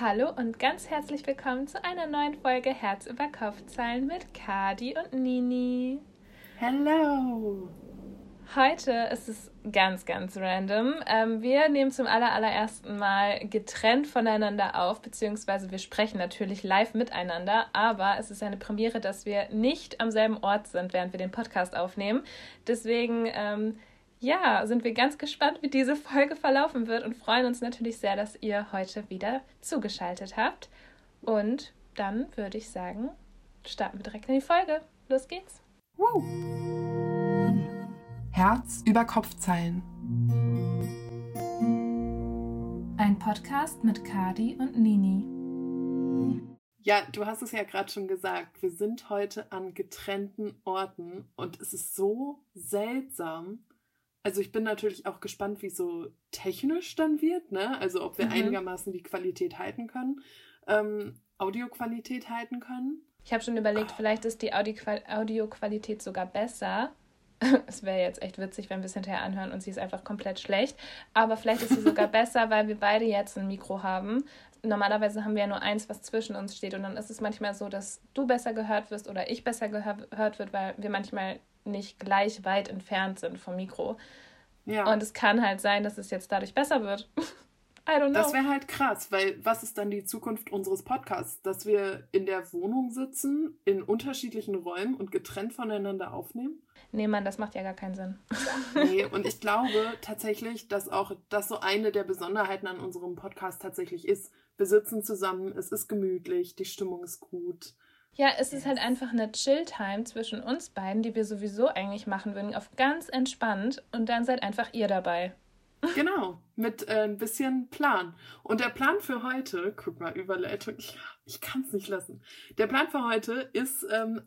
Hallo und ganz herzlich willkommen zu einer neuen Folge Herz über Kopfzahlen mit Kadi und Nini. Hello! Heute ist es ganz, ganz random. Ähm, wir nehmen zum aller, allerersten Mal getrennt voneinander auf, beziehungsweise wir sprechen natürlich live miteinander, aber es ist eine Premiere, dass wir nicht am selben Ort sind, während wir den Podcast aufnehmen. Deswegen, ähm, ja, sind wir ganz gespannt, wie diese Folge verlaufen wird und freuen uns natürlich sehr, dass ihr heute wieder zugeschaltet habt. Und dann würde ich sagen, starten wir direkt in die Folge. Los geht's. Woo. Herz über Kopfzeilen. Ein Podcast mit Kadi und Nini. Ja, du hast es ja gerade schon gesagt. Wir sind heute an getrennten Orten und es ist so seltsam. Also ich bin natürlich auch gespannt, wie es so technisch dann wird, ne? Also ob wir mhm. einigermaßen die Qualität halten können, ähm, Audioqualität halten können. Ich habe schon überlegt, oh. vielleicht ist die Audioqualität sogar besser, es wäre jetzt echt witzig, wenn wir es hinterher anhören und sie ist einfach komplett schlecht. Aber vielleicht ist sie sogar besser, weil wir beide jetzt ein Mikro haben. Normalerweise haben wir ja nur eins, was zwischen uns steht. Und dann ist es manchmal so, dass du besser gehört wirst oder ich besser gehört wird, weil wir manchmal nicht gleich weit entfernt sind vom Mikro. Ja. Und es kann halt sein, dass es jetzt dadurch besser wird. I don't know. Das wäre halt krass, weil was ist dann die Zukunft unseres Podcasts? Dass wir in der Wohnung sitzen, in unterschiedlichen Räumen und getrennt voneinander aufnehmen? Nee, Mann, das macht ja gar keinen Sinn. Nee, und ich glaube tatsächlich, dass auch das so eine der Besonderheiten an unserem Podcast tatsächlich ist. Wir sitzen zusammen, es ist gemütlich, die Stimmung ist gut. Ja, es ist halt einfach eine Chill-Time zwischen uns beiden, die wir sowieso eigentlich machen würden, auf ganz entspannt und dann seid einfach ihr dabei. Genau, mit äh, ein bisschen Plan. Und der Plan für heute, guck mal, Überleitung, ich, ich kann es nicht lassen. Der Plan für heute ist ähm,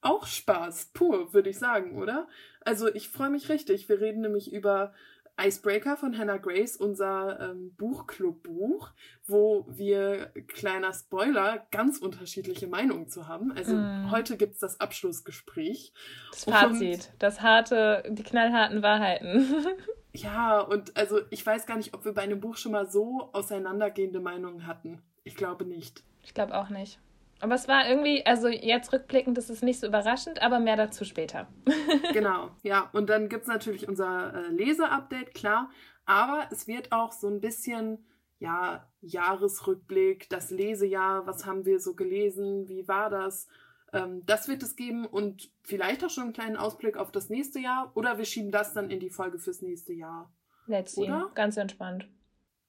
auch Spaß, pur, würde ich sagen, oder? Also ich freue mich richtig. Wir reden nämlich über Icebreaker von Hannah Grace, unser ähm, Buchclub-Buch, wo wir, kleiner Spoiler, ganz unterschiedliche Meinungen zu haben. Also mm. heute gibt's das Abschlussgespräch. Das Fazit, das harte, die knallharten Wahrheiten. Ja, und also ich weiß gar nicht, ob wir bei einem Buch schon mal so auseinandergehende Meinungen hatten. Ich glaube nicht. Ich glaube auch nicht. Aber es war irgendwie, also jetzt rückblickend ist es nicht so überraschend, aber mehr dazu später. genau, ja. Und dann gibt es natürlich unser äh, Leser-Update, klar. Aber es wird auch so ein bisschen, ja, Jahresrückblick, das Lesejahr, was haben wir so gelesen, wie war das? Ähm, das wird es geben und vielleicht auch schon einen kleinen Ausblick auf das nächste Jahr oder wir schieben das dann in die Folge fürs nächste Jahr. Let's see. Oder? Ganz entspannt.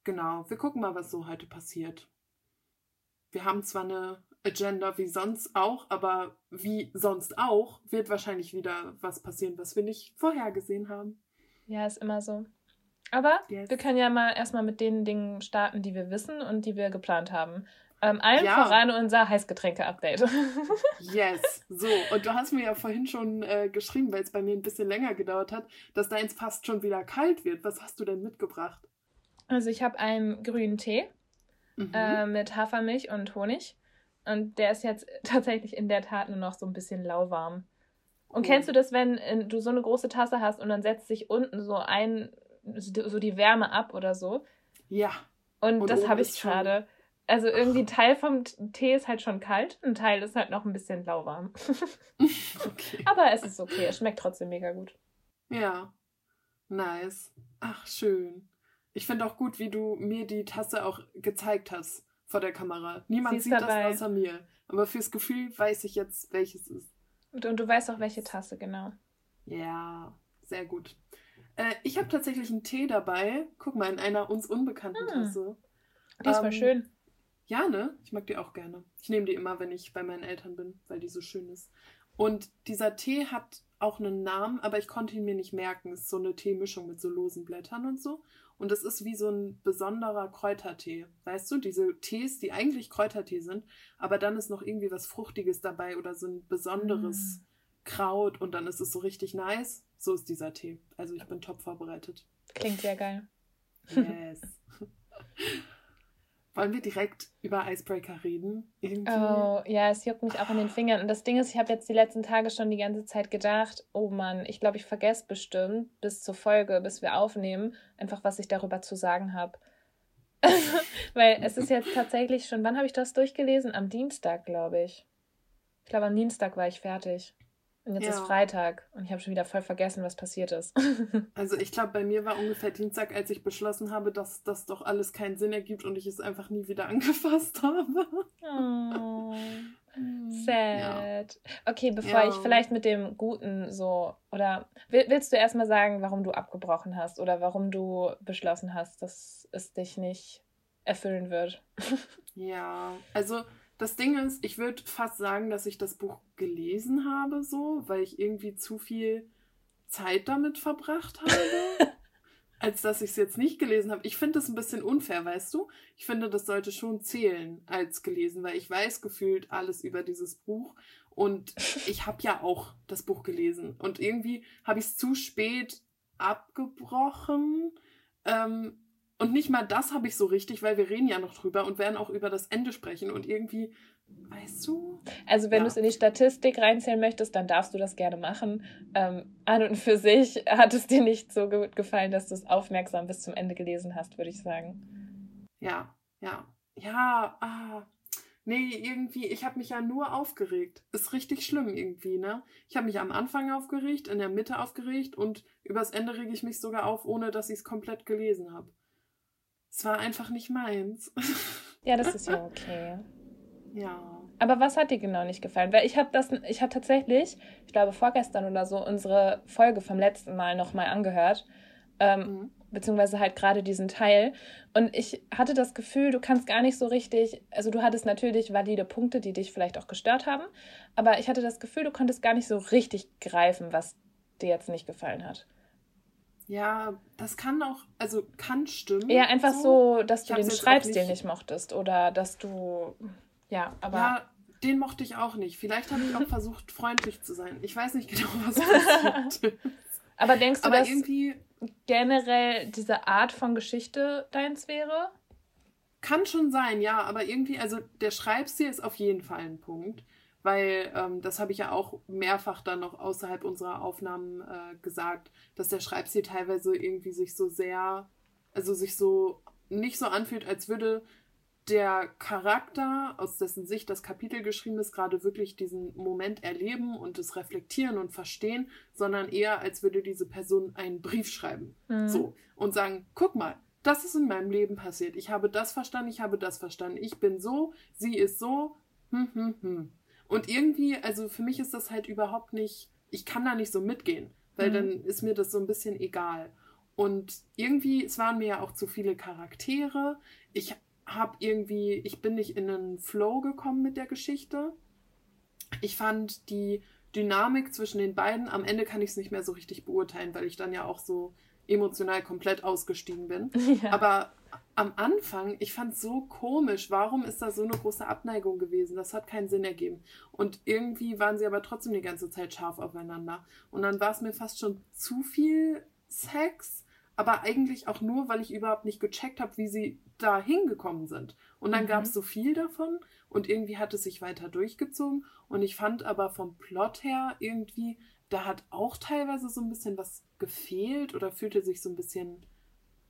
Genau, wir gucken mal, was so heute passiert. Wir haben zwar eine Agenda wie sonst auch, aber wie sonst auch wird wahrscheinlich wieder was passieren, was wir nicht vorhergesehen haben. Ja, ist immer so. Aber yes. wir können ja mal erstmal mit den Dingen starten, die wir wissen und die wir geplant haben. Ähm, allen ja. voran unser Heißgetränke-Update. yes, so. Und du hast mir ja vorhin schon äh, geschrieben, weil es bei mir ein bisschen länger gedauert hat, dass deins fast schon wieder kalt wird. Was hast du denn mitgebracht? Also ich habe einen grünen Tee mhm. äh, mit Hafermilch und Honig. Und der ist jetzt tatsächlich in der Tat nur noch so ein bisschen lauwarm. Und cool. kennst du das, wenn in, du so eine große Tasse hast und dann setzt sich unten so ein, so die Wärme ab oder so? Ja. Und, und das habe ich gerade. Also irgendwie ein Teil vom Tee ist halt schon kalt, ein Teil ist halt noch ein bisschen lauwarm. okay. Aber es ist okay, es schmeckt trotzdem mega gut. Ja, nice. Ach, schön. Ich finde auch gut, wie du mir die Tasse auch gezeigt hast vor der Kamera. Niemand sieht dabei. das außer mir. Aber fürs Gefühl weiß ich jetzt, welches ist. Und, und du weißt auch, welche Tasse, genau. Ja, sehr gut. Äh, ich habe tatsächlich einen Tee dabei. Guck mal, in einer uns unbekannten hm. Tasse. Die ist ähm, schön. Ja, ne? Ich mag die auch gerne. Ich nehme die immer, wenn ich bei meinen Eltern bin, weil die so schön ist. Und dieser Tee hat auch einen Namen, aber ich konnte ihn mir nicht merken. Es ist so eine Teemischung mit so losen Blättern und so. Und es ist wie so ein besonderer Kräutertee. Weißt du, diese Tees, die eigentlich Kräutertee sind, aber dann ist noch irgendwie was Fruchtiges dabei oder so ein besonderes mm. Kraut und dann ist es so richtig nice. So ist dieser Tee. Also ich bin top vorbereitet. Klingt sehr geil. Yes. Wollen wir direkt über Icebreaker reden? Irgendwie? Oh, ja, es juckt mich auch in den Fingern. Und das Ding ist, ich habe jetzt die letzten Tage schon die ganze Zeit gedacht, oh Mann, ich glaube, ich vergesse bestimmt bis zur Folge, bis wir aufnehmen, einfach was ich darüber zu sagen habe. Weil es ist jetzt tatsächlich schon, wann habe ich das durchgelesen? Am Dienstag, glaube ich. Ich glaube, am Dienstag war ich fertig. Und jetzt ja. ist Freitag und ich habe schon wieder voll vergessen, was passiert ist. also ich glaube, bei mir war ungefähr Dienstag, als ich beschlossen habe, dass das doch alles keinen Sinn ergibt und ich es einfach nie wieder angefasst habe. Oh. Sad. Ja. Okay, bevor ja. ich vielleicht mit dem Guten so, oder willst du erstmal sagen, warum du abgebrochen hast oder warum du beschlossen hast, dass es dich nicht erfüllen wird? Ja, also das Ding ist, ich würde fast sagen, dass ich das Buch gelesen habe, so, weil ich irgendwie zu viel Zeit damit verbracht habe, als dass ich es jetzt nicht gelesen habe. Ich finde das ein bisschen unfair, weißt du? Ich finde, das sollte schon zählen als gelesen, weil ich weiß gefühlt alles über dieses Buch und ich habe ja auch das Buch gelesen und irgendwie habe ich es zu spät abgebrochen. Ähm, und nicht mal das habe ich so richtig, weil wir reden ja noch drüber und werden auch über das Ende sprechen. Und irgendwie, weißt du? Also wenn ja. du es in die Statistik reinzählen möchtest, dann darfst du das gerne machen. Ähm, an und für sich hat es dir nicht so gut gefallen, dass du es aufmerksam bis zum Ende gelesen hast, würde ich sagen. Ja, ja. Ja, ah. Nee, irgendwie, ich habe mich ja nur aufgeregt. Ist richtig schlimm irgendwie, ne? Ich habe mich am Anfang aufgeregt, in der Mitte aufgeregt und übers Ende rege ich mich sogar auf, ohne dass ich es komplett gelesen habe. Es war einfach nicht meins. Ja, das ist ja okay. Ja. Aber was hat dir genau nicht gefallen? Weil ich habe das, ich habe tatsächlich, ich glaube vorgestern oder so, unsere Folge vom letzten Mal nochmal angehört. Ähm, mhm. Beziehungsweise halt gerade diesen Teil. Und ich hatte das Gefühl, du kannst gar nicht so richtig, also du hattest natürlich valide Punkte, die dich vielleicht auch gestört haben, aber ich hatte das Gefühl, du konntest gar nicht so richtig greifen, was dir jetzt nicht gefallen hat. Ja, das kann auch, also kann stimmen. Ja, einfach so, so dass du den Schreibstil nicht... nicht mochtest oder dass du, ja, aber. Ja, den mochte ich auch nicht. Vielleicht habe ich auch versucht, freundlich zu sein. Ich weiß nicht genau, was passiert. Aber denkst du, aber dass irgendwie generell diese Art von Geschichte deins wäre? Kann schon sein, ja, aber irgendwie, also der Schreibstil ist auf jeden Fall ein Punkt weil ähm, das habe ich ja auch mehrfach dann noch außerhalb unserer Aufnahmen äh, gesagt, dass der Schreibstil teilweise irgendwie sich so sehr, also sich so nicht so anfühlt, als würde der Charakter, aus dessen Sicht das Kapitel geschrieben ist, gerade wirklich diesen Moment erleben und es reflektieren und verstehen, sondern eher, als würde diese Person einen Brief schreiben. Mhm. So. Und sagen, guck mal, das ist in meinem Leben passiert. Ich habe das verstanden, ich habe das verstanden. Ich bin so, sie ist so. Hm, hm, hm. Und irgendwie, also für mich ist das halt überhaupt nicht, ich kann da nicht so mitgehen, weil mhm. dann ist mir das so ein bisschen egal. Und irgendwie, es waren mir ja auch zu viele Charaktere. Ich habe irgendwie, ich bin nicht in einen Flow gekommen mit der Geschichte. Ich fand die Dynamik zwischen den beiden, am Ende kann ich es nicht mehr so richtig beurteilen, weil ich dann ja auch so emotional komplett ausgestiegen bin. Ja. Aber am Anfang, ich fand es so komisch, warum ist da so eine große Abneigung gewesen? Das hat keinen Sinn ergeben. Und irgendwie waren sie aber trotzdem die ganze Zeit scharf aufeinander. Und dann war es mir fast schon zu viel Sex, aber eigentlich auch nur, weil ich überhaupt nicht gecheckt habe, wie sie da hingekommen sind. Und dann mhm. gab es so viel davon und irgendwie hat es sich weiter durchgezogen. Und ich fand aber vom Plot her irgendwie, da hat auch teilweise so ein bisschen was gefehlt oder fühlte sich so ein bisschen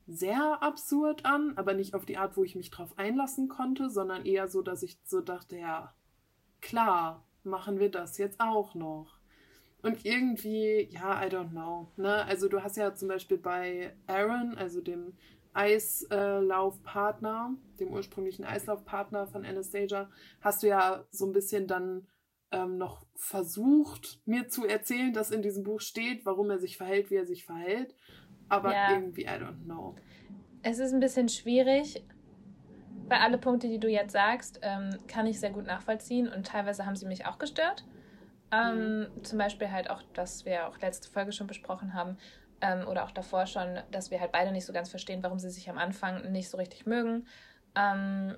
sehr absurd an, aber nicht auf die Art, wo ich mich drauf einlassen konnte, sondern eher so, dass ich so dachte, ja, klar, machen wir das jetzt auch noch. Und irgendwie, ja, I don't know. Ne? Also du hast ja zum Beispiel bei Aaron, also dem Eislaufpartner, dem ursprünglichen Eislaufpartner von Anastasia, hast du ja so ein bisschen dann ähm, noch versucht, mir zu erzählen, dass in diesem Buch steht, warum er sich verhält, wie er sich verhält. Aber ja. irgendwie, I don't know. Es ist ein bisschen schwierig. Bei alle Punkte, die du jetzt sagst, ähm, kann ich sehr gut nachvollziehen und teilweise haben sie mich auch gestört. Ähm, mhm. Zum Beispiel halt auch, dass wir auch letzte Folge schon besprochen haben ähm, oder auch davor schon, dass wir halt beide nicht so ganz verstehen, warum sie sich am Anfang nicht so richtig mögen. Ähm,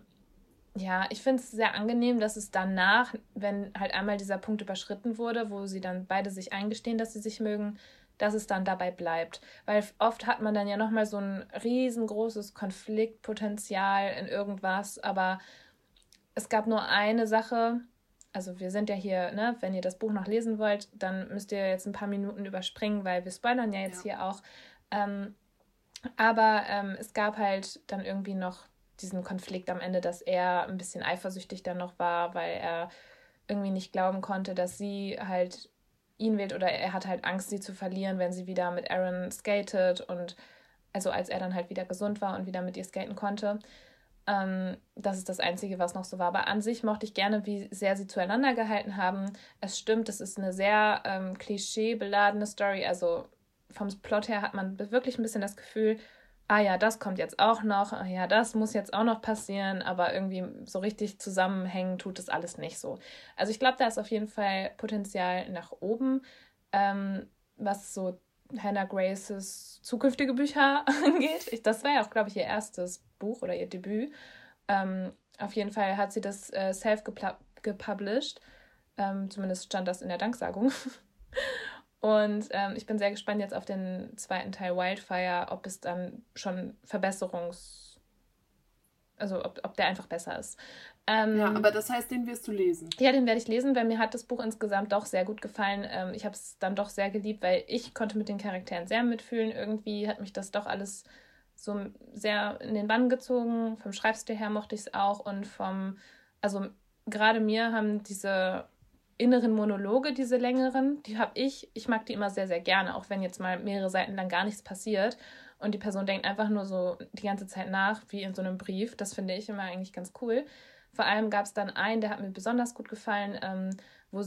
ja, ich finde es sehr angenehm, dass es danach, wenn halt einmal dieser Punkt überschritten wurde, wo sie dann beide sich eingestehen, dass sie sich mögen, dass es dann dabei bleibt. Weil oft hat man dann ja nochmal so ein riesengroßes Konfliktpotenzial in irgendwas, aber es gab nur eine Sache, also wir sind ja hier, ne, wenn ihr das Buch noch lesen wollt, dann müsst ihr jetzt ein paar Minuten überspringen, weil wir spoilern ja jetzt ja. hier auch. Ähm, aber ähm, es gab halt dann irgendwie noch diesen Konflikt am Ende, dass er ein bisschen eifersüchtig dann noch war, weil er irgendwie nicht glauben konnte, dass sie halt ihn wählt oder er hat halt Angst, sie zu verlieren, wenn sie wieder mit Aaron skatet und also als er dann halt wieder gesund war und wieder mit ihr skaten konnte. Ähm, das ist das Einzige, was noch so war. Aber an sich mochte ich gerne, wie sehr sie zueinander gehalten haben. Es stimmt, es ist eine sehr ähm, klischeebeladene Story. Also vom Plot her hat man wirklich ein bisschen das Gefühl, ah ja, das kommt jetzt auch noch, ah ja, das muss jetzt auch noch passieren, aber irgendwie so richtig zusammenhängen tut es alles nicht so. Also ich glaube, da ist auf jeden Fall Potenzial nach oben, ähm, was so Hannah Graces zukünftige Bücher angeht. Ich, das war ja auch, glaube ich, ihr erstes Buch oder ihr Debüt. Ähm, auf jeden Fall hat sie das äh, self-gepublished. Ähm, zumindest stand das in der Danksagung. Und ähm, ich bin sehr gespannt jetzt auf den zweiten Teil Wildfire, ob es dann schon Verbesserungs... Also ob, ob der einfach besser ist. Ähm, ja, aber das heißt, den wirst du lesen. Ja, den werde ich lesen, weil mir hat das Buch insgesamt doch sehr gut gefallen. Ähm, ich habe es dann doch sehr geliebt, weil ich konnte mit den Charakteren sehr mitfühlen. Irgendwie hat mich das doch alles so sehr in den Bann gezogen. Vom Schreibstil her mochte ich es auch und vom, also gerade mir haben diese inneren Monologe, diese längeren, die habe ich, ich mag die immer sehr, sehr gerne, auch wenn jetzt mal mehrere Seiten lang gar nichts passiert und die Person denkt einfach nur so die ganze Zeit nach, wie in so einem Brief. Das finde ich immer eigentlich ganz cool. Vor allem gab es dann einen, der hat mir besonders gut gefallen, ähm, wo,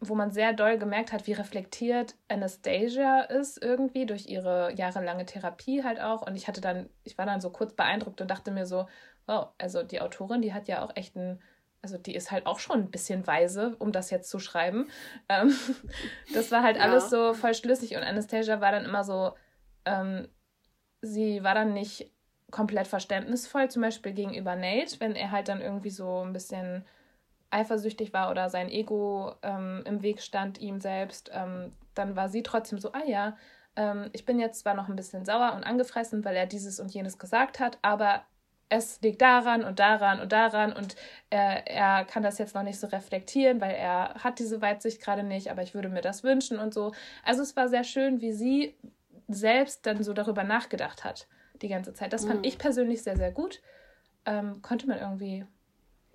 wo man sehr doll gemerkt hat, wie reflektiert Anastasia ist irgendwie durch ihre jahrelange Therapie halt auch. Und ich hatte dann, ich war dann so kurz beeindruckt und dachte mir so, wow, also die Autorin, die hat ja auch echt ein also die ist halt auch schon ein bisschen weise, um das jetzt zu schreiben. Ähm, das war halt ja. alles so voll schlüssig und Anastasia war dann immer so, ähm, sie war dann nicht komplett verständnisvoll, zum Beispiel gegenüber Nate, wenn er halt dann irgendwie so ein bisschen eifersüchtig war oder sein Ego ähm, im Weg stand ihm selbst, ähm, dann war sie trotzdem so, ah ja, ähm, ich bin jetzt zwar noch ein bisschen sauer und angefressen, weil er dieses und jenes gesagt hat, aber es liegt daran und daran und daran und er, er kann das jetzt noch nicht so reflektieren, weil er hat diese Weitsicht gerade nicht, aber ich würde mir das wünschen und so. Also es war sehr schön, wie sie selbst dann so darüber nachgedacht hat die ganze Zeit. Das fand mhm. ich persönlich sehr, sehr gut. Ähm, konnte man irgendwie.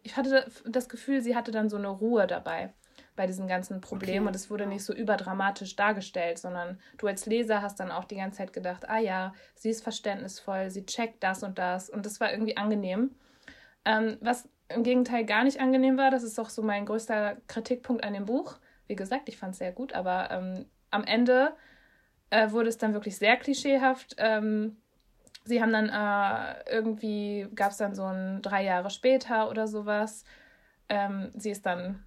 Ich hatte das Gefühl, sie hatte dann so eine Ruhe dabei bei diesen ganzen Problemen okay. und es wurde nicht so überdramatisch dargestellt, sondern du als Leser hast dann auch die ganze Zeit gedacht, ah ja, sie ist verständnisvoll, sie checkt das und das und das war irgendwie angenehm. Ähm, was im Gegenteil gar nicht angenehm war, das ist auch so mein größter Kritikpunkt an dem Buch. Wie gesagt, ich fand es sehr gut, aber ähm, am Ende äh, wurde es dann wirklich sehr klischeehaft. Ähm, sie haben dann äh, irgendwie, gab es dann so ein drei Jahre später oder sowas. Ähm, sie ist dann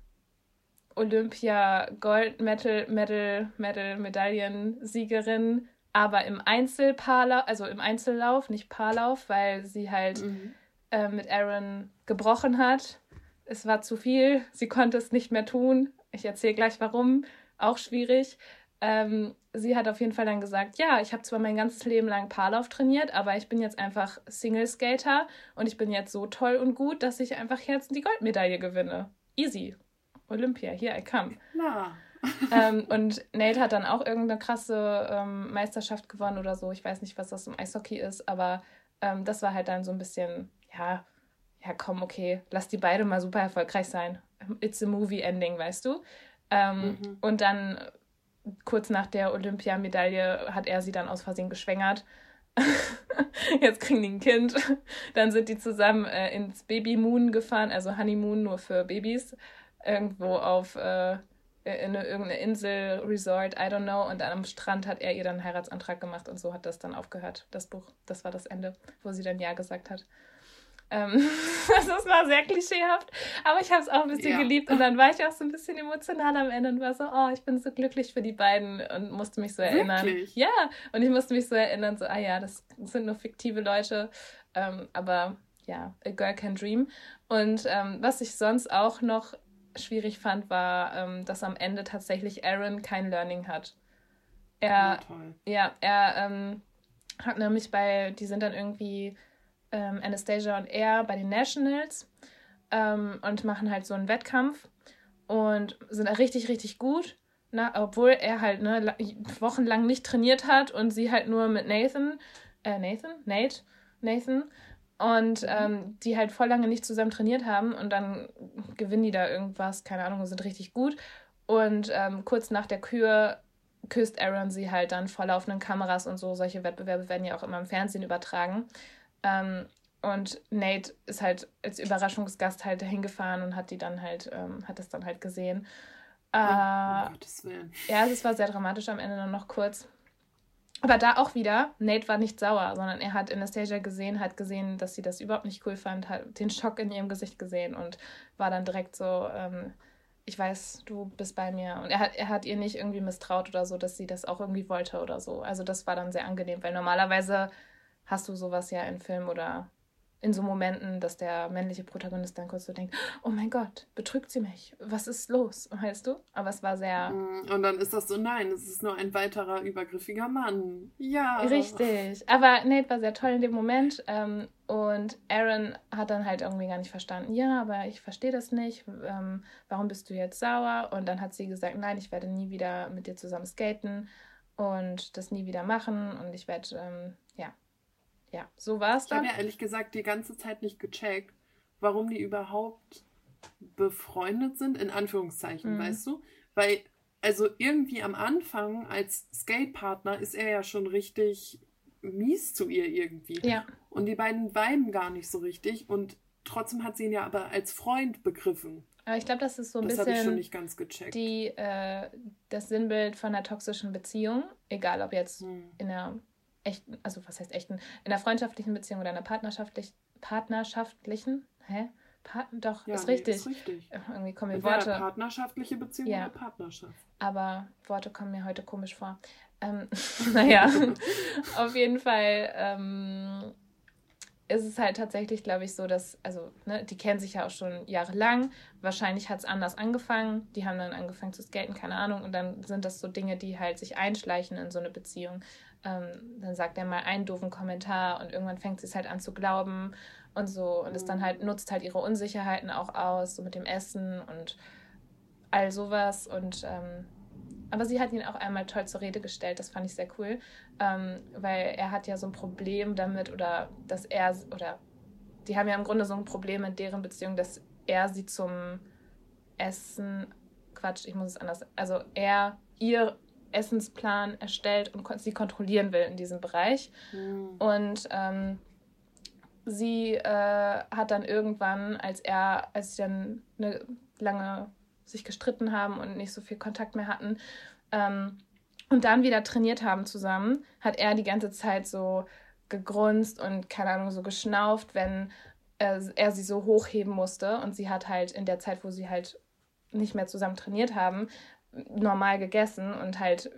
Olympia Gold Medal, Medal, Medal, Medaillensiegerin, aber im Einzelpaarlauf, also im Einzellauf, nicht Paarlauf, weil sie halt mhm. äh, mit Aaron gebrochen hat. Es war zu viel, sie konnte es nicht mehr tun. Ich erzähle gleich warum, auch schwierig. Ähm, sie hat auf jeden Fall dann gesagt, ja, ich habe zwar mein ganzes Leben lang Paarlauf trainiert, aber ich bin jetzt einfach Single Skater und ich bin jetzt so toll und gut, dass ich einfach jetzt die Goldmedaille gewinne. Easy. Olympia, here I come. Na. ähm, und Nate hat dann auch irgendeine krasse ähm, Meisterschaft gewonnen oder so. Ich weiß nicht, was das im Eishockey ist, aber ähm, das war halt dann so ein bisschen, ja, ja, komm, okay, lass die beide mal super erfolgreich sein. It's a movie ending, weißt du? Ähm, mhm. Und dann kurz nach der Olympiamedaille hat er sie dann aus Versehen geschwängert. Jetzt kriegen die ein Kind. Dann sind die zusammen äh, ins Baby Moon gefahren, also Honeymoon nur für Babys irgendwo auf äh, in eine, irgendeine Insel, Resort, I don't know. Und dann am Strand hat er ihr dann einen Heiratsantrag gemacht und so hat das dann aufgehört, das Buch. Das war das Ende, wo sie dann Ja gesagt hat. Ähm, das war sehr klischeehaft, aber ich habe es auch ein bisschen ja. geliebt und dann war ich auch so ein bisschen emotional am Ende und war so, oh, ich bin so glücklich für die beiden und musste mich so erinnern. Wirklich? Ja, und ich musste mich so erinnern, so, ah ja, das sind nur fiktive Leute, ähm, aber ja, a girl can dream. Und ähm, was ich sonst auch noch schwierig fand, war, ähm, dass am Ende tatsächlich Aaron kein Learning hat. Er, ja, ja er ähm, hat nämlich bei, die sind dann irgendwie ähm, Anastasia und er bei den Nationals ähm, und machen halt so einen Wettkampf und sind richtig, richtig gut. Na, obwohl er halt ne, wochenlang nicht trainiert hat und sie halt nur mit Nathan, äh, Nathan? Nate? Nathan und mhm. ähm, die halt voll lange nicht zusammen trainiert haben und dann gewinnen die da irgendwas, keine Ahnung, sind richtig gut. Und ähm, kurz nach der Kür küsst Aaron sie halt dann vor laufenden Kameras und so. Solche Wettbewerbe werden ja auch immer im Fernsehen übertragen. Ähm, und Nate ist halt als Überraschungsgast halt hingefahren und hat die dann halt, ähm, hat das dann halt gesehen. Äh, oh, Gottes Willen. Ja, es war sehr dramatisch am Ende dann noch kurz. Aber da auch wieder, Nate war nicht sauer, sondern er hat Anastasia gesehen, hat gesehen, dass sie das überhaupt nicht cool fand, hat den Schock in ihrem Gesicht gesehen und war dann direkt so, ähm, ich weiß, du bist bei mir. Und er hat, er hat ihr nicht irgendwie misstraut oder so, dass sie das auch irgendwie wollte oder so. Also das war dann sehr angenehm, weil normalerweise hast du sowas ja in Filmen oder in so Momenten, dass der männliche Protagonist dann kurz so denkt, oh mein Gott, betrügt sie mich? Was ist los? Weißt du? Aber es war sehr... Mm, und dann ist das so, nein, es ist nur ein weiterer übergriffiger Mann. Ja. Richtig. Aber Nate war sehr toll in dem Moment. Ähm, und Aaron hat dann halt irgendwie gar nicht verstanden, ja, aber ich verstehe das nicht. Ähm, warum bist du jetzt sauer? Und dann hat sie gesagt, nein, ich werde nie wieder mit dir zusammen skaten und das nie wieder machen. Und ich werde, ähm, ja, so war es dann. Ich habe ja ehrlich gesagt die ganze Zeit nicht gecheckt, warum die überhaupt befreundet sind, in Anführungszeichen, mhm. weißt du? Weil, also irgendwie am Anfang als Skate-Partner ist er ja schon richtig mies zu ihr irgendwie. Ja. Und die beiden weiben gar nicht so richtig und trotzdem hat sie ihn ja aber als Freund begriffen. Aber ich glaube, das ist so ein das bisschen. Das habe ich schon nicht ganz gecheckt. Die, äh, das Sinnbild von einer toxischen Beziehung, egal ob jetzt hm. in einer echten, also was heißt echten, in einer freundschaftlichen Beziehung oder einer partnerschaftlich, partnerschaftlichen, hä? Part, doch, ja, ist, nee, richtig. ist richtig. Irgendwie kommen mir Worte. Partnerschaftliche Beziehung ja. oder Partnerschaft. Aber Worte kommen mir heute komisch vor. Ähm, naja, auf jeden Fall ähm, ist es halt tatsächlich, glaube ich, so, dass, also, ne, die kennen sich ja auch schon jahrelang. Wahrscheinlich hat es anders angefangen. Die haben dann angefangen zu skaten, keine Ahnung. Und dann sind das so Dinge, die halt sich einschleichen in so eine Beziehung. Ähm, dann sagt er mal einen doofen Kommentar und irgendwann fängt sie es halt an zu glauben und so und es dann halt nutzt halt ihre Unsicherheiten auch aus, so mit dem Essen und all sowas und ähm, aber sie hat ihn auch einmal toll zur Rede gestellt, das fand ich sehr cool, ähm, weil er hat ja so ein Problem damit oder dass er oder die haben ja im Grunde so ein Problem in deren Beziehung, dass er sie zum Essen, Quatsch, ich muss es anders, also er ihr Essensplan erstellt und sie kontrollieren will in diesem Bereich. Mhm. Und ähm, sie äh, hat dann irgendwann, als er, als sie dann eine lange sich gestritten haben und nicht so viel Kontakt mehr hatten ähm, und dann wieder trainiert haben zusammen, hat er die ganze Zeit so gegrunzt und keine Ahnung so geschnauft, wenn er, er sie so hochheben musste und sie hat halt in der Zeit, wo sie halt nicht mehr zusammen trainiert haben, normal gegessen und halt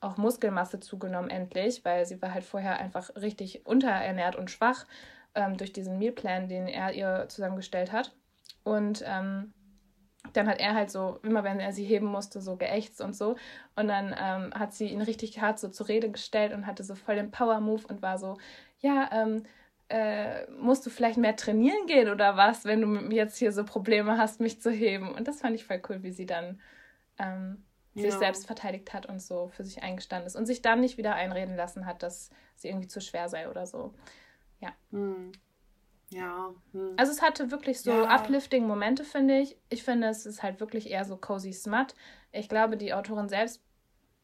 auch Muskelmasse zugenommen endlich, weil sie war halt vorher einfach richtig unterernährt und schwach ähm, durch diesen Mealplan, den er ihr zusammengestellt hat. Und ähm, dann hat er halt so, immer wenn er sie heben musste, so geächtzt und so. Und dann ähm, hat sie ihn richtig hart so zur Rede gestellt und hatte so voll den Power-Move und war so, ja, ähm, äh, musst du vielleicht mehr trainieren gehen oder was, wenn du jetzt hier so Probleme hast, mich zu heben. Und das fand ich voll cool, wie sie dann ähm, ja. sich selbst verteidigt hat und so für sich eingestanden ist und sich dann nicht wieder einreden lassen hat, dass sie irgendwie zu schwer sei oder so. Ja. Hm. Ja. Hm. Also es hatte wirklich so ja. uplifting Momente, finde ich. Ich finde, es ist halt wirklich eher so cozy smut. Ich glaube, die Autorin selbst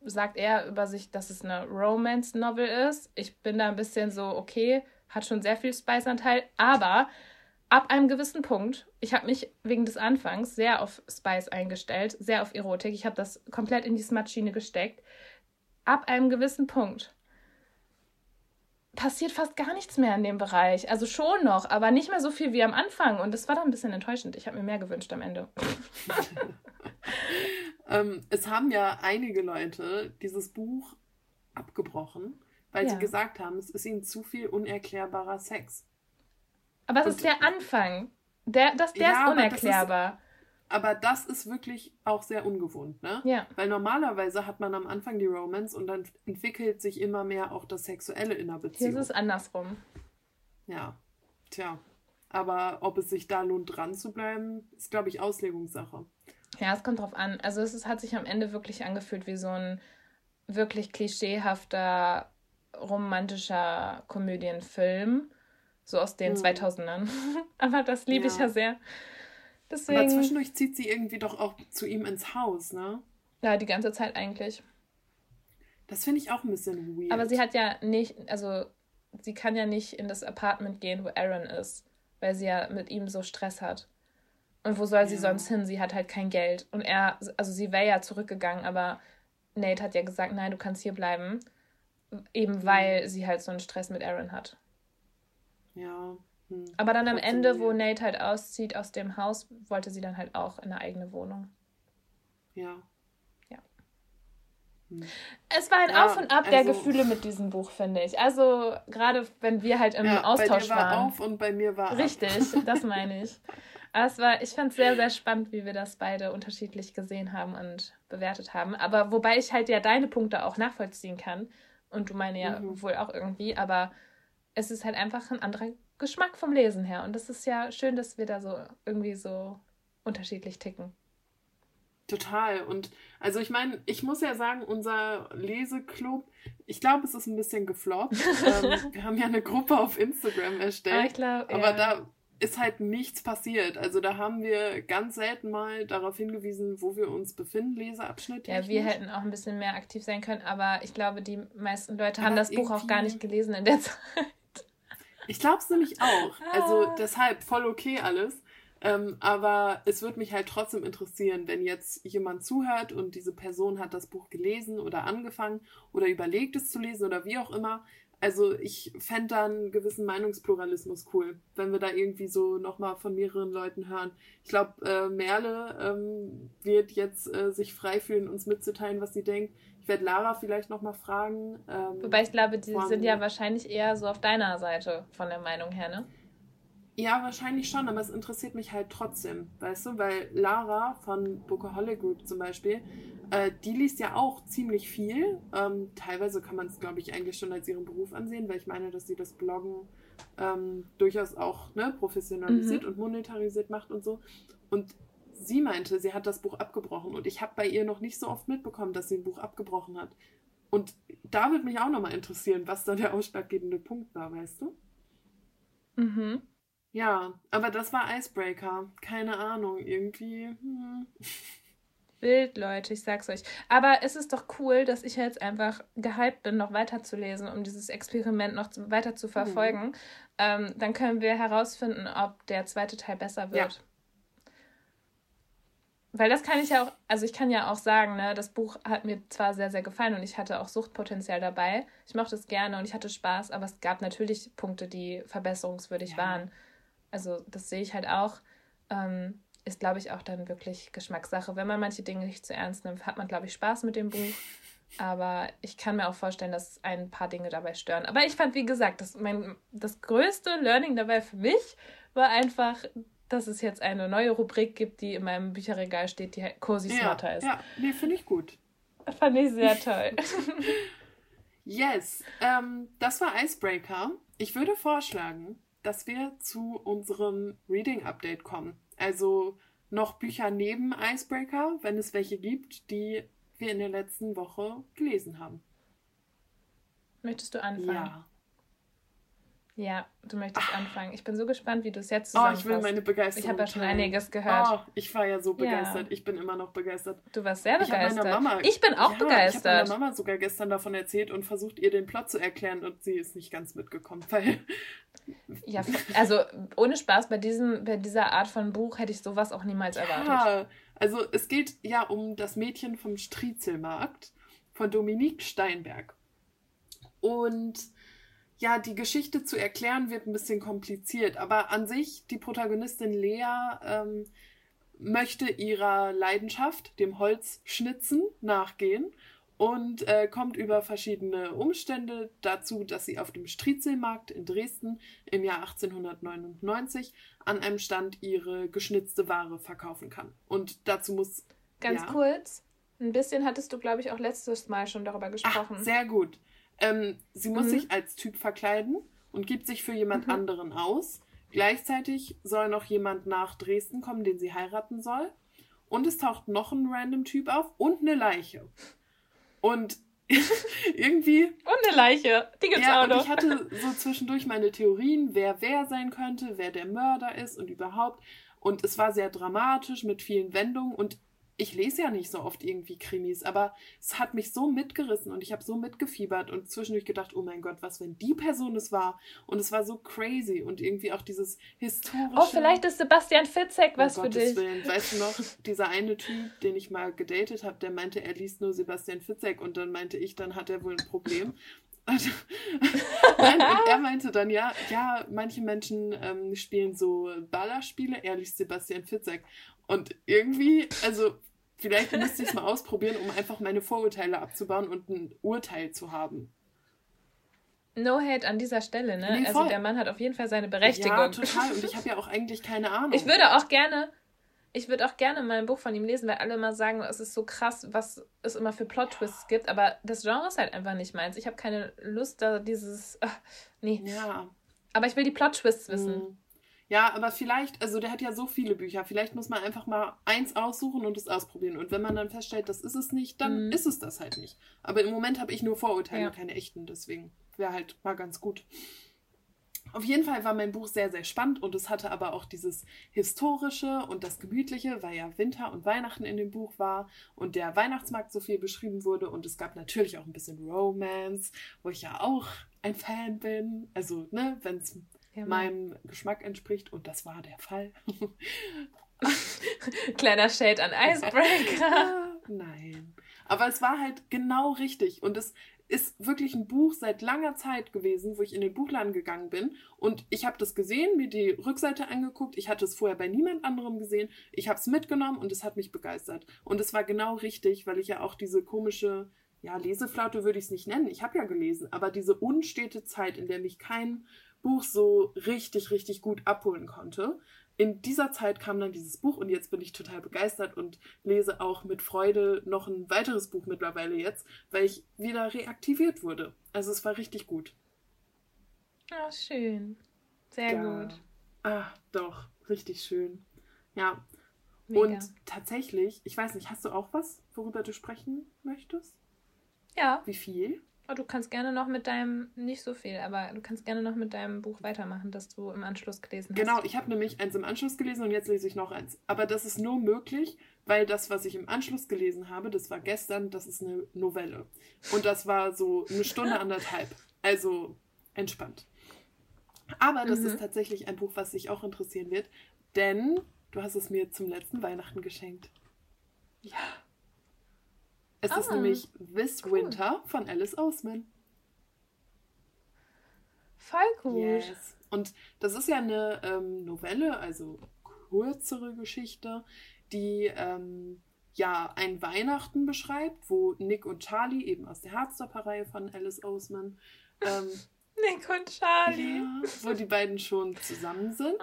sagt eher über sich, dass es eine Romance-Novel ist. Ich bin da ein bisschen so, okay, hat schon sehr viel Spice-Anteil, aber ab einem gewissen Punkt, ich habe mich wegen des Anfangs sehr auf Spice eingestellt, sehr auf Erotik. Ich habe das komplett in die Smart-Schiene gesteckt. Ab einem gewissen Punkt passiert fast gar nichts mehr in dem Bereich. Also schon noch, aber nicht mehr so viel wie am Anfang. Und das war dann ein bisschen enttäuschend. Ich habe mir mehr gewünscht am Ende. ähm, es haben ja einige Leute dieses Buch abgebrochen, weil ja. sie gesagt haben, es ist ihnen zu viel unerklärbarer Sex. Aber es ist der Anfang. Der, das, der ja, ist unerklärbar. Das ist, aber das ist wirklich auch sehr ungewohnt, ne? Ja. Weil normalerweise hat man am Anfang die Romance und dann entwickelt sich immer mehr auch das Sexuelle in der Beziehung. Hier ist es andersrum. Ja. Tja. Aber ob es sich da lohnt, dran zu bleiben, ist, glaube ich, Auslegungssache. Ja, es kommt drauf an. Also es ist, hat sich am Ende wirklich angefühlt wie so ein wirklich klischeehafter romantischer Komödienfilm So aus den mhm. 2000ern. Aber das liebe ja. ich ja sehr. Deswegen... Aber zwischendurch zieht sie irgendwie doch auch zu ihm ins Haus, ne? Ja, die ganze Zeit eigentlich. Das finde ich auch ein bisschen weird. Aber sie hat ja nicht, also sie kann ja nicht in das Apartment gehen, wo Aaron ist, weil sie ja mit ihm so Stress hat. Und wo soll sie sonst hin? Sie hat halt kein Geld. Und er, also sie wäre ja zurückgegangen, aber Nate hat ja gesagt, nein, du kannst hier bleiben. Eben mhm. weil sie halt so einen Stress mit Aaron hat. Ja. Hm. Aber dann am Ende, wo Nate halt auszieht aus dem Haus, wollte sie dann halt auch in eine eigene Wohnung. Ja. Ja. Hm. Es war ein ja, Auf und Ab also, der Gefühle mit diesem Buch, finde ich. Also gerade wenn wir halt im ja, Austausch bei dir war waren. Auf und bei mir war Richtig, ab. das meine ich. Aber es war, ich fand es sehr, sehr spannend, wie wir das beide unterschiedlich gesehen haben und bewertet haben. Aber wobei ich halt ja deine Punkte auch nachvollziehen kann. Und du meine ja mhm. wohl auch irgendwie. Aber es ist halt einfach ein anderer Geschmack vom Lesen her. Und das ist ja schön, dass wir da so irgendwie so unterschiedlich ticken. Total. Und also ich meine, ich muss ja sagen, unser Leseklub, ich glaube, es ist ein bisschen gefloppt. ähm, wir haben ja eine Gruppe auf Instagram erstellt. Ah, glaub, aber ja. da ist halt nichts passiert. Also da haben wir ganz selten mal darauf hingewiesen, wo wir uns befinden, Leseabschnitt. Ja, wir hätten auch ein bisschen mehr aktiv sein können, aber ich glaube, die meisten Leute aber haben das Buch auch gar nicht gelesen in der Zeit. Ich glaube es nämlich auch. Also ah. deshalb voll okay alles. Ähm, aber es würde mich halt trotzdem interessieren, wenn jetzt jemand zuhört und diese Person hat das Buch gelesen oder angefangen oder überlegt es zu lesen oder wie auch immer, also ich fände da einen gewissen Meinungspluralismus cool, wenn wir da irgendwie so nochmal von mehreren Leuten hören. Ich glaube, äh, Merle ähm, wird jetzt äh, sich frei fühlen, uns mitzuteilen, was sie denkt. Ich werde Lara vielleicht nochmal fragen. Ähm, Wobei ich glaube, die von, sind ja wahrscheinlich eher so auf deiner Seite von der Meinung her, ne? Ja, wahrscheinlich schon, aber es interessiert mich halt trotzdem, weißt du, weil Lara von Bookaholic Group zum Beispiel, äh, die liest ja auch ziemlich viel. Ähm, teilweise kann man es, glaube ich, eigentlich schon als ihren Beruf ansehen, weil ich meine, dass sie das Bloggen ähm, durchaus auch ne, professionalisiert mhm. und monetarisiert macht und so. Und sie meinte, sie hat das Buch abgebrochen und ich habe bei ihr noch nicht so oft mitbekommen, dass sie ein Buch abgebrochen hat. Und da würde mich auch nochmal interessieren, was da der ausschlaggebende Punkt war, weißt du? Mhm. Ja, aber das war Icebreaker. Keine Ahnung, irgendwie. Hm. Wild, Leute, ich sag's euch. Aber es ist doch cool, dass ich jetzt einfach gehypt bin, noch weiterzulesen, um dieses Experiment noch weiter zu verfolgen. Mhm. Ähm, dann können wir herausfinden, ob der zweite Teil besser wird. Ja. Weil das kann ich ja auch, also ich kann ja auch sagen, ne, das Buch hat mir zwar sehr, sehr gefallen und ich hatte auch Suchtpotenzial dabei. Ich mochte es gerne und ich hatte Spaß, aber es gab natürlich Punkte, die verbesserungswürdig ja. waren. Also das sehe ich halt auch. Ähm, ist, glaube ich, auch dann wirklich Geschmackssache. Wenn man manche Dinge nicht zu ernst nimmt, hat man, glaube ich, Spaß mit dem Buch. Aber ich kann mir auch vorstellen, dass ein paar Dinge dabei stören. Aber ich fand, wie gesagt, das, mein, das größte Learning dabei für mich war einfach, dass es jetzt eine neue Rubrik gibt, die in meinem Bücherregal steht, die Cozy ja, Smarter ist. Ja, nee, finde ich gut. Fand ich sehr toll. yes, ähm, das war Icebreaker. Ich würde vorschlagen, dass wir zu unserem Reading Update kommen. Also noch Bücher neben Icebreaker, wenn es welche gibt, die wir in der letzten Woche gelesen haben. Möchtest du anfangen? Ja. Ja, du möchtest Ach. anfangen. Ich bin so gespannt, wie du es jetzt zusammenfasst. Oh, ich will meine Begeisterung. Ich habe ja schon einiges gehört. Oh, ich war ja so begeistert. Ja. Ich bin immer noch begeistert. Du warst sehr begeistert. Ich, Mama, ich bin auch ja, begeistert. Ich habe meiner Mama sogar gestern davon erzählt und versucht, ihr den Plot zu erklären und sie ist nicht ganz mitgekommen, weil... Ja, also ohne Spaß, bei, diesem, bei dieser Art von Buch hätte ich sowas auch niemals erwartet. Ja, also es geht ja um das Mädchen vom Striezelmarkt von Dominique Steinberg. Und ja, die Geschichte zu erklären wird ein bisschen kompliziert, aber an sich, die Protagonistin Lea ähm, möchte ihrer Leidenschaft, dem Holzschnitzen, nachgehen und äh, kommt über verschiedene Umstände dazu, dass sie auf dem Striezelmarkt in Dresden im Jahr 1899 an einem Stand ihre geschnitzte Ware verkaufen kann. Und dazu muss. Ganz ja, kurz, ein bisschen hattest du, glaube ich, auch letztes Mal schon darüber gesprochen. Ach, sehr gut. Ähm, sie muss mhm. sich als Typ verkleiden und gibt sich für jemand mhm. anderen aus. Gleichzeitig soll noch jemand nach Dresden kommen, den sie heiraten soll. Und es taucht noch ein random Typ auf und eine Leiche. Und irgendwie. Und eine Leiche. Die gibt's ja, auch noch. Und ich hatte so zwischendurch meine Theorien, wer wer sein könnte, wer der Mörder ist und überhaupt. Und es war sehr dramatisch mit vielen Wendungen und ich lese ja nicht so oft irgendwie Krimis, aber es hat mich so mitgerissen und ich habe so mitgefiebert und zwischendurch gedacht, oh mein Gott, was wenn die Person es war? Und es war so crazy und irgendwie auch dieses historische. Oh, vielleicht ist Sebastian Fitzek was für dich. Willen. Weißt du noch, dieser eine Typ, den ich mal gedatet habe, der meinte, er liest nur Sebastian Fitzek und dann meinte ich, dann hat er wohl ein Problem. Nein, und er meinte dann, ja, ja, manche Menschen ähm, spielen so Ballerspiele, er liest Sebastian Fitzek. Und irgendwie, also Vielleicht müsste ich es mal ausprobieren, um einfach meine Vorurteile abzubauen und ein Urteil zu haben. No hate an dieser Stelle, ne? Nee, also der Mann hat auf jeden Fall seine Berechtigung. Ja, total. Und ich habe ja auch eigentlich keine Ahnung. Ich würde auch gerne, ich würde auch gerne mal ein Buch von ihm lesen, weil alle immer sagen, es ist so krass, was es immer für Plot-Twists gibt. Aber das Genre ist halt einfach nicht meins. Ich habe keine Lust, da dieses. Ach, nee. Ja. Aber ich will die Plot-Twists wissen. Mhm. Ja, aber vielleicht, also der hat ja so viele Bücher, vielleicht muss man einfach mal eins aussuchen und es ausprobieren. Und wenn man dann feststellt, das ist es nicht, dann mhm. ist es das halt nicht. Aber im Moment habe ich nur Vorurteile, ja. keine echten, deswegen wäre halt mal ganz gut. Auf jeden Fall war mein Buch sehr, sehr spannend und es hatte aber auch dieses Historische und das Gemütliche, weil ja Winter und Weihnachten in dem Buch war und der Weihnachtsmarkt so viel beschrieben wurde und es gab natürlich auch ein bisschen Romance, wo ich ja auch ein Fan bin. Also, ne, wenn es ja, meinem Geschmack entspricht und das war der Fall. Kleiner Shade an Icebreaker. Nein. Aber es war halt genau richtig und es ist wirklich ein Buch seit langer Zeit gewesen, wo ich in den Buchladen gegangen bin und ich habe das gesehen, mir die Rückseite angeguckt. Ich hatte es vorher bei niemand anderem gesehen. Ich habe es mitgenommen und es hat mich begeistert. Und es war genau richtig, weil ich ja auch diese komische, ja, Leseflaute würde ich es nicht nennen. Ich habe ja gelesen, aber diese unstete Zeit, in der mich kein Buch so richtig, richtig gut abholen konnte. In dieser Zeit kam dann dieses Buch und jetzt bin ich total begeistert und lese auch mit Freude noch ein weiteres Buch mittlerweile jetzt, weil ich wieder reaktiviert wurde. Also es war richtig gut. Ah, schön. Sehr ja. gut. Ah, doch, richtig schön. Ja. Mega. Und tatsächlich, ich weiß nicht, hast du auch was, worüber du sprechen möchtest? Ja. Wie viel? Oh, du kannst gerne noch mit deinem, nicht so viel, aber du kannst gerne noch mit deinem Buch weitermachen, das du im Anschluss gelesen hast. Genau, ich habe nämlich eins im Anschluss gelesen und jetzt lese ich noch eins. Aber das ist nur möglich, weil das, was ich im Anschluss gelesen habe, das war gestern, das ist eine Novelle. Und das war so eine Stunde, anderthalb. Also entspannt. Aber das mhm. ist tatsächlich ein Buch, was dich auch interessieren wird, denn du hast es mir zum letzten Weihnachten geschenkt. Ja. Es ah, ist nämlich This cool. Winter von Alice Oseman. Voll gut. Yes. Und das ist ja eine ähm, Novelle, also kürzere Geschichte, die ähm, ja ein Weihnachten beschreibt, wo Nick und Charlie eben aus der Herzstopper-Reihe von Alice Oseman ähm, Nick und Charlie. Ja, wo die beiden schon zusammen sind.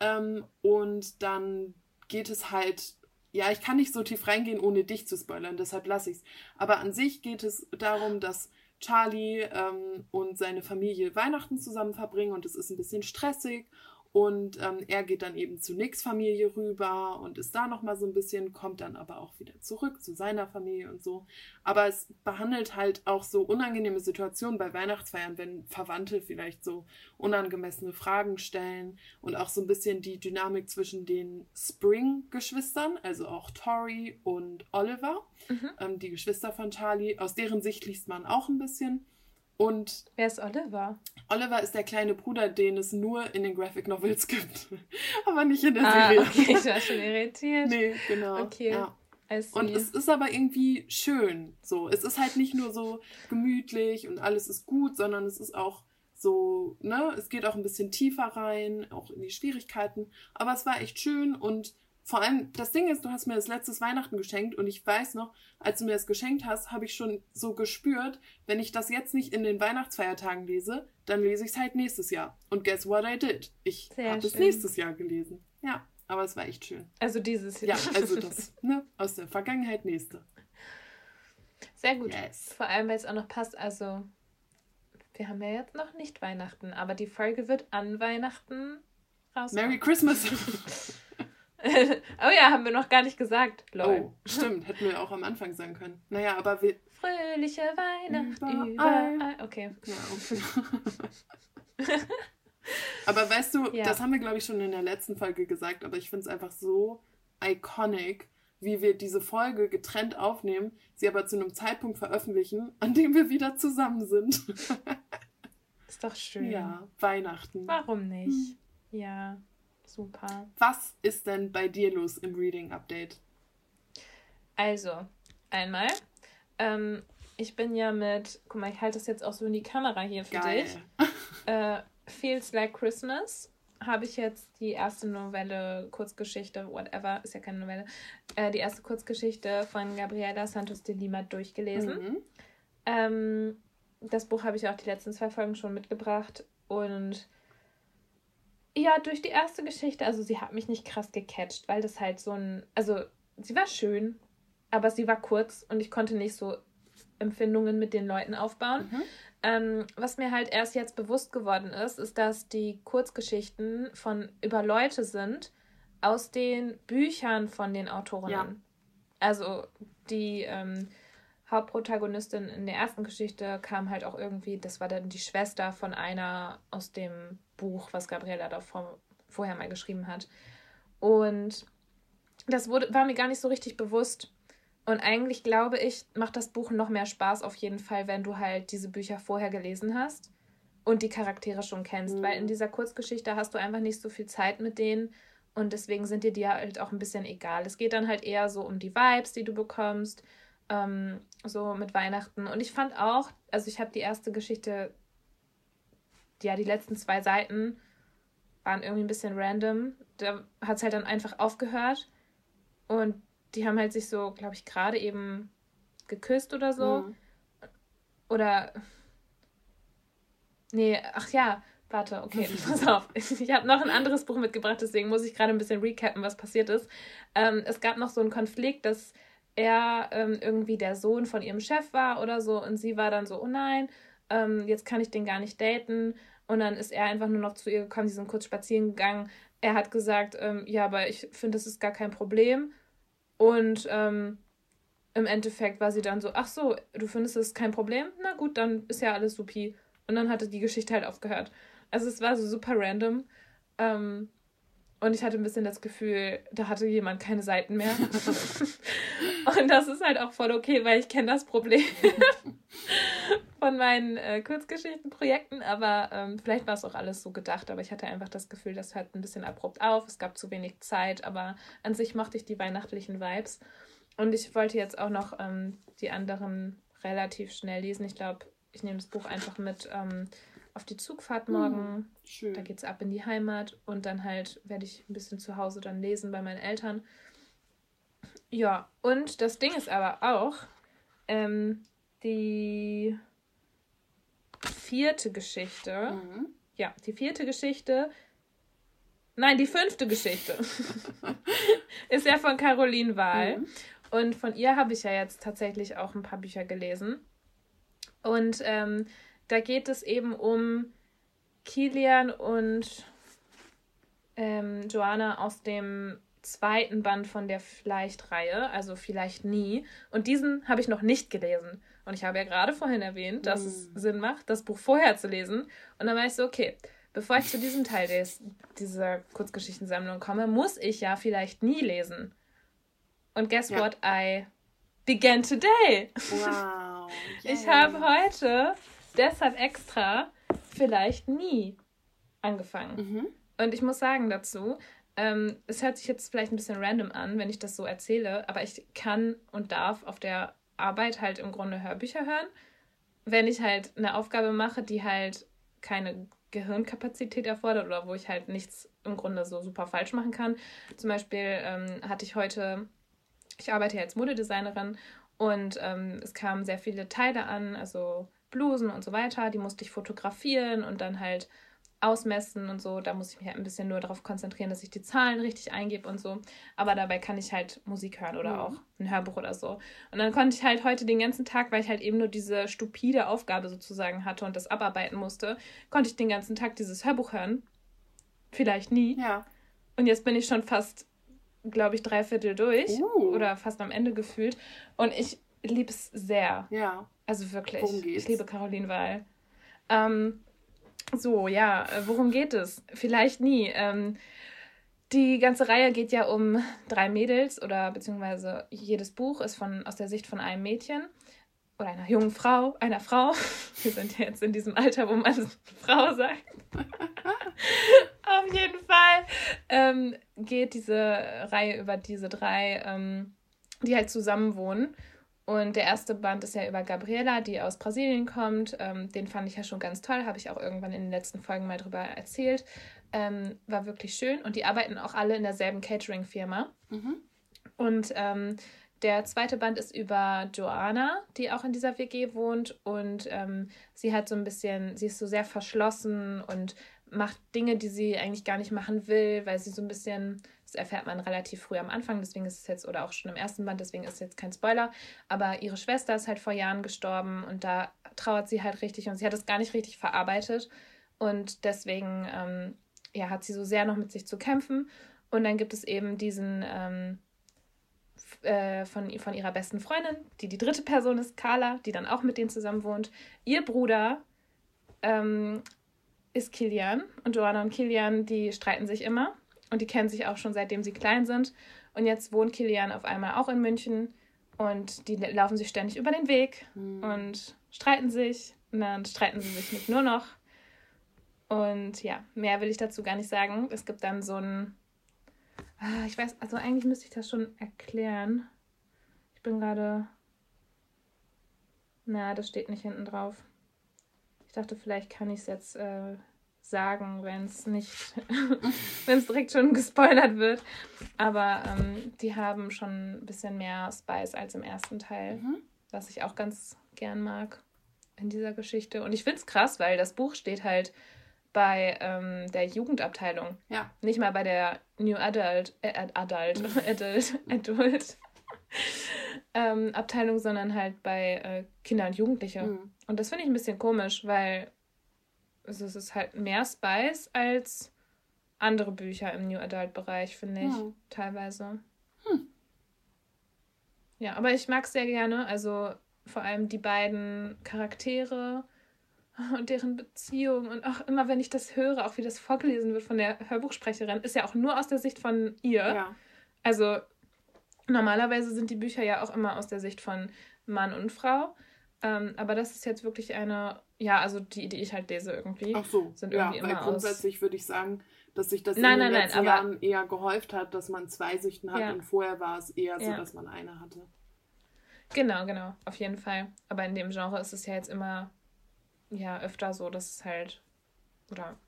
Ähm, und dann geht es halt ja, ich kann nicht so tief reingehen, ohne dich zu spoilern, deshalb lasse ich es. Aber an sich geht es darum, dass Charlie ähm, und seine Familie Weihnachten zusammen verbringen und es ist ein bisschen stressig und ähm, er geht dann eben zu Nicks Familie rüber und ist da nochmal so ein bisschen, kommt dann aber auch wieder zurück zu seiner Familie und so. Aber es behandelt halt auch so unangenehme Situationen bei Weihnachtsfeiern, wenn Verwandte vielleicht so unangemessene Fragen stellen und auch so ein bisschen die Dynamik zwischen den Spring-Geschwistern, also auch Tori und Oliver, mhm. ähm, die Geschwister von Charlie. Aus deren Sicht liest man auch ein bisschen. Und wer ist Oliver? Oliver ist der kleine Bruder, den es nur in den Graphic Novels gibt, aber nicht in der ah, Serie. Okay, ich war schon irritiert. nee, genau. Okay. Ja. Und es ist aber irgendwie schön. So, es ist halt nicht nur so gemütlich und alles ist gut, sondern es ist auch so, ne, es geht auch ein bisschen tiefer rein, auch in die Schwierigkeiten. Aber es war echt schön und vor allem, das Ding ist, du hast mir das letztes Weihnachten geschenkt und ich weiß noch, als du mir das geschenkt hast, habe ich schon so gespürt, wenn ich das jetzt nicht in den Weihnachtsfeiertagen lese, dann lese ich es halt nächstes Jahr. Und guess what I did? Ich habe es nächstes Jahr gelesen. Ja, aber es war echt schön. Also dieses Jahr. Ja, also das, ne, aus der Vergangenheit nächste. Sehr gut. Yes. Vor allem, weil es auch noch passt, also wir haben ja jetzt noch nicht Weihnachten, aber die Folge wird an Weihnachten rauskommen. Merry Christmas! oh ja, haben wir noch gar nicht gesagt. Lol. Oh, stimmt. Hätten wir auch am Anfang sagen können. Naja, aber wir. Fröhliche Weihnachten. Überall. überall. Okay. Ja, okay. aber weißt du, ja. das haben wir, glaube ich, schon in der letzten Folge gesagt, aber ich finde es einfach so iconic, wie wir diese Folge getrennt aufnehmen, sie aber zu einem Zeitpunkt veröffentlichen, an dem wir wieder zusammen sind. Ist doch schön. Ja, Weihnachten. Warum nicht? Hm. Ja, super. Was ist denn bei dir los im Reading Update? Also, einmal, ähm, ich bin ja mit, guck mal, ich halte das jetzt auch so in die Kamera hier für Geil. dich. äh, Feels Like Christmas habe ich jetzt die erste Novelle, Kurzgeschichte, whatever, ist ja keine Novelle, äh, die erste Kurzgeschichte von Gabriela Santos de Lima durchgelesen. Mhm. Ähm, das Buch habe ich auch die letzten zwei Folgen schon mitgebracht und ja, durch die erste Geschichte, also sie hat mich nicht krass gecatcht, weil das halt so ein, also sie war schön, aber sie war kurz und ich konnte nicht so Empfindungen mit den Leuten aufbauen. Mhm. Ähm, was mir halt erst jetzt bewusst geworden ist, ist, dass die Kurzgeschichten von über Leute sind aus den Büchern von den Autorinnen. Ja. Also die ähm, Hauptprotagonistin in der ersten Geschichte kam halt auch irgendwie, das war dann die Schwester von einer aus dem Buch, was Gabriela da vor, vorher mal geschrieben hat. Und das wurde, war mir gar nicht so richtig bewusst. Und eigentlich glaube ich, macht das Buch noch mehr Spaß auf jeden Fall, wenn du halt diese Bücher vorher gelesen hast und die Charaktere schon kennst. Mhm. Weil in mhm. dieser Kurzgeschichte hast du einfach nicht so viel Zeit mit denen und deswegen sind dir die halt auch ein bisschen egal. Es geht dann halt eher so um die Vibes, die du bekommst ähm, so mit Weihnachten. Und ich fand auch, also ich habe die erste Geschichte, ja, die letzten zwei Seiten waren irgendwie ein bisschen random. Da hat es halt dann einfach aufgehört. Und die haben halt sich so, glaube ich, gerade eben geküsst oder so. Mhm. Oder. Nee, ach ja, warte, okay, pass auf. Ich habe noch ein anderes Buch mitgebracht, deswegen muss ich gerade ein bisschen recappen, was passiert ist. Ähm, es gab noch so einen Konflikt, dass er ähm, irgendwie der Sohn von ihrem Chef war oder so und sie war dann so, oh nein, ähm, jetzt kann ich den gar nicht daten. Und dann ist er einfach nur noch zu ihr gekommen, sie sind kurz spazieren gegangen. Er hat gesagt, ähm, ja, aber ich finde, das ist gar kein Problem. Und ähm, im Endeffekt war sie dann so, ach so, du findest es kein Problem? Na gut, dann ist ja alles supi. Und dann hatte die Geschichte halt aufgehört. Also es war so super random. Ähm, und ich hatte ein bisschen das Gefühl, da hatte jemand keine Seiten mehr. und das ist halt auch voll okay, weil ich kenne das Problem von meinen äh, Kurzgeschichtenprojekten. Aber ähm, vielleicht war es auch alles so gedacht. Aber ich hatte einfach das Gefühl, das hört ein bisschen abrupt auf. Es gab zu wenig Zeit. Aber an sich mochte ich die weihnachtlichen Vibes. Und ich wollte jetzt auch noch ähm, die anderen relativ schnell lesen. Ich glaube, ich nehme das Buch einfach mit. Ähm, auf die Zugfahrt morgen. Hm, da geht es ab in die Heimat und dann halt werde ich ein bisschen zu Hause dann lesen bei meinen Eltern. Ja, und das Ding ist aber auch, ähm, die vierte Geschichte. Mhm. Ja, die vierte Geschichte. Nein, die fünfte Geschichte. ist ja von Caroline Wahl. Mhm. Und von ihr habe ich ja jetzt tatsächlich auch ein paar Bücher gelesen. Und ähm, da geht es eben um Kilian und ähm, Joanna aus dem zweiten Band von der Vielleicht-Reihe, also vielleicht nie. Und diesen habe ich noch nicht gelesen. Und ich habe ja gerade vorhin erwähnt, dass mm. es Sinn macht, das Buch vorher zu lesen. Und dann war ich so, okay, bevor ich zu diesem Teil des, dieser Kurzgeschichtensammlung komme, muss ich ja vielleicht nie lesen. Und guess ja. what I began today? Wow. Yeah. Ich habe heute deshalb extra vielleicht nie angefangen. Mhm. Und ich muss sagen dazu, ähm, es hört sich jetzt vielleicht ein bisschen random an, wenn ich das so erzähle, aber ich kann und darf auf der Arbeit halt im Grunde Hörbücher hören. Wenn ich halt eine Aufgabe mache, die halt keine Gehirnkapazität erfordert oder wo ich halt nichts im Grunde so super falsch machen kann. Zum Beispiel ähm, hatte ich heute, ich arbeite ja als Modedesignerin und ähm, es kamen sehr viele Teile an, also Blusen und so weiter. Die musste ich fotografieren und dann halt ausmessen und so. Da muss ich mich halt ein bisschen nur darauf konzentrieren, dass ich die Zahlen richtig eingebe und so. Aber dabei kann ich halt Musik hören oder mhm. auch ein Hörbuch oder so. Und dann konnte ich halt heute den ganzen Tag, weil ich halt eben nur diese stupide Aufgabe sozusagen hatte und das abarbeiten musste, konnte ich den ganzen Tag dieses Hörbuch hören. Vielleicht nie. Ja. Und jetzt bin ich schon fast glaube ich, drei Viertel durch uh. oder fast am Ende gefühlt. Und ich liebe es sehr. Ja. Also wirklich. Worum geht's? Ich liebe Caroline Wahl. Ähm, so, ja, äh, worum geht es? Vielleicht nie. Ähm, die ganze Reihe geht ja um drei Mädels oder beziehungsweise jedes Buch ist von, aus der Sicht von einem Mädchen oder einer jungen Frau, einer Frau. Wir sind ja jetzt in diesem Alter, wo man Frau sagt. Auf jeden Fall ähm, geht diese Reihe über diese drei, ähm, die halt zusammen wohnen. Und der erste Band ist ja über Gabriela, die aus Brasilien kommt. Ähm, den fand ich ja schon ganz toll, habe ich auch irgendwann in den letzten Folgen mal drüber erzählt. Ähm, war wirklich schön und die arbeiten auch alle in derselben Catering-Firma. Mhm. Und ähm, der zweite Band ist über Joanna, die auch in dieser WG wohnt und ähm, sie hat so ein bisschen, sie ist so sehr verschlossen und macht Dinge, die sie eigentlich gar nicht machen will, weil sie so ein bisschen, erfährt man relativ früh am Anfang, deswegen ist es jetzt, oder auch schon im ersten Band, deswegen ist es jetzt kein Spoiler, aber ihre Schwester ist halt vor Jahren gestorben und da trauert sie halt richtig und sie hat es gar nicht richtig verarbeitet und deswegen ähm, ja, hat sie so sehr noch mit sich zu kämpfen. Und dann gibt es eben diesen ähm, äh, von, von ihrer besten Freundin, die die dritte Person ist, Carla, die dann auch mit denen zusammen wohnt. Ihr Bruder ähm, ist Kilian und Joanna und Kilian, die streiten sich immer und die kennen sich auch schon seitdem sie klein sind. Und jetzt wohnt Kilian auf einmal auch in München und die laufen sich ständig über den Weg mhm. und streiten sich. Und dann streiten sie sich nicht nur noch, und ja, mehr will ich dazu gar nicht sagen. Es gibt dann so ein. Ah, ich weiß, also eigentlich müsste ich das schon erklären. Ich bin gerade. Na, das steht nicht hinten drauf. Ich dachte, vielleicht kann ich es jetzt äh, sagen, wenn es nicht, wenn es direkt schon gespoilert wird. Aber ähm, die haben schon ein bisschen mehr Spice als im ersten Teil, mhm. was ich auch ganz gern mag in dieser Geschichte. Und ich finde es krass, weil das Buch steht halt bei ähm, der Jugendabteilung. Ja. Nicht mal bei der New Adult, äh, Adult, Adult, Adult ähm, Abteilung, sondern halt bei äh, Kinder und Jugendliche. Mhm. Und das finde ich ein bisschen komisch, weil also es ist halt mehr Spice als andere Bücher im New Adult Bereich, finde ich, mhm. teilweise. Hm. Ja, aber ich mag es sehr gerne. Also vor allem die beiden Charaktere und deren Beziehung und auch immer, wenn ich das höre, auch wie das vorgelesen wird von der Hörbuchsprecherin, ist ja auch nur aus der Sicht von ihr. Ja. Also normalerweise sind die Bücher ja auch immer aus der Sicht von Mann und Frau. Ähm, aber das ist jetzt wirklich eine, ja, also die, die ich halt lese irgendwie. Ach so, sind irgendwie ja, weil grundsätzlich würde ich sagen, dass sich das nein, in den nein, letzten nein, Jahren eher gehäuft hat, dass man zwei Sichten hat ja. und vorher war es eher so, ja. dass man eine hatte. Genau, genau, auf jeden Fall. Aber in dem Genre ist es ja jetzt immer ja öfter so, dass es halt, oder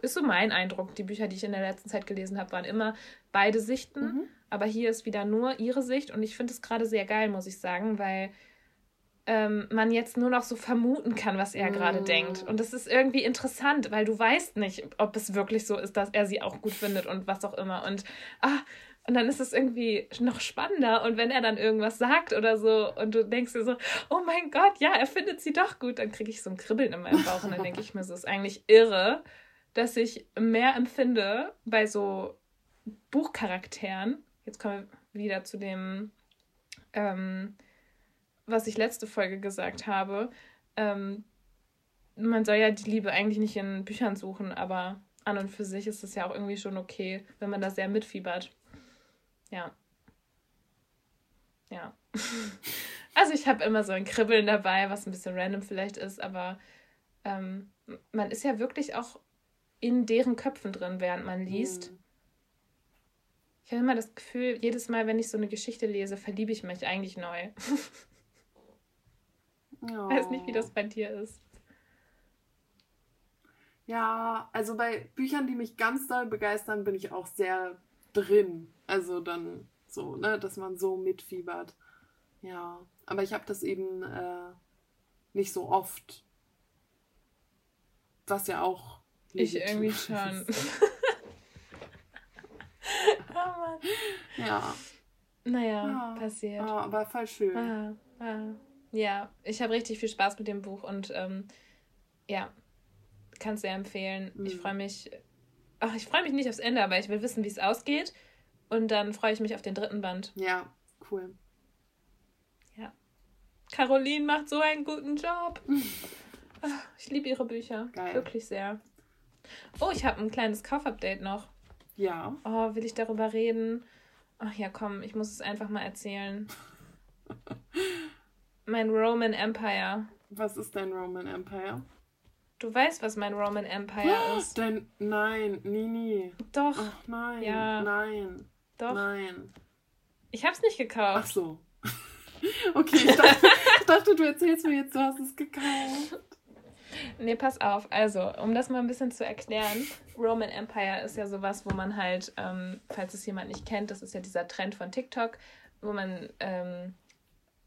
ist so mein Eindruck, die Bücher, die ich in der letzten Zeit gelesen habe, waren immer beide Sichten. Mhm. Aber hier ist wieder nur ihre Sicht und ich finde es gerade sehr geil, muss ich sagen, weil ähm, man jetzt nur noch so vermuten kann, was er gerade denkt. Und das ist irgendwie interessant, weil du weißt nicht, ob es wirklich so ist, dass er sie auch gut findet und was auch immer. Und ah, und dann ist es irgendwie noch spannender. Und wenn er dann irgendwas sagt oder so und du denkst dir so, oh mein Gott, ja, er findet sie doch gut, dann kriege ich so ein Kribbeln in meinem Bauch. Und dann denke ich mir so, ist eigentlich irre, dass ich mehr empfinde bei so Buchcharakteren. Jetzt kommen wir wieder zu dem, ähm, was ich letzte Folge gesagt habe. Ähm, man soll ja die Liebe eigentlich nicht in Büchern suchen, aber an und für sich ist es ja auch irgendwie schon okay, wenn man da sehr mitfiebert. Ja. Ja. also ich habe immer so ein Kribbeln dabei, was ein bisschen random vielleicht ist, aber ähm, man ist ja wirklich auch in deren Köpfen drin, während man liest. Mhm. Ich habe immer das Gefühl, jedes Mal, wenn ich so eine Geschichte lese, verliebe ich mich eigentlich neu. oh. Weiß nicht, wie das bei dir ist. Ja, also bei Büchern, die mich ganz doll begeistern, bin ich auch sehr drin. Also dann so, ne, dass man so mitfiebert. Ja, aber ich habe das eben äh, nicht so oft. Was ja auch. Ich irgendwie schon. oh Mann. Ja. Naja, ja, passiert. Ja, aber voll schön. Ah, ah. Ja, ich habe richtig viel Spaß mit dem Buch und ähm, ja, kann es sehr empfehlen. Mhm. Ich freue mich, ach, ich freue mich nicht aufs Ende, aber ich will wissen, wie es ausgeht. Und dann freue ich mich auf den dritten Band. Ja, cool. Ja. Caroline macht so einen guten Job. ich liebe ihre Bücher. Geil. Wirklich sehr. Oh, ich habe ein kleines Kaufupdate noch. Ja. Oh, will ich darüber reden? Ach ja, komm, ich muss es einfach mal erzählen. mein Roman Empire. Was ist dein Roman Empire? Du weißt, was mein Roman Empire oh, ist. Dein, nein, nie, nie. Doch. Ach, nein, ja. nein. Doch. Nein. Ich hab's nicht gekauft. Ach so. okay, ich dachte, ich dachte, du erzählst mir jetzt, du hast es gekauft. Nee, pass auf. Also, um das mal ein bisschen zu erklären, Roman Empire ist ja sowas, wo man halt, ähm, falls es jemand nicht kennt, das ist ja dieser Trend von TikTok, wo man ähm,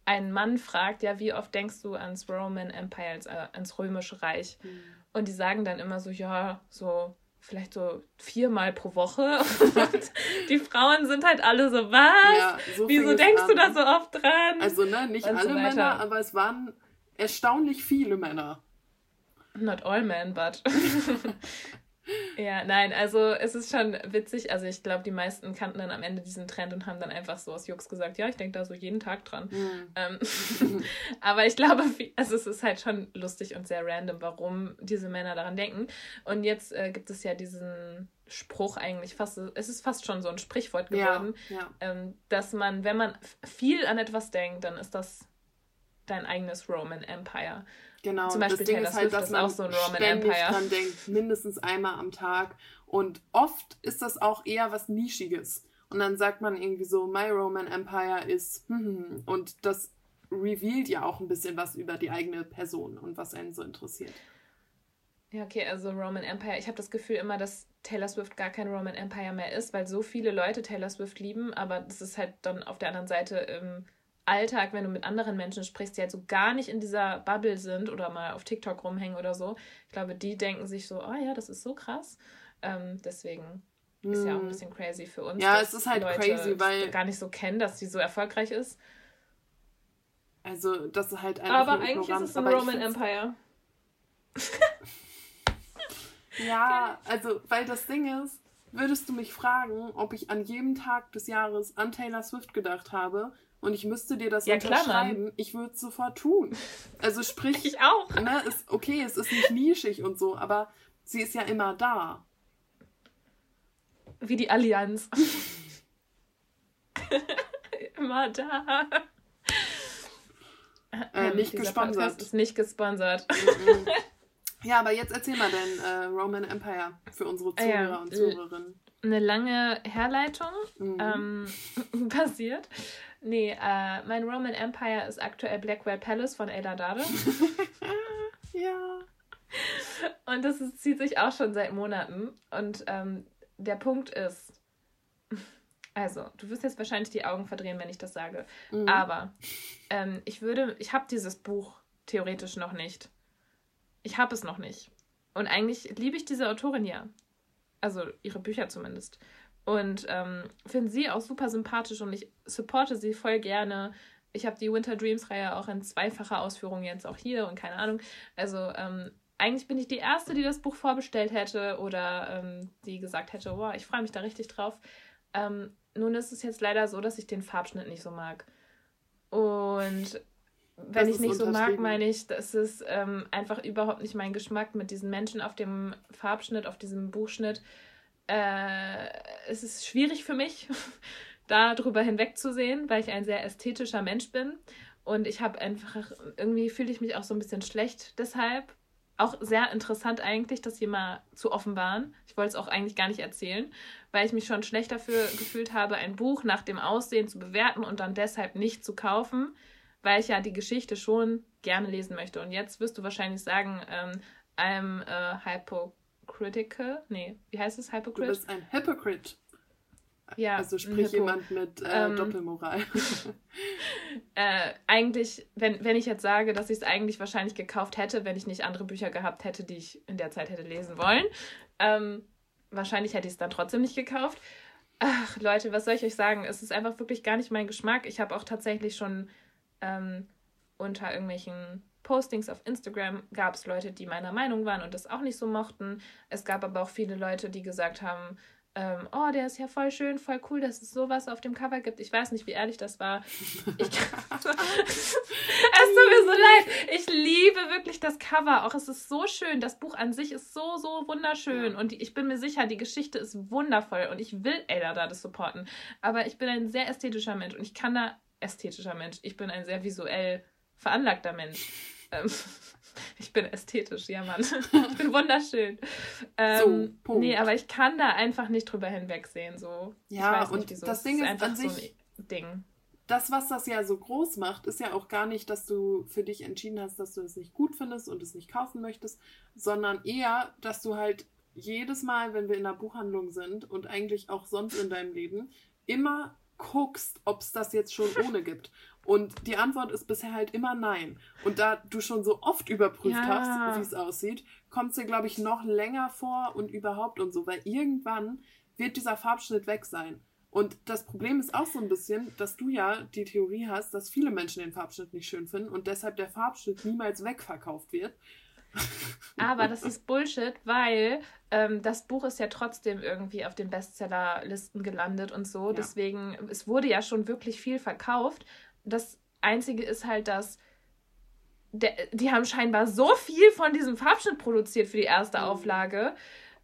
einen Mann fragt, ja, wie oft denkst du ans Roman Empire, ans, äh, ans Römische Reich? Mhm. Und die sagen dann immer so, ja, so vielleicht so viermal pro Woche. Und die Frauen sind halt alle so, was? Ja, so Wieso denkst du da so oft dran? Also, ne, nicht alle so Männer, aber es waren erstaunlich viele Männer. Not all men, but. ja, nein, also es ist schon witzig. Also ich glaube, die meisten kannten dann am Ende diesen Trend und haben dann einfach so aus Jux gesagt, ja, ich denke da so jeden Tag dran. Mhm. Ähm, aber ich glaube, also es ist halt schon lustig und sehr random, warum diese Männer daran denken. Und jetzt äh, gibt es ja diesen Spruch eigentlich fast, es ist fast schon so ein Sprichwort geworden, ja, ja. Ähm, dass man, wenn man viel an etwas denkt, dann ist das dein eigenes Roman Empire. Genau, Zum Beispiel das Ding ist halt, dass man so ständig Empire. dran denkt, mindestens einmal am Tag. Und oft ist das auch eher was Nischiges. Und dann sagt man irgendwie so, My Roman Empire ist, hm, hm, hm. und das revealt ja auch ein bisschen was über die eigene Person und was einen so interessiert. Ja, okay, also Roman Empire. Ich habe das Gefühl immer, dass Taylor Swift gar kein Roman Empire mehr ist, weil so viele Leute Taylor Swift lieben, aber das ist halt dann auf der anderen Seite im Alltag, wenn du mit anderen Menschen sprichst, die halt so gar nicht in dieser Bubble sind oder mal auf TikTok rumhängen oder so. Ich glaube, die denken sich so, oh ja, das ist so krass. Ähm, deswegen ist ja auch ein hm. bisschen crazy für uns. Ja, es ist halt Leute crazy, weil gar nicht so kennen, dass sie so erfolgreich ist. Also, das ist halt einfach. Aber eigentlich ist es ein Roman Empire. ja, also, weil das Ding ist, würdest du mich fragen, ob ich an jedem Tag des Jahres an Taylor Swift gedacht habe, und ich müsste dir das ja, unterschreiben, klar, ich würde es sofort tun. Also sprich, ich auch. Ne, ist, okay, es ist nicht nischig und so, aber sie ist ja immer da. Wie die Allianz. immer da. Äh, nicht gesponsert. ist nicht gesponsert. Ja, aber jetzt erzähl mal dein äh, Roman Empire für unsere Zuhörer ja, und Zuhörerinnen. Eine lange Herleitung mhm. ähm, passiert. Nee, äh, mein Roman Empire ist aktuell Blackwell Palace von Ada Dade. ja. Und das ist, zieht sich auch schon seit Monaten. Und ähm, der Punkt ist, also, du wirst jetzt wahrscheinlich die Augen verdrehen, wenn ich das sage. Mhm. Aber ähm, ich würde, ich habe dieses Buch theoretisch noch nicht. Ich habe es noch nicht. Und eigentlich liebe ich diese Autorin ja. Also ihre Bücher zumindest. Und ähm, finde sie auch super sympathisch und ich supporte sie voll gerne. Ich habe die Winter Dreams Reihe auch in zweifacher Ausführung jetzt auch hier und keine Ahnung. Also ähm, eigentlich bin ich die Erste, die das Buch vorbestellt hätte oder ähm, die gesagt hätte, wow, ich freue mich da richtig drauf. Ähm, nun ist es jetzt leider so, dass ich den Farbschnitt nicht so mag. Und wenn ich nicht so mag, meine ich, das ist ähm, einfach überhaupt nicht mein Geschmack mit diesen Menschen auf dem Farbschnitt, auf diesem Buchschnitt äh, es ist schwierig für mich, darüber hinwegzusehen, weil ich ein sehr ästhetischer Mensch bin. Und ich habe einfach, irgendwie fühle ich mich auch so ein bisschen schlecht deshalb. Auch sehr interessant eigentlich, das hier mal zu offenbaren. Ich wollte es auch eigentlich gar nicht erzählen, weil ich mich schon schlecht dafür gefühlt habe, ein Buch nach dem Aussehen zu bewerten und dann deshalb nicht zu kaufen, weil ich ja die Geschichte schon gerne lesen möchte. Und jetzt wirst du wahrscheinlich sagen, ähm, I'm a hypo hypocritical. Nee, wie heißt es? Hypocrite? Du bist ein Hypocrite. Ja, also sprich jemand mit äh, ähm, Doppelmoral. äh, eigentlich, wenn, wenn ich jetzt sage, dass ich es eigentlich wahrscheinlich gekauft hätte, wenn ich nicht andere Bücher gehabt hätte, die ich in der Zeit hätte lesen wollen, ähm, wahrscheinlich hätte ich es dann trotzdem nicht gekauft. Ach, Leute, was soll ich euch sagen? Es ist einfach wirklich gar nicht mein Geschmack. Ich habe auch tatsächlich schon ähm, unter irgendwelchen Postings auf Instagram gab es Leute, die meiner Meinung waren und das auch nicht so mochten. Es gab aber auch viele Leute, die gesagt haben, ähm, oh, der ist ja voll schön, voll cool, dass es sowas auf dem Cover gibt. Ich weiß nicht, wie ehrlich das war. Ich, es tut mir so leid. Ich liebe wirklich das Cover. Auch es ist so schön. Das Buch an sich ist so, so wunderschön. Und ich bin mir sicher, die Geschichte ist wundervoll. Und ich will Ada da das supporten. Aber ich bin ein sehr ästhetischer Mensch. Und ich kann da ästhetischer Mensch. Ich bin ein sehr visuell veranlagter Mensch. Ähm, ich bin ästhetisch, ja Mann. ich bin wunderschön. Ähm, so, Punkt. Nee, aber ich kann da einfach nicht drüber hinwegsehen. So. Ja, weiß nicht, das Ding ist, ist einfach an sich, so ein Ding. Das, was das ja so groß macht, ist ja auch gar nicht, dass du für dich entschieden hast, dass du es nicht gut findest und es nicht kaufen möchtest, sondern eher, dass du halt jedes Mal, wenn wir in der Buchhandlung sind und eigentlich auch sonst in deinem Leben, immer guckst, ob es das jetzt schon ohne gibt. Und die Antwort ist bisher halt immer nein. Und da du schon so oft überprüft ja. hast, wie es aussieht, kommt es dir, glaube ich, noch länger vor und überhaupt und so, weil irgendwann wird dieser Farbschnitt weg sein. Und das Problem ist auch so ein bisschen, dass du ja die Theorie hast, dass viele Menschen den Farbschnitt nicht schön finden und deshalb der Farbschnitt niemals wegverkauft wird. Aber das ist Bullshit, weil ähm, das Buch ist ja trotzdem irgendwie auf den Bestsellerlisten gelandet und so. Ja. Deswegen, es wurde ja schon wirklich viel verkauft. Das Einzige ist halt, dass der, die haben scheinbar so viel von diesem Farbschnitt produziert für die erste mhm. Auflage,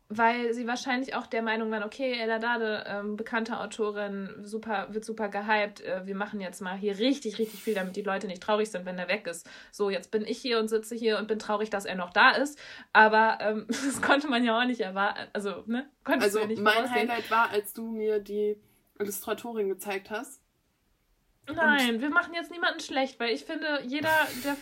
weil sie wahrscheinlich auch der Meinung waren, okay, Ella Dade, ähm, bekannte Autorin, super, wird super gehypt, äh, wir machen jetzt mal hier richtig, richtig viel, damit die Leute nicht traurig sind, wenn er weg ist. So, jetzt bin ich hier und sitze hier und bin traurig, dass er noch da ist, aber ähm, das konnte man ja auch nicht erwarten, also, ne, konntest also, ja nicht mein Highlight war, als du mir die Illustratorin gezeigt hast, Nein, und wir machen jetzt niemanden schlecht, weil ich finde, jeder, der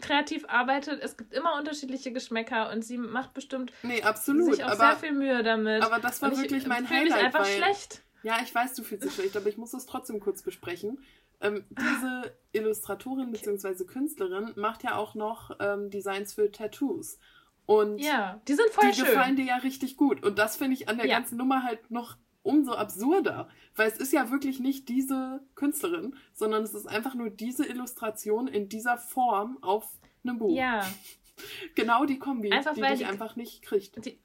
kreativ arbeitet, es gibt immer unterschiedliche Geschmäcker und sie macht bestimmt nee, absolut, sich auch aber, sehr viel Mühe damit. Aber das war und wirklich ich, mein Highlight. Mich einfach schlecht. Ja, ich weiß, du fühlst dich schlecht, aber ich muss es trotzdem kurz besprechen. Ähm, diese Illustratorin bzw. Künstlerin macht ja auch noch ähm, Designs für Tattoos. Und ja, die sind voll die schön. Die gefallen dir ja richtig gut. Und das finde ich an der ja. ganzen Nummer halt noch umso absurder, weil es ist ja wirklich nicht diese Künstlerin, sondern es ist einfach nur diese Illustration in dieser Form auf einem Buch. Ja. genau die Kombi, einfach, die dich die, einfach nicht kriegt. Die,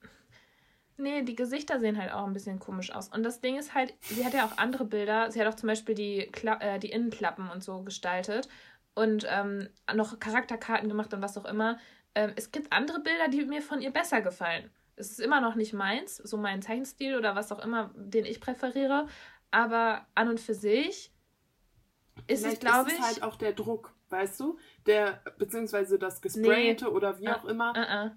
nee, die Gesichter sehen halt auch ein bisschen komisch aus. Und das Ding ist halt, sie hat ja auch andere Bilder. Sie hat auch zum Beispiel die, Kla äh, die Innenklappen und so gestaltet und ähm, noch Charakterkarten gemacht und was auch immer. Ähm, es gibt andere Bilder, die mir von ihr besser gefallen. Es ist immer noch nicht meins, so mein Zeichenstil oder was auch immer, den ich präferiere. Aber an und für sich ist Vielleicht es, glaube ich. ist halt auch der Druck, weißt du? Der, beziehungsweise das Gesprayte nee. oder wie ah, auch immer. Uh, uh.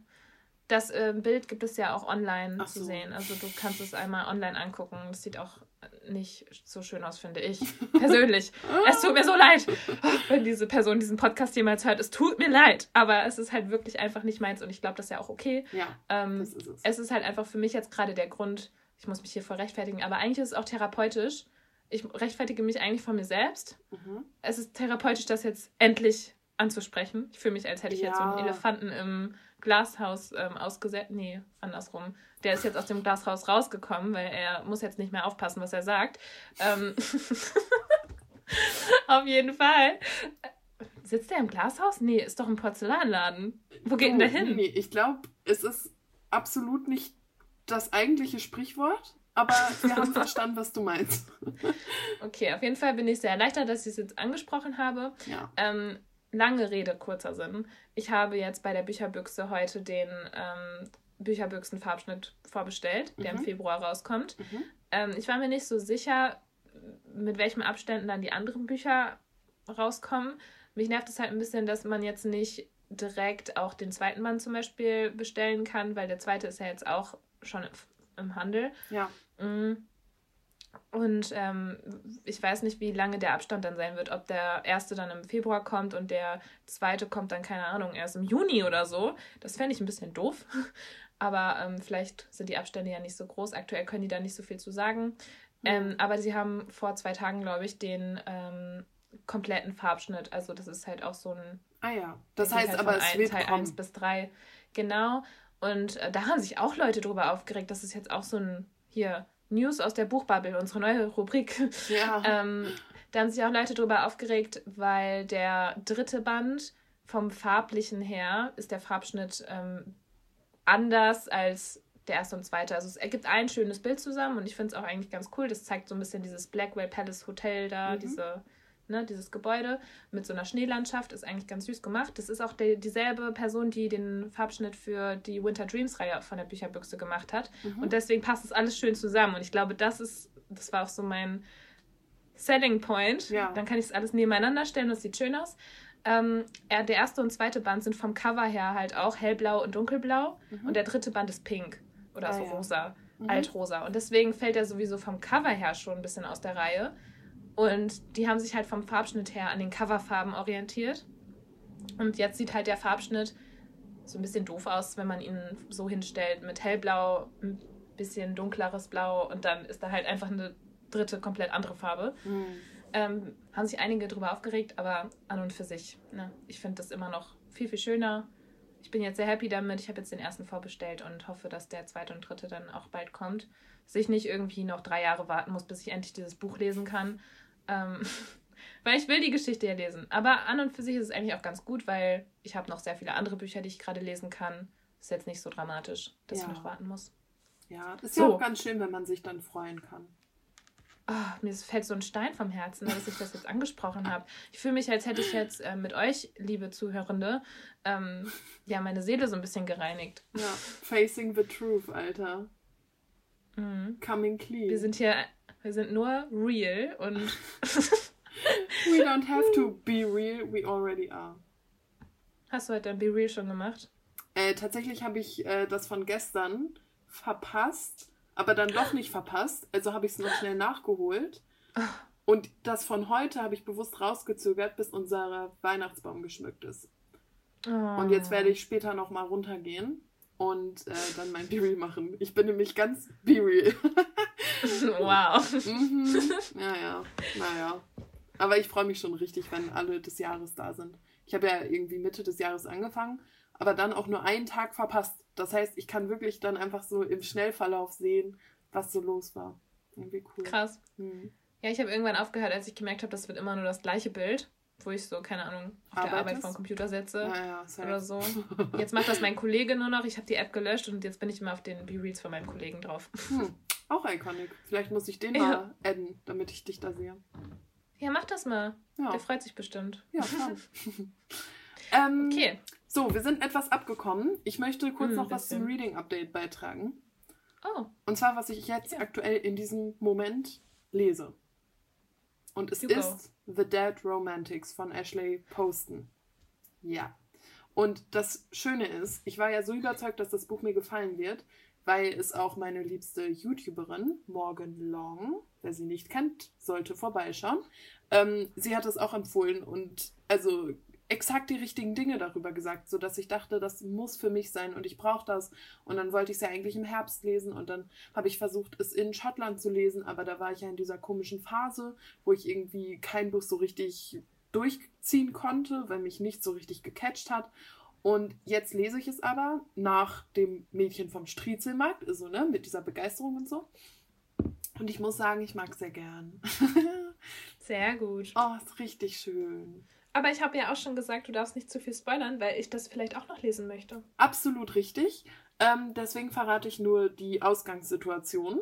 Das äh, Bild gibt es ja auch online so. zu sehen. Also du kannst es einmal online angucken. Das sieht auch nicht so schön aus, finde ich. Persönlich. es tut mir so leid, wenn diese Person diesen Podcast jemals hört. Es tut mir leid. Aber es ist halt wirklich einfach nicht meins und ich glaube, das ist ja auch okay. Ja, ähm, ist es. Es ist halt einfach für mich jetzt gerade der Grund, ich muss mich hier voll rechtfertigen, aber eigentlich ist es auch therapeutisch. Ich rechtfertige mich eigentlich von mir selbst. Mhm. Es ist therapeutisch, das jetzt endlich anzusprechen. Ich fühle mich, als hätte ich ja. jetzt so einen Elefanten im Glashaus ähm, ausgesetzt. Nee, andersrum. Der ist jetzt aus dem Glashaus rausgekommen, weil er muss jetzt nicht mehr aufpassen, was er sagt. Ähm Auf jeden Fall. Sitzt er im Glashaus? Nee, ist doch ein Porzellanladen. Wo geht oh, denn der hin? Nee, ich glaube, es ist absolut nicht das eigentliche Sprichwort, aber wir haben verstanden, was du meinst. okay, auf jeden Fall bin ich sehr erleichtert, dass ich es jetzt angesprochen habe. Ja. Ähm, lange Rede, kurzer Sinn. Ich habe jetzt bei der Bücherbüchse heute den ähm, Bücherbüchsen-Farbschnitt vorbestellt, der mhm. im Februar rauskommt. Mhm. Ähm, ich war mir nicht so sicher, mit welchen Abständen dann die anderen Bücher rauskommen. Mich nervt es halt ein bisschen, dass man jetzt nicht direkt auch den zweiten Band zum Beispiel bestellen kann, weil der zweite ist ja jetzt auch schon im Handel. Ja. Mhm. Und ähm, ich weiß nicht, wie lange der Abstand dann sein wird, ob der erste dann im Februar kommt und der zweite kommt dann, keine Ahnung, erst im Juni oder so. Das fände ich ein bisschen doof. Aber ähm, vielleicht sind die Abstände ja nicht so groß. Aktuell können die da nicht so viel zu sagen. Mhm. Ähm, aber sie haben vor zwei Tagen, glaube ich, den ähm, kompletten Farbschnitt. Also das ist halt auch so ein. Ah ja, das heißt halt aber es wird Teil kommen. 1 bis 3. Genau. Und äh, da haben sich auch Leute drüber aufgeregt, dass es jetzt auch so ein hier News aus der Buchbubble, unsere neue Rubrik. Ja. ähm, da haben sich auch Leute drüber aufgeregt, weil der dritte Band vom farblichen her ist der Farbschnitt ähm, anders als der erste und zweite. Also es ergibt ein schönes Bild zusammen und ich finde es auch eigentlich ganz cool. Das zeigt so ein bisschen dieses Blackwell Palace Hotel da, mhm. diese, ne, dieses Gebäude mit so einer Schneelandschaft. Ist eigentlich ganz süß gemacht. Das ist auch die, dieselbe Person, die den Farbschnitt für die Winter Dreams Reihe von der Bücherbüchse gemacht hat. Mhm. Und deswegen passt es alles schön zusammen. Und ich glaube, das ist, das war auch so mein Selling Point. Ja. Dann kann ich es alles nebeneinander stellen und es sieht schön aus. Ähm, er, der erste und zweite Band sind vom Cover her halt auch hellblau und dunkelblau. Mhm. Und der dritte Band ist pink oder ah, so ja. rosa, mhm. altrosa. Und deswegen fällt er sowieso vom Cover her schon ein bisschen aus der Reihe. Und die haben sich halt vom Farbschnitt her an den Coverfarben orientiert. Und jetzt sieht halt der Farbschnitt so ein bisschen doof aus, wenn man ihn so hinstellt mit hellblau, ein bisschen dunkleres Blau und dann ist da halt einfach eine dritte komplett andere Farbe. Mhm. Ähm, haben sich einige darüber aufgeregt, aber an und für sich. Ne? Ich finde das immer noch viel, viel schöner. Ich bin jetzt sehr happy damit. Ich habe jetzt den ersten vorbestellt und hoffe, dass der zweite und dritte dann auch bald kommt. Dass ich nicht irgendwie noch drei Jahre warten muss, bis ich endlich dieses Buch lesen kann. Ähm, weil ich will die Geschichte ja lesen. Aber an und für sich ist es eigentlich auch ganz gut, weil ich habe noch sehr viele andere Bücher, die ich gerade lesen kann. Ist jetzt nicht so dramatisch, dass ja. ich noch warten muss. Ja, ist so. ja auch ganz schön, wenn man sich dann freuen kann oh, mir fällt so ein Stein vom Herzen, dass ich das jetzt angesprochen habe. Ich fühle mich, als hätte ich jetzt äh, mit euch, liebe Zuhörende, ähm, ja, meine Seele so ein bisschen gereinigt. Ja, facing the truth, Alter. Mhm. Coming clean. Wir sind hier, wir sind nur real und. we don't have to be real, we already are. Hast du heute dein Be Real schon gemacht? Äh, tatsächlich habe ich äh, das von gestern verpasst aber dann doch nicht verpasst. Also habe ich es noch schnell nachgeholt. Und das von heute habe ich bewusst rausgezögert, bis unser Weihnachtsbaum geschmückt ist. Oh. Und jetzt werde ich später noch mal runtergehen und äh, dann mein Be-Real machen. Ich bin nämlich ganz Be-Real. wow. mhm. Ja, ja. Naja. Aber ich freue mich schon richtig, wenn alle des Jahres da sind. Ich habe ja irgendwie Mitte des Jahres angefangen aber dann auch nur einen Tag verpasst. Das heißt, ich kann wirklich dann einfach so im Schnellverlauf sehen, was so los war. Irgendwie cool. Krass. Hm. Ja, ich habe irgendwann aufgehört, als ich gemerkt habe, das wird immer nur das gleiche Bild, wo ich so, keine Ahnung, auf Arbeitest? der Arbeit vom Computer setze ja, ja, oder so. Jetzt macht das mein Kollege nur noch. Ich habe die App gelöscht und jetzt bin ich immer auf den B-Reads von meinem Kollegen drauf. Hm. Auch iconic. Vielleicht muss ich den ja. mal adden, damit ich dich da sehe. Ja, mach das mal. Ja. Der freut sich bestimmt. Ja, klar. ähm, okay. So, wir sind etwas abgekommen. Ich möchte kurz hm, noch was zum Reading Update beitragen. Oh. Und zwar, was ich jetzt ja. aktuell in diesem Moment lese. Und es you ist go. The Dead Romantics von Ashley Poston. Ja. Und das Schöne ist, ich war ja so überzeugt, dass das Buch mir gefallen wird, weil es auch meine liebste YouTuberin, Morgan Long, wer sie nicht kennt, sollte vorbeischauen. Ähm, sie hat es auch empfohlen und also exakt die richtigen Dinge darüber gesagt, sodass ich dachte, das muss für mich sein und ich brauche das. Und dann wollte ich es ja eigentlich im Herbst lesen und dann habe ich versucht, es in Schottland zu lesen, aber da war ich ja in dieser komischen Phase, wo ich irgendwie kein Buch so richtig durchziehen konnte, weil mich nicht so richtig gecatcht hat. Und jetzt lese ich es aber nach dem Mädchen vom Striezelmarkt, also ne, mit dieser Begeisterung und so. Und ich muss sagen, ich mag es sehr gern. sehr gut. Oh, ist richtig schön. Aber ich habe ja auch schon gesagt, du darfst nicht zu viel spoilern, weil ich das vielleicht auch noch lesen möchte. Absolut richtig. Ähm, deswegen verrate ich nur die Ausgangssituation.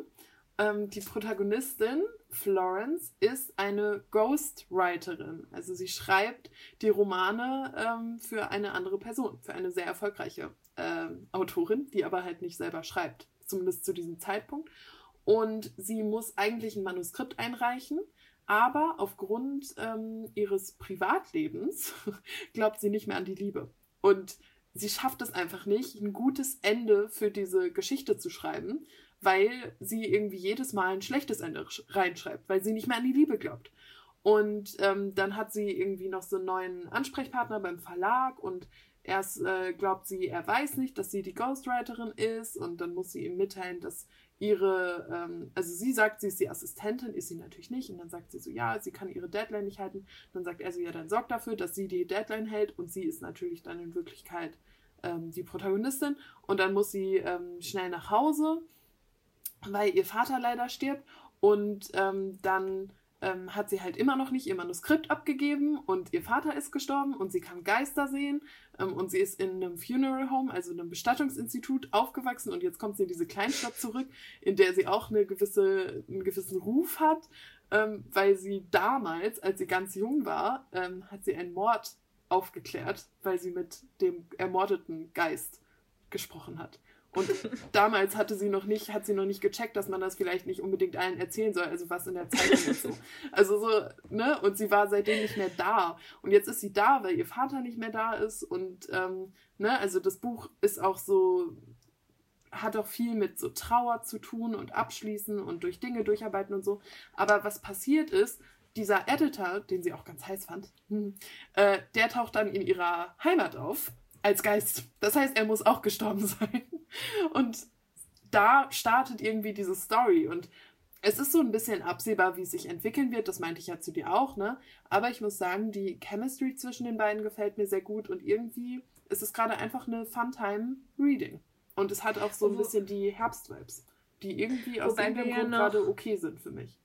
Ähm, die Protagonistin, Florence, ist eine Ghostwriterin. Also sie schreibt die Romane ähm, für eine andere Person, für eine sehr erfolgreiche ähm, Autorin, die aber halt nicht selber schreibt, zumindest zu diesem Zeitpunkt. Und sie muss eigentlich ein Manuskript einreichen aber aufgrund ähm, ihres Privatlebens glaubt sie nicht mehr an die Liebe. Und sie schafft es einfach nicht, ein gutes Ende für diese Geschichte zu schreiben, weil sie irgendwie jedes Mal ein schlechtes Ende reinschreibt, weil sie nicht mehr an die Liebe glaubt. Und ähm, dann hat sie irgendwie noch so einen neuen Ansprechpartner beim Verlag und erst äh, glaubt sie, er weiß nicht, dass sie die Ghostwriterin ist und dann muss sie ihm mitteilen, dass ihre, ähm, also sie sagt, sie ist die Assistentin, ist sie natürlich nicht. Und dann sagt sie so, ja, sie kann ihre Deadline nicht halten. Dann sagt er so, ja, dann sorgt dafür, dass sie die Deadline hält. Und sie ist natürlich dann in Wirklichkeit ähm, die Protagonistin. Und dann muss sie ähm, schnell nach Hause, weil ihr Vater leider stirbt. Und ähm, dann ähm, hat sie halt immer noch nicht ihr Manuskript abgegeben und ihr Vater ist gestorben und sie kann Geister sehen und sie ist in einem Funeral Home, also einem Bestattungsinstitut aufgewachsen und jetzt kommt sie in diese Kleinstadt zurück, in der sie auch eine gewisse, einen gewissen Ruf hat, ähm, weil sie damals, als sie ganz jung war, ähm, hat sie einen Mord aufgeklärt, weil sie mit dem ermordeten Geist gesprochen hat. Und damals hatte sie noch nicht, hat sie noch nicht gecheckt, dass man das vielleicht nicht unbedingt allen erzählen soll, also was in der Zeitung ist so. Also so, ne? Und sie war seitdem nicht mehr da. Und jetzt ist sie da, weil ihr Vater nicht mehr da ist. Und ähm, ne, also das Buch ist auch so, hat auch viel mit so Trauer zu tun und abschließen und durch Dinge durcharbeiten und so. Aber was passiert ist, dieser Editor, den sie auch ganz heiß fand, hm, äh, der taucht dann in ihrer Heimat auf als Geist. Das heißt, er muss auch gestorben sein. Und da startet irgendwie diese Story. Und es ist so ein bisschen absehbar, wie es sich entwickeln wird. Das meinte ich ja zu dir auch, ne? Aber ich muss sagen, die Chemistry zwischen den beiden gefällt mir sehr gut. Und irgendwie ist es gerade einfach eine Fun-Time-Reading. Und es hat auch so ein bisschen die Herbst-Vibes, die irgendwie aus irgendeinem Grund gerade okay sind für mich.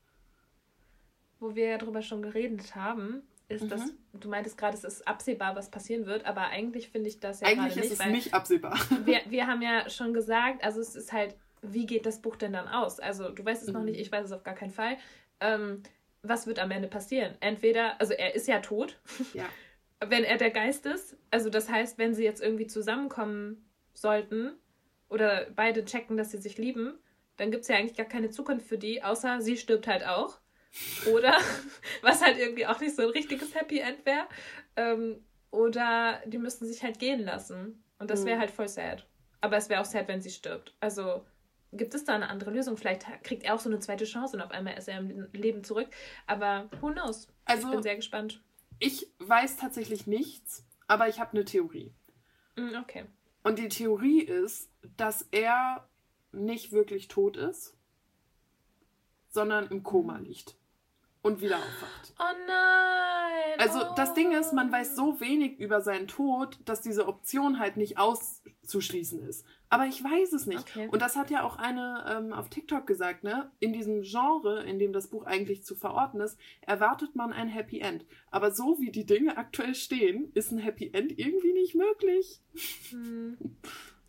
Wo wir ja drüber schon geredet haben, ist mhm. das, du meintest gerade, es ist absehbar, was passieren wird, aber eigentlich finde ich das ja eigentlich gerade nicht. Eigentlich ist es nicht absehbar. Wir, wir haben ja schon gesagt, also es ist halt, wie geht das Buch denn dann aus? Also du weißt es mhm. noch nicht, ich weiß es auf gar keinen Fall. Ähm, was wird am Ende passieren? Entweder, also er ist ja tot, ja. wenn er der Geist ist. Also das heißt, wenn sie jetzt irgendwie zusammenkommen sollten oder beide checken, dass sie sich lieben, dann gibt es ja eigentlich gar keine Zukunft für die, außer sie stirbt halt auch. Oder, was halt irgendwie auch nicht so ein richtiges Happy End wäre. Ähm, oder die müssten sich halt gehen lassen. Und das wäre mhm. halt voll sad. Aber es wäre auch sad, wenn sie stirbt. Also gibt es da eine andere Lösung? Vielleicht kriegt er auch so eine zweite Chance und auf einmal ist er im Leben zurück. Aber who knows? Also, ich bin sehr gespannt. Ich weiß tatsächlich nichts, aber ich habe eine Theorie. Mm, okay. Und die Theorie ist, dass er nicht wirklich tot ist, sondern im Koma liegt und wieder aufwacht. Oh nein! Also oh. das Ding ist, man weiß so wenig über seinen Tod, dass diese Option halt nicht auszuschließen ist. Aber ich weiß es nicht. Okay. Und das hat ja auch eine ähm, auf TikTok gesagt, ne? In diesem Genre, in dem das Buch eigentlich zu verorten ist, erwartet man ein Happy End. Aber so wie die Dinge aktuell stehen, ist ein Happy End irgendwie nicht möglich. Hm.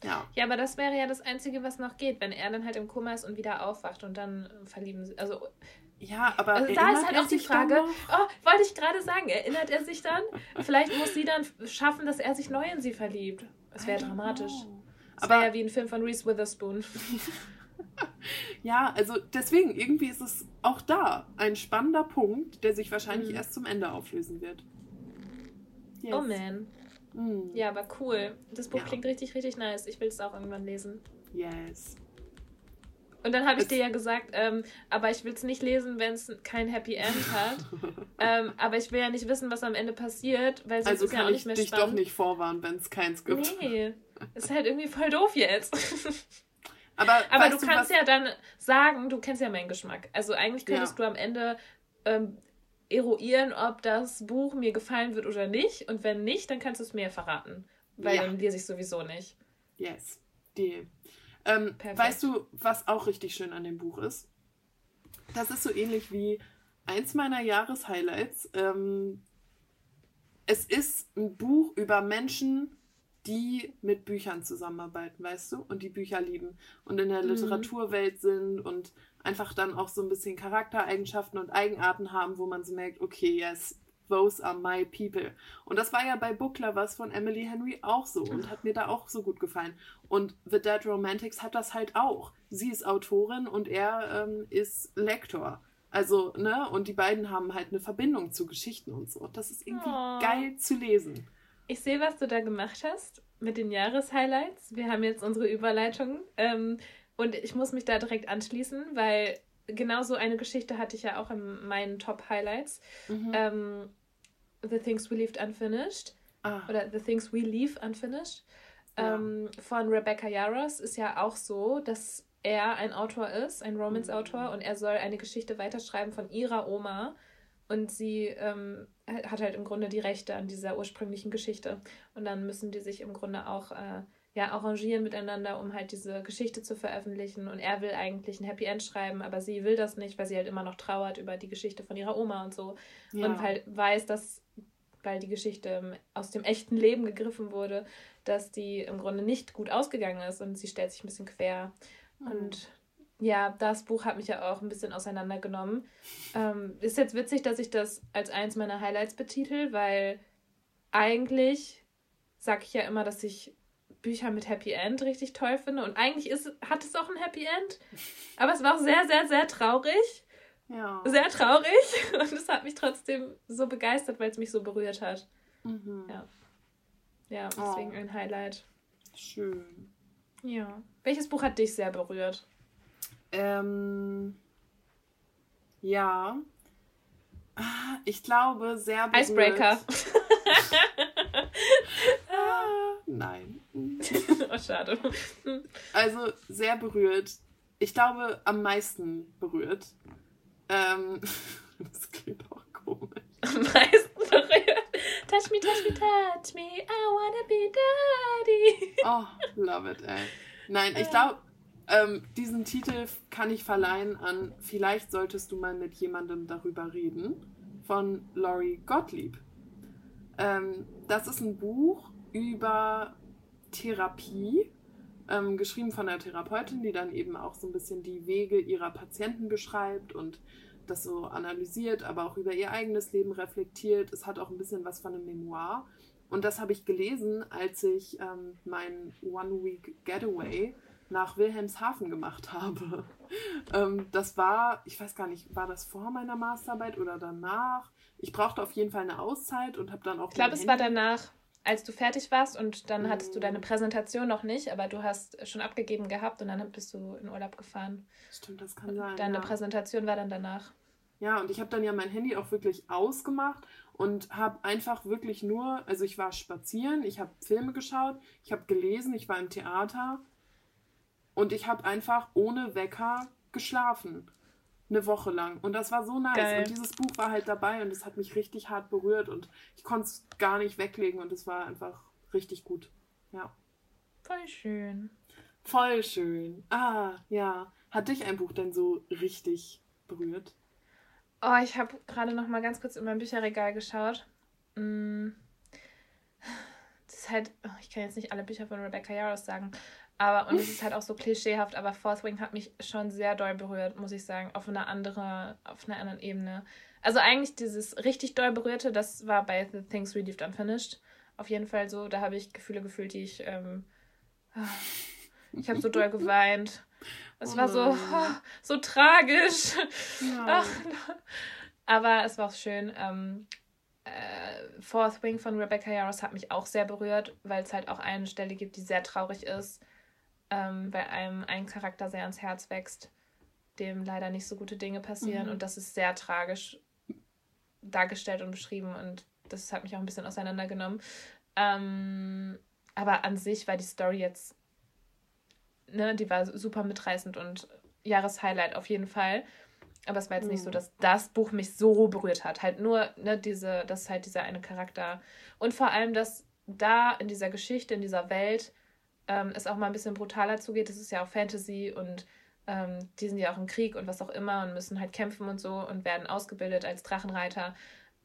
Ja. ja, aber das wäre ja das Einzige, was noch geht, wenn er dann halt im Koma ist und wieder aufwacht und dann verlieben sie. Also ja, aber also da ist halt auch die Frage, oh, wollte ich gerade sagen, erinnert er sich dann? Vielleicht muss sie dann schaffen, dass er sich neu in sie verliebt. Das wäre dramatisch. Das wäre ja wie ein Film von Reese Witherspoon. ja, also deswegen, irgendwie ist es auch da ein spannender Punkt, der sich wahrscheinlich mhm. erst zum Ende auflösen wird. Yes. Oh man. Mhm. Ja, aber cool. Das Buch ja. klingt richtig, richtig nice. Ich will es auch irgendwann lesen. Yes. Und dann habe ich dir ja gesagt, ähm, aber ich will es nicht lesen, wenn es kein Happy End hat. ähm, aber ich will ja nicht wissen, was am Ende passiert, weil sonst also ist ja auch nicht mehr dich spannend. doch nicht vorwarnen, wenn es keins gibt. Nee, ist halt irgendwie voll doof jetzt. aber, aber du kannst du, ja dann sagen, du kennst ja meinen Geschmack. Also eigentlich könntest ja. du am Ende ähm, eruieren, ob das Buch mir gefallen wird oder nicht. Und wenn nicht, dann kannst du es mir verraten. Weil ja. dann lese ich sowieso nicht. Yes, Deal. Ähm, weißt du, was auch richtig schön an dem Buch ist? Das ist so ähnlich wie eins meiner Jahreshighlights. Ähm, es ist ein Buch über Menschen, die mit Büchern zusammenarbeiten, weißt du, und die Bücher lieben und in der mhm. Literaturwelt sind und einfach dann auch so ein bisschen Charaktereigenschaften und Eigenarten haben, wo man so merkt, okay, yes, those are my people. Und das war ja bei Book Lovers von Emily Henry auch so und hat mir da auch so gut gefallen. Und The Dead Romantics hat das halt auch. Sie ist Autorin und er ähm, ist Lektor. Also, ne, und die beiden haben halt eine Verbindung zu Geschichten und so. Das ist irgendwie oh. geil zu lesen. Ich sehe, was du da gemacht hast mit den Jahreshighlights. Wir haben jetzt unsere Überleitung. Ähm, und ich muss mich da direkt anschließen, weil genau so eine Geschichte hatte ich ja auch in meinen Top-Highlights. Mhm. Ähm, The Things We Left Unfinished. Ah. Oder The Things We Leave Unfinished. Ja. Ähm, von Rebecca Yaros ist ja auch so, dass er ein Autor ist, ein Romance-Autor, und er soll eine Geschichte weiterschreiben von ihrer Oma. Und sie ähm, hat halt im Grunde die Rechte an dieser ursprünglichen Geschichte. Und dann müssen die sich im Grunde auch äh, ja, arrangieren miteinander, um halt diese Geschichte zu veröffentlichen. Und er will eigentlich ein Happy End schreiben, aber sie will das nicht, weil sie halt immer noch trauert über die Geschichte von ihrer Oma und so. Ja. Und halt weiß, dass, weil die Geschichte aus dem echten Leben gegriffen wurde, dass die im Grunde nicht gut ausgegangen ist und sie stellt sich ein bisschen quer. Mhm. Und ja, das Buch hat mich ja auch ein bisschen auseinandergenommen. Ähm, ist jetzt witzig, dass ich das als eins meiner Highlights betitel, weil eigentlich sage ich ja immer, dass ich Bücher mit Happy End richtig toll finde. Und eigentlich ist, hat es auch ein Happy End. Aber es war auch sehr, sehr, sehr traurig. Ja. Sehr traurig. Und es hat mich trotzdem so begeistert, weil es mich so berührt hat. Mhm. Ja. Ja, deswegen oh. ein Highlight. Schön. Ja. Welches Buch hat dich sehr berührt? Ähm. Ja. Ich glaube, sehr berührt. Icebreaker. ah, nein. oh, schade. Also sehr berührt. Ich glaube, am meisten berührt. Ähm, das klingt auch komisch. Am meisten berührt. Touch me, touch me, touch me. I wanna be daddy. Oh, love it, ey. Nein, ich glaube, ähm, diesen Titel kann ich verleihen an Vielleicht solltest du mal mit jemandem darüber reden von Laurie Gottlieb. Ähm, das ist ein Buch über Therapie, ähm, geschrieben von einer Therapeutin, die dann eben auch so ein bisschen die Wege ihrer Patienten beschreibt und das so analysiert, aber auch über ihr eigenes Leben reflektiert. Es hat auch ein bisschen was von einem Memoir. Und das habe ich gelesen, als ich ähm, mein One-Week-Getaway nach Wilhelmshaven gemacht habe. ähm, das war, ich weiß gar nicht, war das vor meiner Masterarbeit oder danach? Ich brauchte auf jeden Fall eine Auszeit und habe dann auch. Ich glaube, es war danach als du fertig warst und dann hattest du deine Präsentation noch nicht, aber du hast schon abgegeben gehabt und dann bist du in Urlaub gefahren. Stimmt, das kann sein. Deine ja. Präsentation war dann danach. Ja, und ich habe dann ja mein Handy auch wirklich ausgemacht und habe einfach wirklich nur, also ich war spazieren, ich habe Filme geschaut, ich habe gelesen, ich war im Theater und ich habe einfach ohne Wecker geschlafen eine Woche lang. Und das war so nice. Geil. Und dieses Buch war halt dabei und es hat mich richtig hart berührt und ich konnte es gar nicht weglegen und es war einfach richtig gut. Ja. Voll schön. Voll schön. Ah, ja. Hat dich ein Buch denn so richtig berührt? Oh, ich habe gerade noch mal ganz kurz in mein Bücherregal geschaut. Mm. Das ist halt, oh, ich kann jetzt nicht alle Bücher von Rebecca Yarros sagen, aber, und es ist halt auch so klischeehaft, aber Fourth Wing hat mich schon sehr doll berührt, muss ich sagen, auf einer anderen, auf einer anderen Ebene. Also eigentlich dieses richtig doll berührte, das war bei The Things We Left Unfinished. Auf jeden Fall so, da habe ich Gefühle gefühlt, die ich, ähm, ich habe so doll geweint. Es oh war so, oh, so tragisch. Ja. Ach, aber es war auch schön. Ähm, äh, Fourth Wing von Rebecca Yarros hat mich auch sehr berührt, weil es halt auch eine Stelle gibt, die sehr traurig ist ähm, weil einem ein Charakter sehr ans Herz wächst, dem leider nicht so gute Dinge passieren. Mhm. Und das ist sehr tragisch dargestellt und beschrieben. Und das hat mich auch ein bisschen auseinandergenommen. Ähm, aber an sich war die Story jetzt, ne, die war super mitreißend und Jahreshighlight auf jeden Fall. Aber es war jetzt mhm. nicht so, mhm. dass das Buch mich so berührt hat. Halt nur, ne, diese, das ist halt dieser eine Charakter. Und vor allem, dass da in dieser Geschichte, in dieser Welt ähm, es auch mal ein bisschen brutaler zugeht. Das ist ja auch Fantasy und ähm, die sind ja auch im Krieg und was auch immer und müssen halt kämpfen und so und werden ausgebildet als Drachenreiter.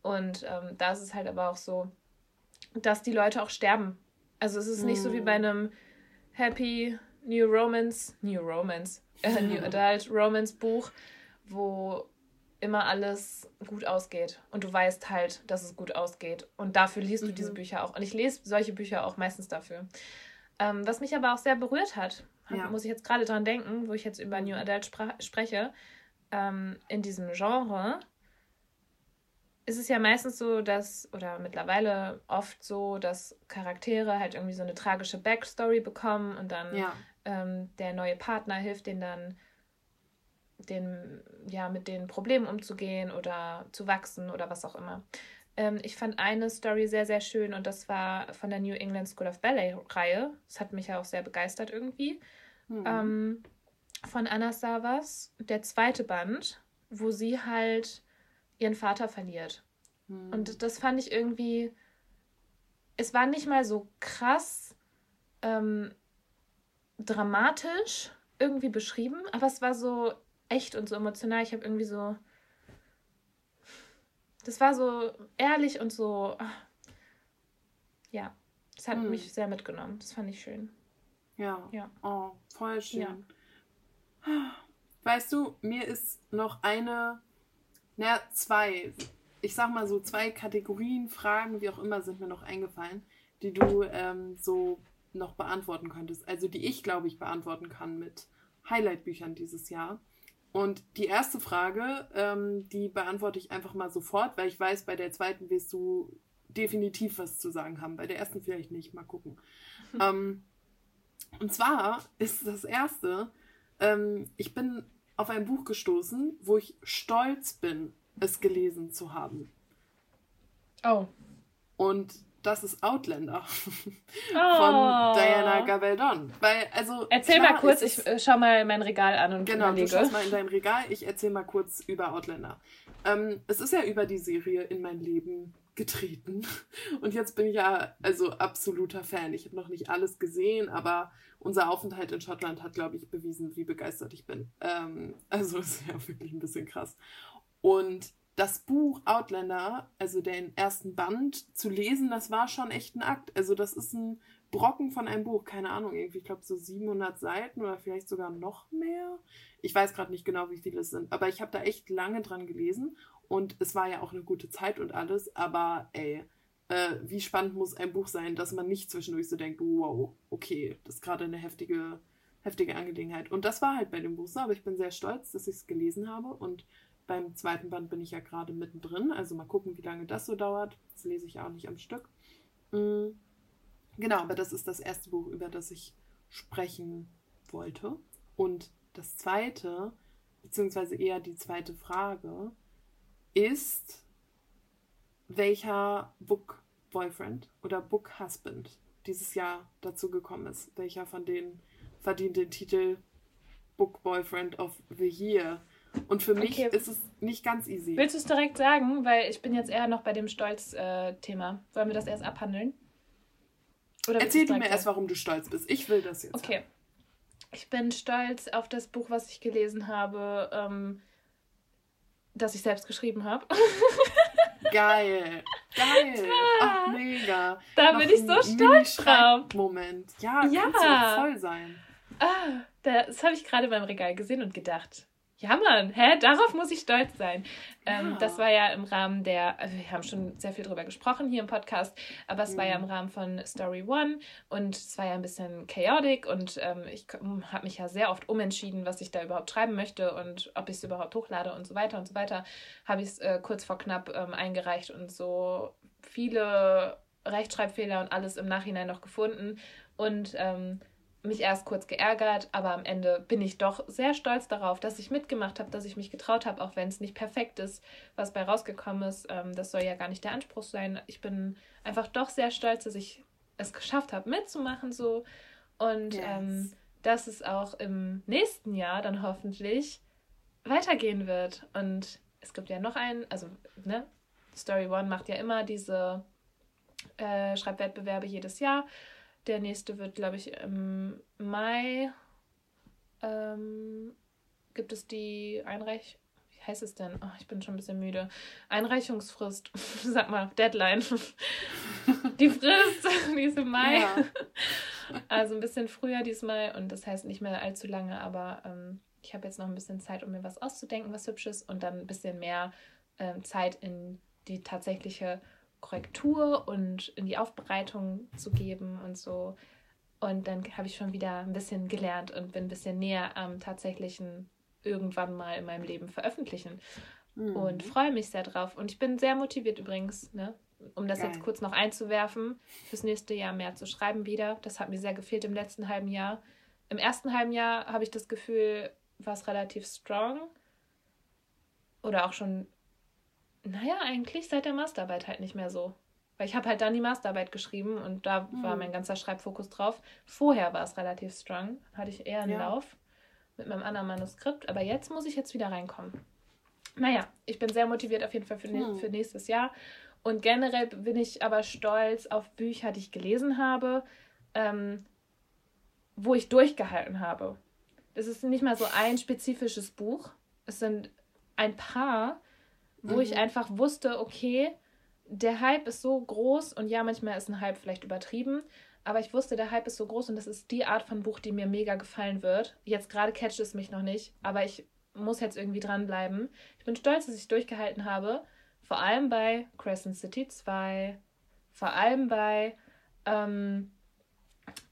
Und ähm, da ist es halt aber auch so, dass die Leute auch sterben. Also es ist nicht so wie bei mm. einem Happy New Romance, New Romance, äh, New Adult Romance Buch, wo immer alles gut ausgeht und du weißt halt, dass es gut ausgeht. Und dafür liest du diese mhm. Bücher auch. Und ich lese solche Bücher auch meistens dafür. Ähm, was mich aber auch sehr berührt hat, ja. muss ich jetzt gerade dran denken, wo ich jetzt über New Adult spreche, ähm, in diesem Genre ist es ja meistens so, dass, oder mittlerweile oft so, dass Charaktere halt irgendwie so eine tragische Backstory bekommen und dann ja. ähm, der neue Partner hilft denen dann, den, ja, mit den Problemen umzugehen oder zu wachsen oder was auch immer. Ähm, ich fand eine Story sehr, sehr schön und das war von der New England School of Ballet-Reihe. Das hat mich ja auch sehr begeistert irgendwie. Mhm. Ähm, von Anna Savas, der zweite Band, wo sie halt ihren Vater verliert. Mhm. Und das fand ich irgendwie. Es war nicht mal so krass, ähm, dramatisch irgendwie beschrieben, aber es war so echt und so emotional. Ich habe irgendwie so. Das war so ehrlich und so. Ja, es hat hm. mich sehr mitgenommen. Das fand ich schön. Ja. Ja. Oh, voll schön. Ja. Weißt du, mir ist noch eine, naja, zwei, ich sag mal so zwei Kategorien, Fragen, wie auch immer, sind mir noch eingefallen, die du ähm, so noch beantworten könntest. Also die ich, glaube ich, beantworten kann mit Highlight-Büchern dieses Jahr. Und die erste Frage, ähm, die beantworte ich einfach mal sofort, weil ich weiß, bei der zweiten wirst du definitiv was zu sagen haben. Bei der ersten vielleicht nicht. Mal gucken. ähm, und zwar ist das erste, ähm, ich bin auf ein Buch gestoßen, wo ich stolz bin, es gelesen zu haben. Oh. Und das ist Outlander oh. von Diana Gabaldon. Weil, also, erzähl mal kurz, ich äh, schau mal mein Regal an und Genau, überlege. du schaust mal in dein Regal, ich erzähl mal kurz über Outlander. Ähm, es ist ja über die Serie in mein Leben getreten. Und jetzt bin ich ja also absoluter Fan. Ich habe noch nicht alles gesehen, aber unser Aufenthalt in Schottland hat, glaube ich, bewiesen, wie begeistert ich bin. Ähm, also ist ja wirklich ein bisschen krass. Und das Buch Outlander, also den ersten Band, zu lesen, das war schon echt ein Akt. Also das ist ein Brocken von einem Buch, keine Ahnung, irgendwie, ich glaube so 700 Seiten oder vielleicht sogar noch mehr. Ich weiß gerade nicht genau, wie viele es sind, aber ich habe da echt lange dran gelesen und es war ja auch eine gute Zeit und alles, aber ey, äh, wie spannend muss ein Buch sein, dass man nicht zwischendurch so denkt, wow, okay, das ist gerade eine heftige, heftige Angelegenheit. Und das war halt bei dem Buch so, aber ich bin sehr stolz, dass ich es gelesen habe und beim zweiten Band bin ich ja gerade mittendrin, also mal gucken, wie lange das so dauert. Das lese ich auch nicht am Stück. Mhm. Genau, aber das ist das erste Buch, über das ich sprechen wollte. Und das zweite, beziehungsweise eher die zweite Frage, ist, welcher Book Boyfriend oder Book Husband dieses Jahr dazu gekommen ist. Welcher von denen verdient den Titel Book Boyfriend of the Year. Und für mich okay. ist es nicht ganz easy. Willst du es direkt sagen? Weil ich bin jetzt eher noch bei dem Stolz-Thema. Wollen wir das erst abhandeln? Oder Erzähl du mir erst, warum du stolz bist. Ich will das jetzt. Okay. Haben. Ich bin stolz auf das Buch, was ich gelesen habe. Ähm, das ich selbst geschrieben habe. Geil. Geil. Ach, mega. Da Noch bin ich so stolz drauf. Moment. Ja, ja. kannst voll sein. Ah, das habe ich gerade beim Regal gesehen und gedacht, ja, Mann, hä? Darauf muss ich stolz sein. Ähm, ja. Ähm, das war ja im Rahmen der, also wir haben schon sehr viel drüber gesprochen hier im Podcast, aber es mhm. war ja im mhm. Rahmen von Story One und es war ja ein bisschen chaotic und ähm, ich habe mich ja sehr oft umentschieden, was ich da überhaupt schreiben möchte und ob ich es überhaupt hochlade und so weiter und so weiter. Habe ich es äh, kurz vor knapp ähm, eingereicht und so viele Rechtschreibfehler und alles im Nachhinein noch gefunden und ähm, mich erst kurz geärgert, aber am Ende bin ich doch sehr stolz darauf, dass ich mitgemacht habe, dass ich mich getraut habe, auch wenn es nicht perfekt ist, was bei rausgekommen ist. Ähm, das soll ja gar nicht der Anspruch sein. Ich bin einfach doch sehr stolz, dass ich es geschafft habe, mitzumachen so und yes. ähm, dass es auch im nächsten Jahr dann hoffentlich weitergehen wird. Und es gibt ja noch einen, also ne, Story One macht ja immer diese äh, Schreibwettbewerbe jedes Jahr. Der nächste wird, glaube ich, im Mai. Ähm, gibt es die Einreich... Wie heißt es denn? Oh, ich bin schon ein bisschen müde. Einreichungsfrist. Sag mal, Deadline. die Frist, die ist im Mai. Ja. Also ein bisschen früher diesmal und das heißt nicht mehr allzu lange, aber ähm, ich habe jetzt noch ein bisschen Zeit, um mir was auszudenken, was Hübsches und dann ein bisschen mehr ähm, Zeit in die tatsächliche Korrektur und in die Aufbereitung zu geben und so. Und dann habe ich schon wieder ein bisschen gelernt und bin ein bisschen näher am tatsächlichen irgendwann mal in meinem Leben veröffentlichen. Mhm. Und freue mich sehr drauf. Und ich bin sehr motiviert übrigens, ne? um das Geil. jetzt kurz noch einzuwerfen, fürs nächste Jahr mehr zu schreiben wieder. Das hat mir sehr gefehlt im letzten halben Jahr. Im ersten halben Jahr habe ich das Gefühl, war es relativ strong. Oder auch schon naja, eigentlich seit der Masterarbeit halt nicht mehr so. Weil ich habe halt dann die Masterarbeit geschrieben und da mhm. war mein ganzer Schreibfokus drauf. Vorher war es relativ strong, hatte ich eher einen ja. Lauf mit meinem anderen Manuskript, aber jetzt muss ich jetzt wieder reinkommen. Naja, ich bin sehr motiviert auf jeden Fall für, mhm. für nächstes Jahr. Und generell bin ich aber stolz auf Bücher, die ich gelesen habe, ähm, wo ich durchgehalten habe. Es ist nicht mal so ein spezifisches Buch. Es sind ein paar, wo mhm. ich einfach wusste, okay, der Hype ist so groß und ja, manchmal ist ein Hype vielleicht übertrieben, aber ich wusste, der Hype ist so groß und das ist die Art von Buch, die mir mega gefallen wird. Jetzt gerade catcht es mich noch nicht, aber ich muss jetzt irgendwie dranbleiben. Ich bin stolz, dass ich durchgehalten habe. Vor allem bei Crescent City 2, vor allem bei ähm,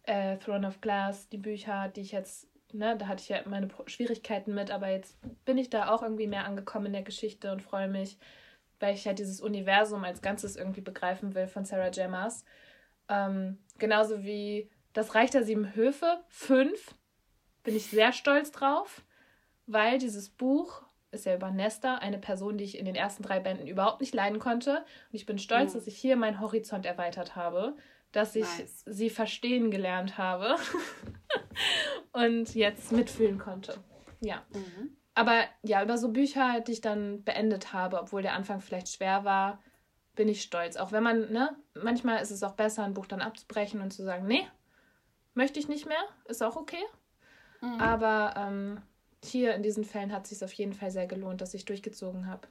äh, Throne of Glass, die Bücher, die ich jetzt, ne, da hatte ich ja meine Schwierigkeiten mit, aber jetzt bin ich da auch irgendwie mehr angekommen in der Geschichte und freue mich, weil ich halt dieses Universum als Ganzes irgendwie begreifen will von Sarah J. Maas. Ähm, genauso wie Das Reich der Sieben Höfe, fünf, bin ich sehr stolz drauf, weil dieses Buch ist ja über Nesta, eine Person, die ich in den ersten drei Bänden überhaupt nicht leiden konnte. Und ich bin stolz, mhm. dass ich hier meinen Horizont erweitert habe, dass ich nice. sie verstehen gelernt habe und jetzt mitfühlen konnte. Ja. Mhm. Aber ja, über so Bücher, die ich dann beendet habe, obwohl der Anfang vielleicht schwer war, bin ich stolz. Auch wenn man, ne, manchmal ist es auch besser, ein Buch dann abzubrechen und zu sagen, nee, möchte ich nicht mehr, ist auch okay. Mhm. Aber ähm, hier in diesen Fällen hat es sich auf jeden Fall sehr gelohnt, dass ich durchgezogen habe.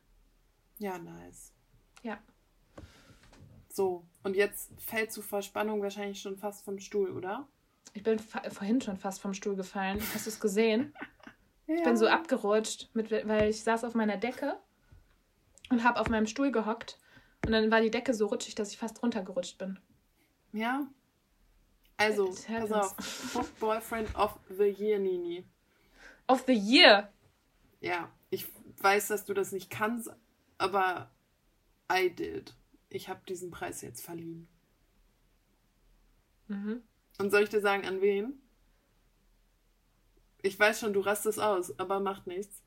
Ja, nice. Ja. So, und jetzt fällt zu Verspannung wahrscheinlich schon fast vom Stuhl, oder? Ich bin vorhin schon fast vom Stuhl gefallen. Hast du es gesehen? ja. Ich bin so abgerutscht, mit, weil ich saß auf meiner Decke und habe auf meinem Stuhl gehockt. Und dann war die Decke so rutschig, dass ich fast runtergerutscht bin. Ja. Also, pass auf. Boyfriend of the Year, Nini of the Year. Ja, ich weiß, dass du das nicht kannst, aber I did. Ich habe diesen Preis jetzt verliehen. Mhm. Und soll ich dir sagen, an wen? Ich weiß schon, du rastest aus, aber macht nichts.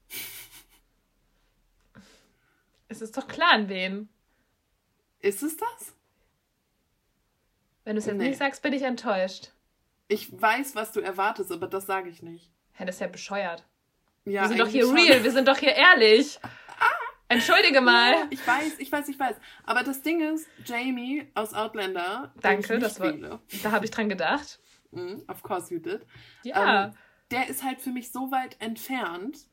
Es ist doch klar, an wen. Ist es das? Wenn du es jetzt nee. nicht sagst, bin ich enttäuscht. Ich weiß, was du erwartest, aber das sage ich nicht. Hä, das ist ja bescheuert. Ja, wir sind doch hier schon. real, wir sind doch hier ehrlich. Entschuldige mal. Ja, ich weiß, ich weiß, ich weiß. Aber das Ding ist, Jamie aus Outlander. Danke, das war. Da habe ich dran gedacht. Mm, of course you did. Ja. Ähm, der ist halt für mich so weit entfernt.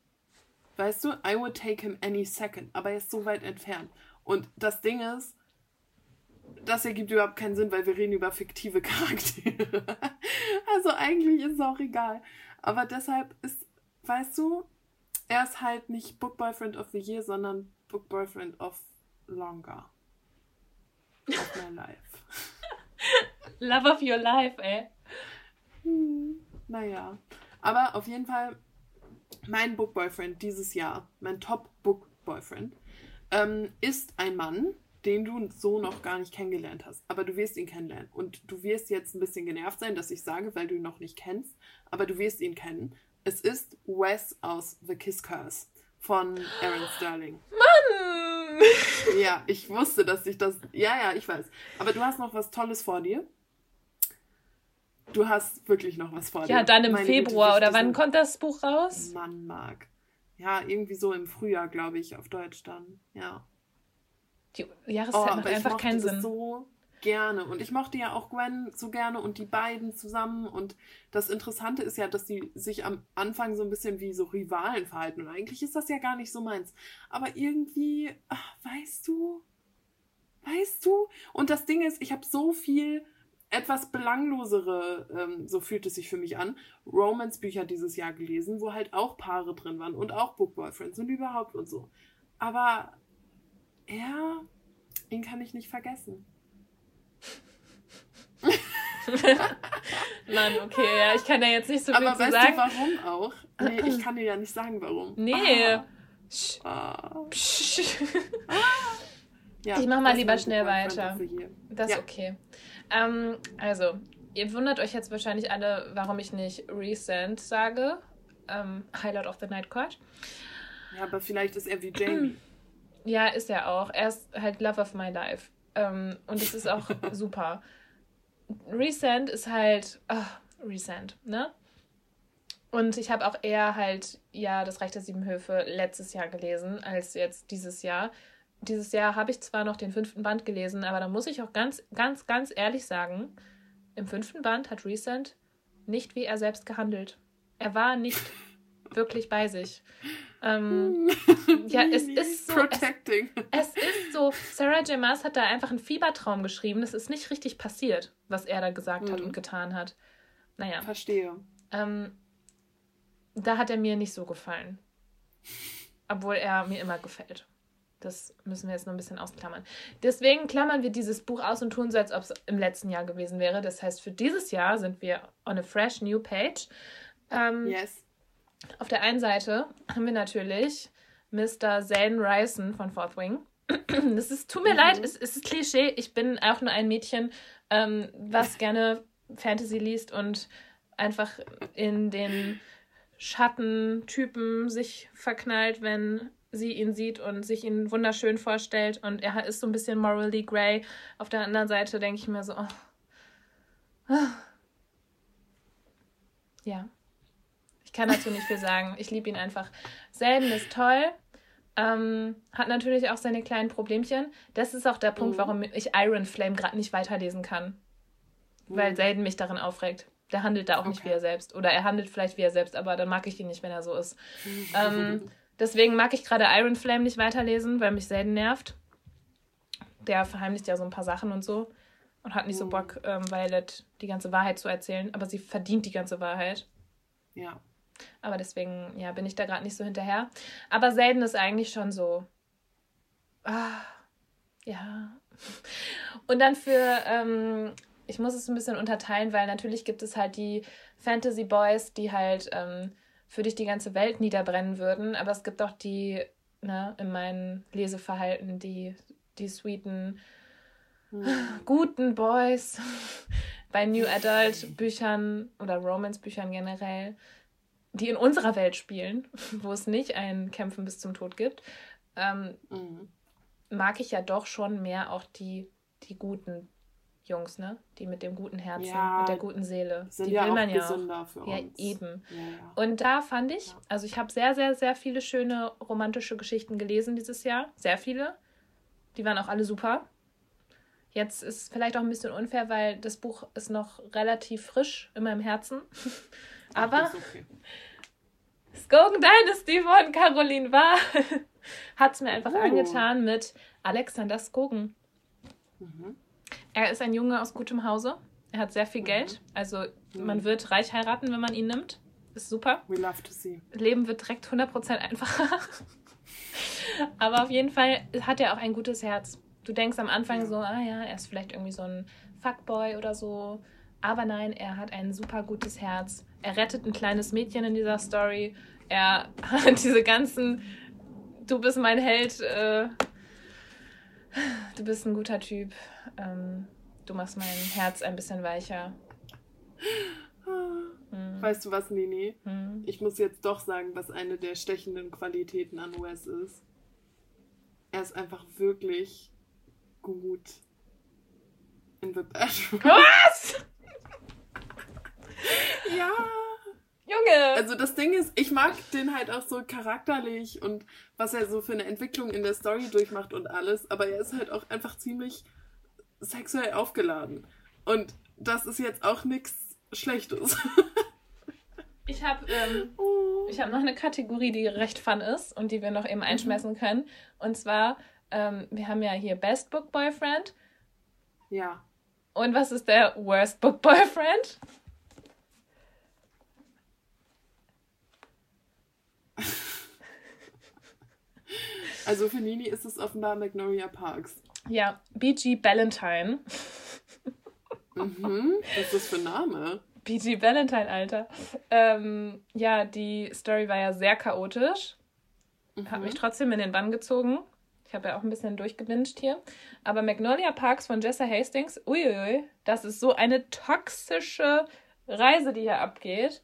Weißt du, I would take him any second. Aber er ist so weit entfernt. Und das Ding ist, das ergibt überhaupt keinen Sinn, weil wir reden über fiktive Charaktere. also eigentlich ist es auch egal. Aber deshalb ist, weißt du, er ist halt nicht Book Boyfriend of the Year, sondern Book Boyfriend of Longer. Of my life. Love of your life, ey. Hm, naja. Aber auf jeden Fall mein Book Boyfriend dieses Jahr, mein Top Book Boyfriend, ähm, ist ein Mann, den du so noch gar nicht kennengelernt hast. Aber du wirst ihn kennenlernen. Und du wirst jetzt ein bisschen genervt sein, dass ich sage, weil du ihn noch nicht kennst. Aber du wirst ihn kennen. Es ist Wes aus The Kiss Curse von Aaron Sterling. Mann! Ja, ich wusste, dass ich das. Ja, ja, ich weiß. Aber du hast noch was Tolles vor dir. Du hast wirklich noch was vor dir. Ja, dann im Meine Februar Güte, oder wann kommt das Buch raus? Mann, Marc. Ja, irgendwie so im Frühjahr, glaube ich, auf Deutsch dann. Ja. Die Jahreszeit oh, macht einfach keinen Sinn. so gerne. Und ich mochte ja auch Gwen so gerne und die beiden zusammen. Und das Interessante ist ja, dass die sich am Anfang so ein bisschen wie so Rivalen verhalten. Und eigentlich ist das ja gar nicht so meins. Aber irgendwie, ach, weißt du, weißt du? Und das Ding ist, ich habe so viel etwas belanglosere, ähm, so fühlt es sich für mich an, Romance-Bücher dieses Jahr gelesen, wo halt auch Paare drin waren und auch Book Boyfriends und überhaupt und so. Aber er, ihn kann ich nicht vergessen. Mann, okay, ja, ich kann ja jetzt nicht so viel Aber weißt sagen. du warum auch? Nee, ich kann dir ja nicht sagen, warum. Nee. Ah. Ah. Ja, ich mach mal lieber schnell weiter. Das ist ja. okay. Ähm, also, ihr wundert euch jetzt wahrscheinlich alle, warum ich nicht Recent sage. Ähm, Highlight of the Night Court. Ja, aber vielleicht ist er wie Jamie. Ja, ist er auch. Er ist halt Love of My Life. Ähm, und es ist auch super. Recent ist halt. Oh, Recent, ne? Und ich habe auch eher halt, ja, das Reich der Sieben Höfe letztes Jahr gelesen, als jetzt dieses Jahr. Dieses Jahr habe ich zwar noch den fünften Band gelesen, aber da muss ich auch ganz, ganz, ganz ehrlich sagen, im fünften Band hat Recent nicht wie er selbst gehandelt. Er war nicht wirklich bei sich. Ähm, ja, es ist so. Protecting. Es, es, ist so. Sarah J. Maas hat da einfach einen Fiebertraum geschrieben. Das ist nicht richtig passiert, was er da gesagt mhm. hat und getan hat. Naja. Verstehe. Ähm, da hat er mir nicht so gefallen. Obwohl er mir immer gefällt. Das müssen wir jetzt noch ein bisschen ausklammern. Deswegen klammern wir dieses Buch aus und tun so, als ob es im letzten Jahr gewesen wäre. Das heißt, für dieses Jahr sind wir on a fresh new page. Ähm, yes. Auf der einen Seite haben wir natürlich Mr. Zane Ryson von Fourth Wing. Das ist, tut mir mhm. leid, es, es, ist Klischee. Ich bin auch nur ein Mädchen, ähm, was gerne Fantasy liest und einfach in den Schattentypen sich verknallt, wenn sie ihn sieht und sich ihn wunderschön vorstellt. Und er ist so ein bisschen morally grey. Auf der anderen Seite denke ich mir so, oh. ja. Ich kann dazu nicht viel sagen. Ich liebe ihn einfach. Selden ist toll. Ähm, hat natürlich auch seine kleinen Problemchen. Das ist auch der Punkt, mhm. warum ich Iron Flame gerade nicht weiterlesen kann. Mhm. Weil Selden mich darin aufregt. Der handelt da auch okay. nicht wie er selbst. Oder er handelt vielleicht wie er selbst, aber dann mag ich ihn nicht, wenn er so ist. ähm, deswegen mag ich gerade Iron Flame nicht weiterlesen, weil mich Selden nervt. Der verheimlicht ja so ein paar Sachen und so. Und hat nicht mhm. so Bock, ähm, Violet die ganze Wahrheit zu erzählen. Aber sie verdient die ganze Wahrheit. Ja. Aber deswegen, ja, bin ich da gerade nicht so hinterher. Aber selten ist eigentlich schon so. Ah, ja. Und dann für, ähm, ich muss es ein bisschen unterteilen, weil natürlich gibt es halt die Fantasy Boys, die halt ähm, für dich die ganze Welt niederbrennen würden. Aber es gibt auch die, ne, in meinem Leseverhalten, die, die sweeten, hm. guten Boys bei New Adult Büchern oder Romance Büchern generell, die in unserer Welt spielen, wo es nicht ein Kämpfen bis zum Tod gibt, ähm, mhm. mag ich ja doch schon mehr auch die, die guten Jungs, ne? Die mit dem guten Herzen, ja, mit der guten Seele. Die ja will man ja auch. Ja, eben. Ja. Und da fand ich, also ich habe sehr, sehr, sehr viele schöne romantische Geschichten gelesen dieses Jahr. Sehr viele. Die waren auch alle super. Jetzt ist vielleicht auch ein bisschen unfair, weil das Buch ist noch relativ frisch in meinem Herzen. Aber okay. Skogan Dynasty von Caroline Wahr hat es mir einfach oh. angetan mit Alexander Skogan. Mhm. Er ist ein Junge aus gutem Hause. Er hat sehr viel mhm. Geld. Also mhm. man wird reich heiraten, wenn man ihn nimmt. Ist super. We love to see. Leben wird direkt 100% einfacher. Aber auf jeden Fall hat er auch ein gutes Herz. Du denkst am Anfang ja. so, ah ja, er ist vielleicht irgendwie so ein Fuckboy oder so. Aber nein, er hat ein super gutes Herz. Er rettet ein kleines Mädchen in dieser Story. Er hat diese ganzen, du bist mein Held, äh, du bist ein guter Typ. Ähm, du machst mein Herz ein bisschen weicher. Hm. Weißt du was, Nini? Hm. Ich muss jetzt doch sagen, was eine der stechenden Qualitäten an Wes ist. Er ist einfach wirklich gut in The Bedroom. Was? ja. Junge! Also das Ding ist, ich mag den halt auch so charakterlich und was er so für eine Entwicklung in der Story durchmacht und alles, aber er ist halt auch einfach ziemlich sexuell aufgeladen. Und das ist jetzt auch nichts Schlechtes. Ich habe ähm, oh. hab noch eine Kategorie, die recht fun ist und die wir noch eben mhm. einschmeißen können. Und zwar, ähm, wir haben ja hier Best Book Boyfriend. Ja. Und was ist der Worst Book Boyfriend? Also für Nini ist es offenbar Magnolia Parks. Ja, BG Ballantyne. mhm, was ist das für ein Name? BG Ballantyne, Alter. Ähm, ja, die Story war ja sehr chaotisch. Mhm. Hat mich trotzdem in den Bann gezogen. Ich habe ja auch ein bisschen durchgewünscht hier. Aber Magnolia Parks von Jessa Hastings, uiuiui, das ist so eine toxische Reise, die hier abgeht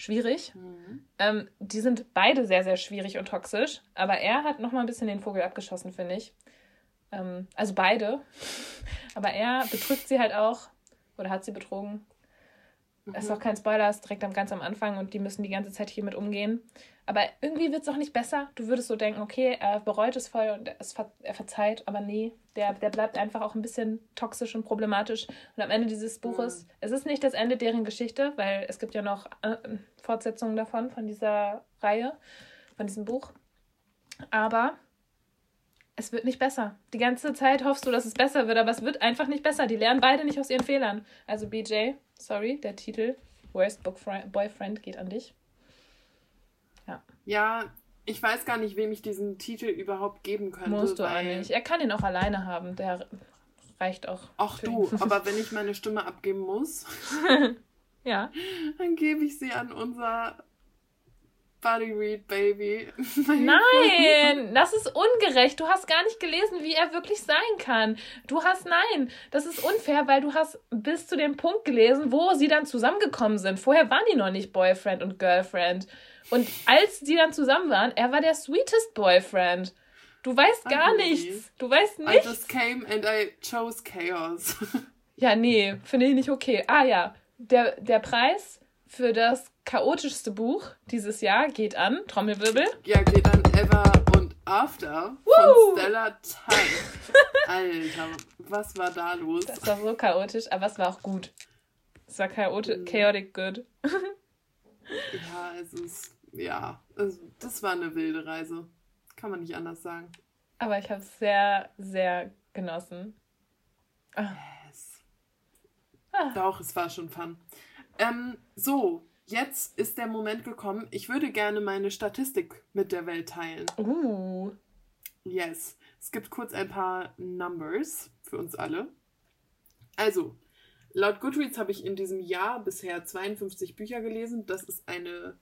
schwierig. Mhm. Ähm, die sind beide sehr, sehr schwierig und toxisch. Aber er hat noch mal ein bisschen den Vogel abgeschossen, finde ich. Ähm, also beide. Aber er betrügt sie halt auch. Oder hat sie betrogen. Mhm. Ist auch kein Spoiler, ist direkt am, ganz am Anfang und die müssen die ganze Zeit hier mit umgehen. Aber irgendwie wird es auch nicht besser. Du würdest so denken, okay, er bereut es voll und es ver er verzeiht, aber nee, der, der bleibt einfach auch ein bisschen toxisch und problematisch. Und am Ende dieses Buches, mhm. es ist nicht das Ende deren Geschichte, weil es gibt ja noch äh, Fortsetzungen davon, von dieser Reihe, von diesem Buch. Aber es wird nicht besser. Die ganze Zeit hoffst du, dass es besser wird, aber es wird einfach nicht besser. Die lernen beide nicht aus ihren Fehlern. Also BJ, sorry, der Titel Worst Boyfriend geht an dich. Ja. Ja, ich weiß gar nicht, wem ich diesen Titel überhaupt geben könnte. Musst du auch nicht. Er kann ihn auch alleine haben. Der reicht auch. Ach du, aber wenn ich meine Stimme abgeben muss, ja. dann gebe ich sie an unser Buddy Read Baby. Nein, das ist ungerecht. Du hast gar nicht gelesen, wie er wirklich sein kann. Du hast nein, das ist unfair, weil du hast bis zu dem Punkt gelesen, wo sie dann zusammengekommen sind. Vorher waren die noch nicht Boyfriend und Girlfriend. Und als sie dann zusammen waren, er war der sweetest Boyfriend. Du weißt gar really? nichts. Du weißt nichts. I just came and I chose chaos. ja, nee, finde ich nicht okay. Ah ja, der, der Preis für das chaotischste Buch dieses Jahr geht an, Trommelwirbel. Ja, geht an Ever und After Woo! von Stella Time. Alter, was war da los? Das war so chaotisch, aber es war auch gut. Es war chaotisch, mhm. chaotic good. ja, es ist, ja, es, das war eine wilde Reise. Kann man nicht anders sagen. Aber ich habe es sehr, sehr genossen. Ah. Yes. Ah. Doch, es war schon fun. Ähm, so, jetzt ist der Moment gekommen. Ich würde gerne meine Statistik mit der Welt teilen. Uh. Yes. Es gibt kurz ein paar Numbers für uns alle. Also, laut Goodreads habe ich in diesem Jahr bisher 52 Bücher gelesen. Das ist eine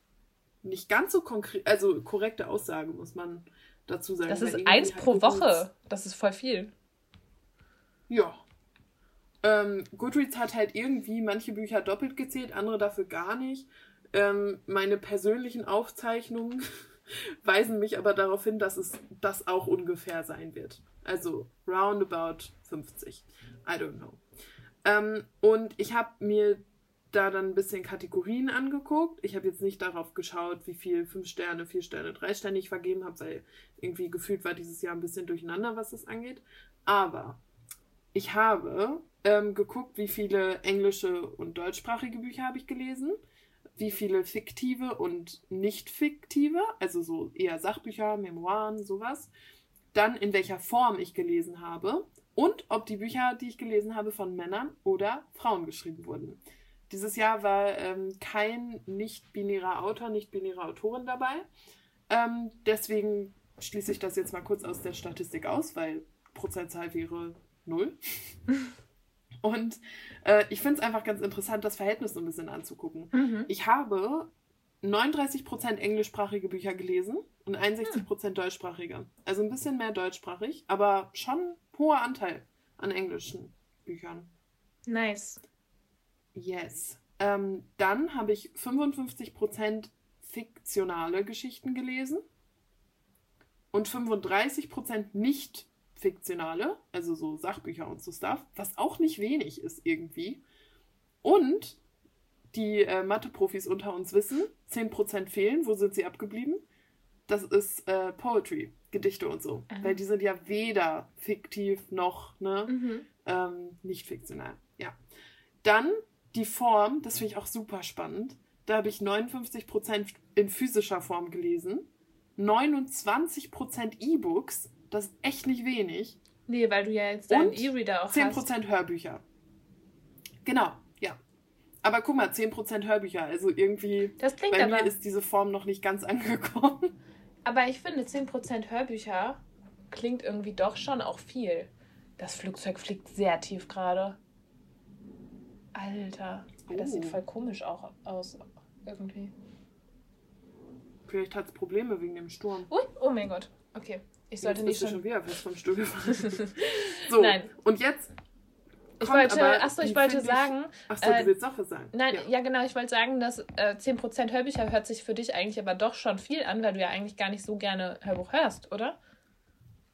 nicht ganz so konkret, also korrekte Aussage, muss man dazu sagen. Das ist eins pro Woche. Das ist voll viel. Ja, ähm, Goodreads hat halt irgendwie manche Bücher doppelt gezählt, andere dafür gar nicht. Ähm, meine persönlichen Aufzeichnungen weisen mich aber darauf hin, dass es das auch ungefähr sein wird. Also roundabout 50. I don't know. Ähm, und ich habe mir da dann ein bisschen Kategorien angeguckt. Ich habe jetzt nicht darauf geschaut, wie viel 5 Sterne, 4 Sterne, 3 Sterne ich vergeben habe, weil irgendwie gefühlt war dieses Jahr ein bisschen durcheinander, was das angeht. Aber ich habe ähm, geguckt, wie viele englische und deutschsprachige Bücher habe ich gelesen, wie viele fiktive und nicht fiktive, also so eher Sachbücher, Memoiren, sowas. Dann in welcher Form ich gelesen habe und ob die Bücher, die ich gelesen habe, von Männern oder Frauen geschrieben wurden. Dieses Jahr war ähm, kein nicht-binärer Autor, nicht-binäre Autorin dabei. Ähm, deswegen schließe ich das jetzt mal kurz aus der Statistik aus, weil Prozentzahl wäre null. Und äh, ich finde es einfach ganz interessant, das Verhältnis so ein bisschen anzugucken. Mhm. Ich habe 39% englischsprachige Bücher gelesen und 61% hm. deutschsprachige. Also ein bisschen mehr deutschsprachig, aber schon hoher Anteil an englischen Büchern. Nice. Yes. Ähm, dann habe ich 55% fiktionale Geschichten gelesen und 35% nicht fiktionale, also so Sachbücher und so Stuff, was auch nicht wenig ist irgendwie. Und die äh, Mathe-Profis unter uns wissen, 10% fehlen. Wo sind sie abgeblieben? Das ist äh, Poetry, Gedichte und so. Mhm. Weil die sind ja weder fiktiv noch ne, mhm. ähm, nicht fiktional. Ja. Dann die Form, das finde ich auch super spannend. Da habe ich 59% in physischer Form gelesen, 29% E-Books das ist echt nicht wenig. Nee, weil du ja jetzt deinen E-Reader auch 10% hast. 10% Hörbücher. Genau, ja. Aber guck mal, 10% Hörbücher. Also irgendwie das klingt bei aber, mir ist diese Form noch nicht ganz angekommen. Aber ich finde, 10% Hörbücher klingt irgendwie doch schon auch viel. Das Flugzeug fliegt sehr tief gerade. Alter, oh. das sieht oh. voll komisch auch aus irgendwie. Vielleicht hat es Probleme wegen dem Sturm. Ui, oh mein Gott. Okay. Ich sollte jetzt nicht schon... schon wieder fest vom Stuhl gefallen. so, Nein. und jetzt ich wollte, achso, ich wollte sagen. Achso, äh, du willst was sagen. Nein, ja, ja genau, ich wollte sagen, dass äh, 10% Hörbücher hört sich für dich eigentlich aber doch schon viel an, weil du ja eigentlich gar nicht so gerne Hörbuch hörst, oder?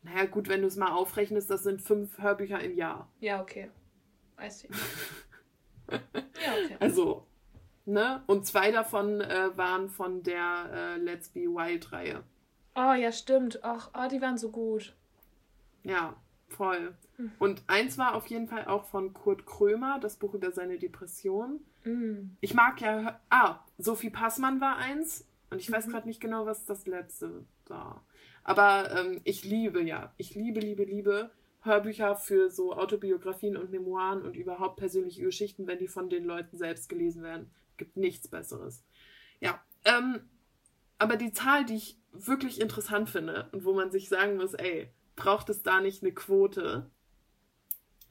Naja, gut, wenn du es mal aufrechnest, das sind fünf Hörbücher im Jahr. Ja, okay. I see. ja, okay. Also, Ne? Und zwei davon äh, waren von der äh, Let's Be Wild-Reihe. Oh ja, stimmt. Ach, oh, die waren so gut. Ja, voll. Mhm. Und eins war auf jeden Fall auch von Kurt Krömer, das Buch über seine Depression. Mhm. Ich mag ja. Ah, Sophie Passmann war eins. Und ich mhm. weiß gerade nicht genau, was das letzte war. Aber ähm, ich liebe ja, ich liebe, liebe, liebe Hörbücher für so Autobiografien und Memoiren und überhaupt persönliche Geschichten, wenn die von den Leuten selbst gelesen werden. Gibt nichts Besseres. Ja, ähm, aber die Zahl, die ich wirklich interessant finde und wo man sich sagen muss, ey, braucht es da nicht eine Quote,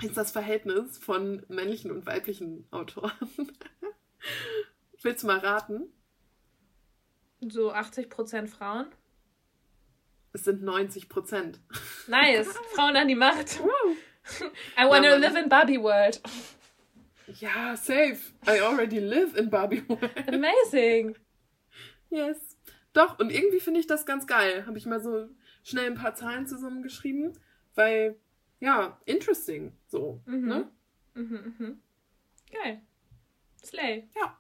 ist das Verhältnis von männlichen und weiblichen Autoren. Willst du mal raten? So 80% Frauen? Es sind 90% Nice. Frauen an die Macht. I wanna ja, live in Barbie World. Ja, safe. I already live in Barbie World. Amazing. Yes. Doch, und irgendwie finde ich das ganz geil. Habe ich mal so schnell ein paar Zahlen zusammengeschrieben, weil, ja, interesting. So. Mhm. Ne? Mhm, mhm. Geil. Slay. Ja.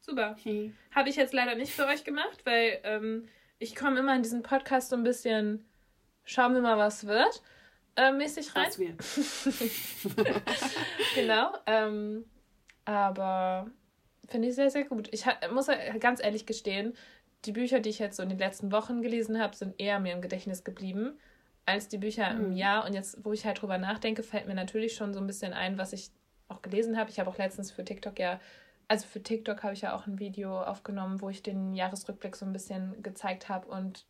Super. Okay. Habe ich jetzt leider nicht für euch gemacht, weil ähm, ich komme immer in diesen Podcast so ein bisschen, schauen wir mal, was wird, äh, mäßig rein. Was wird. genau. Ähm, aber finde ich sehr, sehr gut. Ich muss ganz ehrlich gestehen, die Bücher, die ich jetzt so in den letzten Wochen gelesen habe, sind eher mir im Gedächtnis geblieben als die Bücher mhm. im Jahr. Und jetzt, wo ich halt drüber nachdenke, fällt mir natürlich schon so ein bisschen ein, was ich auch gelesen habe. Ich habe auch letztens für TikTok ja, also für TikTok habe ich ja auch ein Video aufgenommen, wo ich den Jahresrückblick so ein bisschen gezeigt habe. Und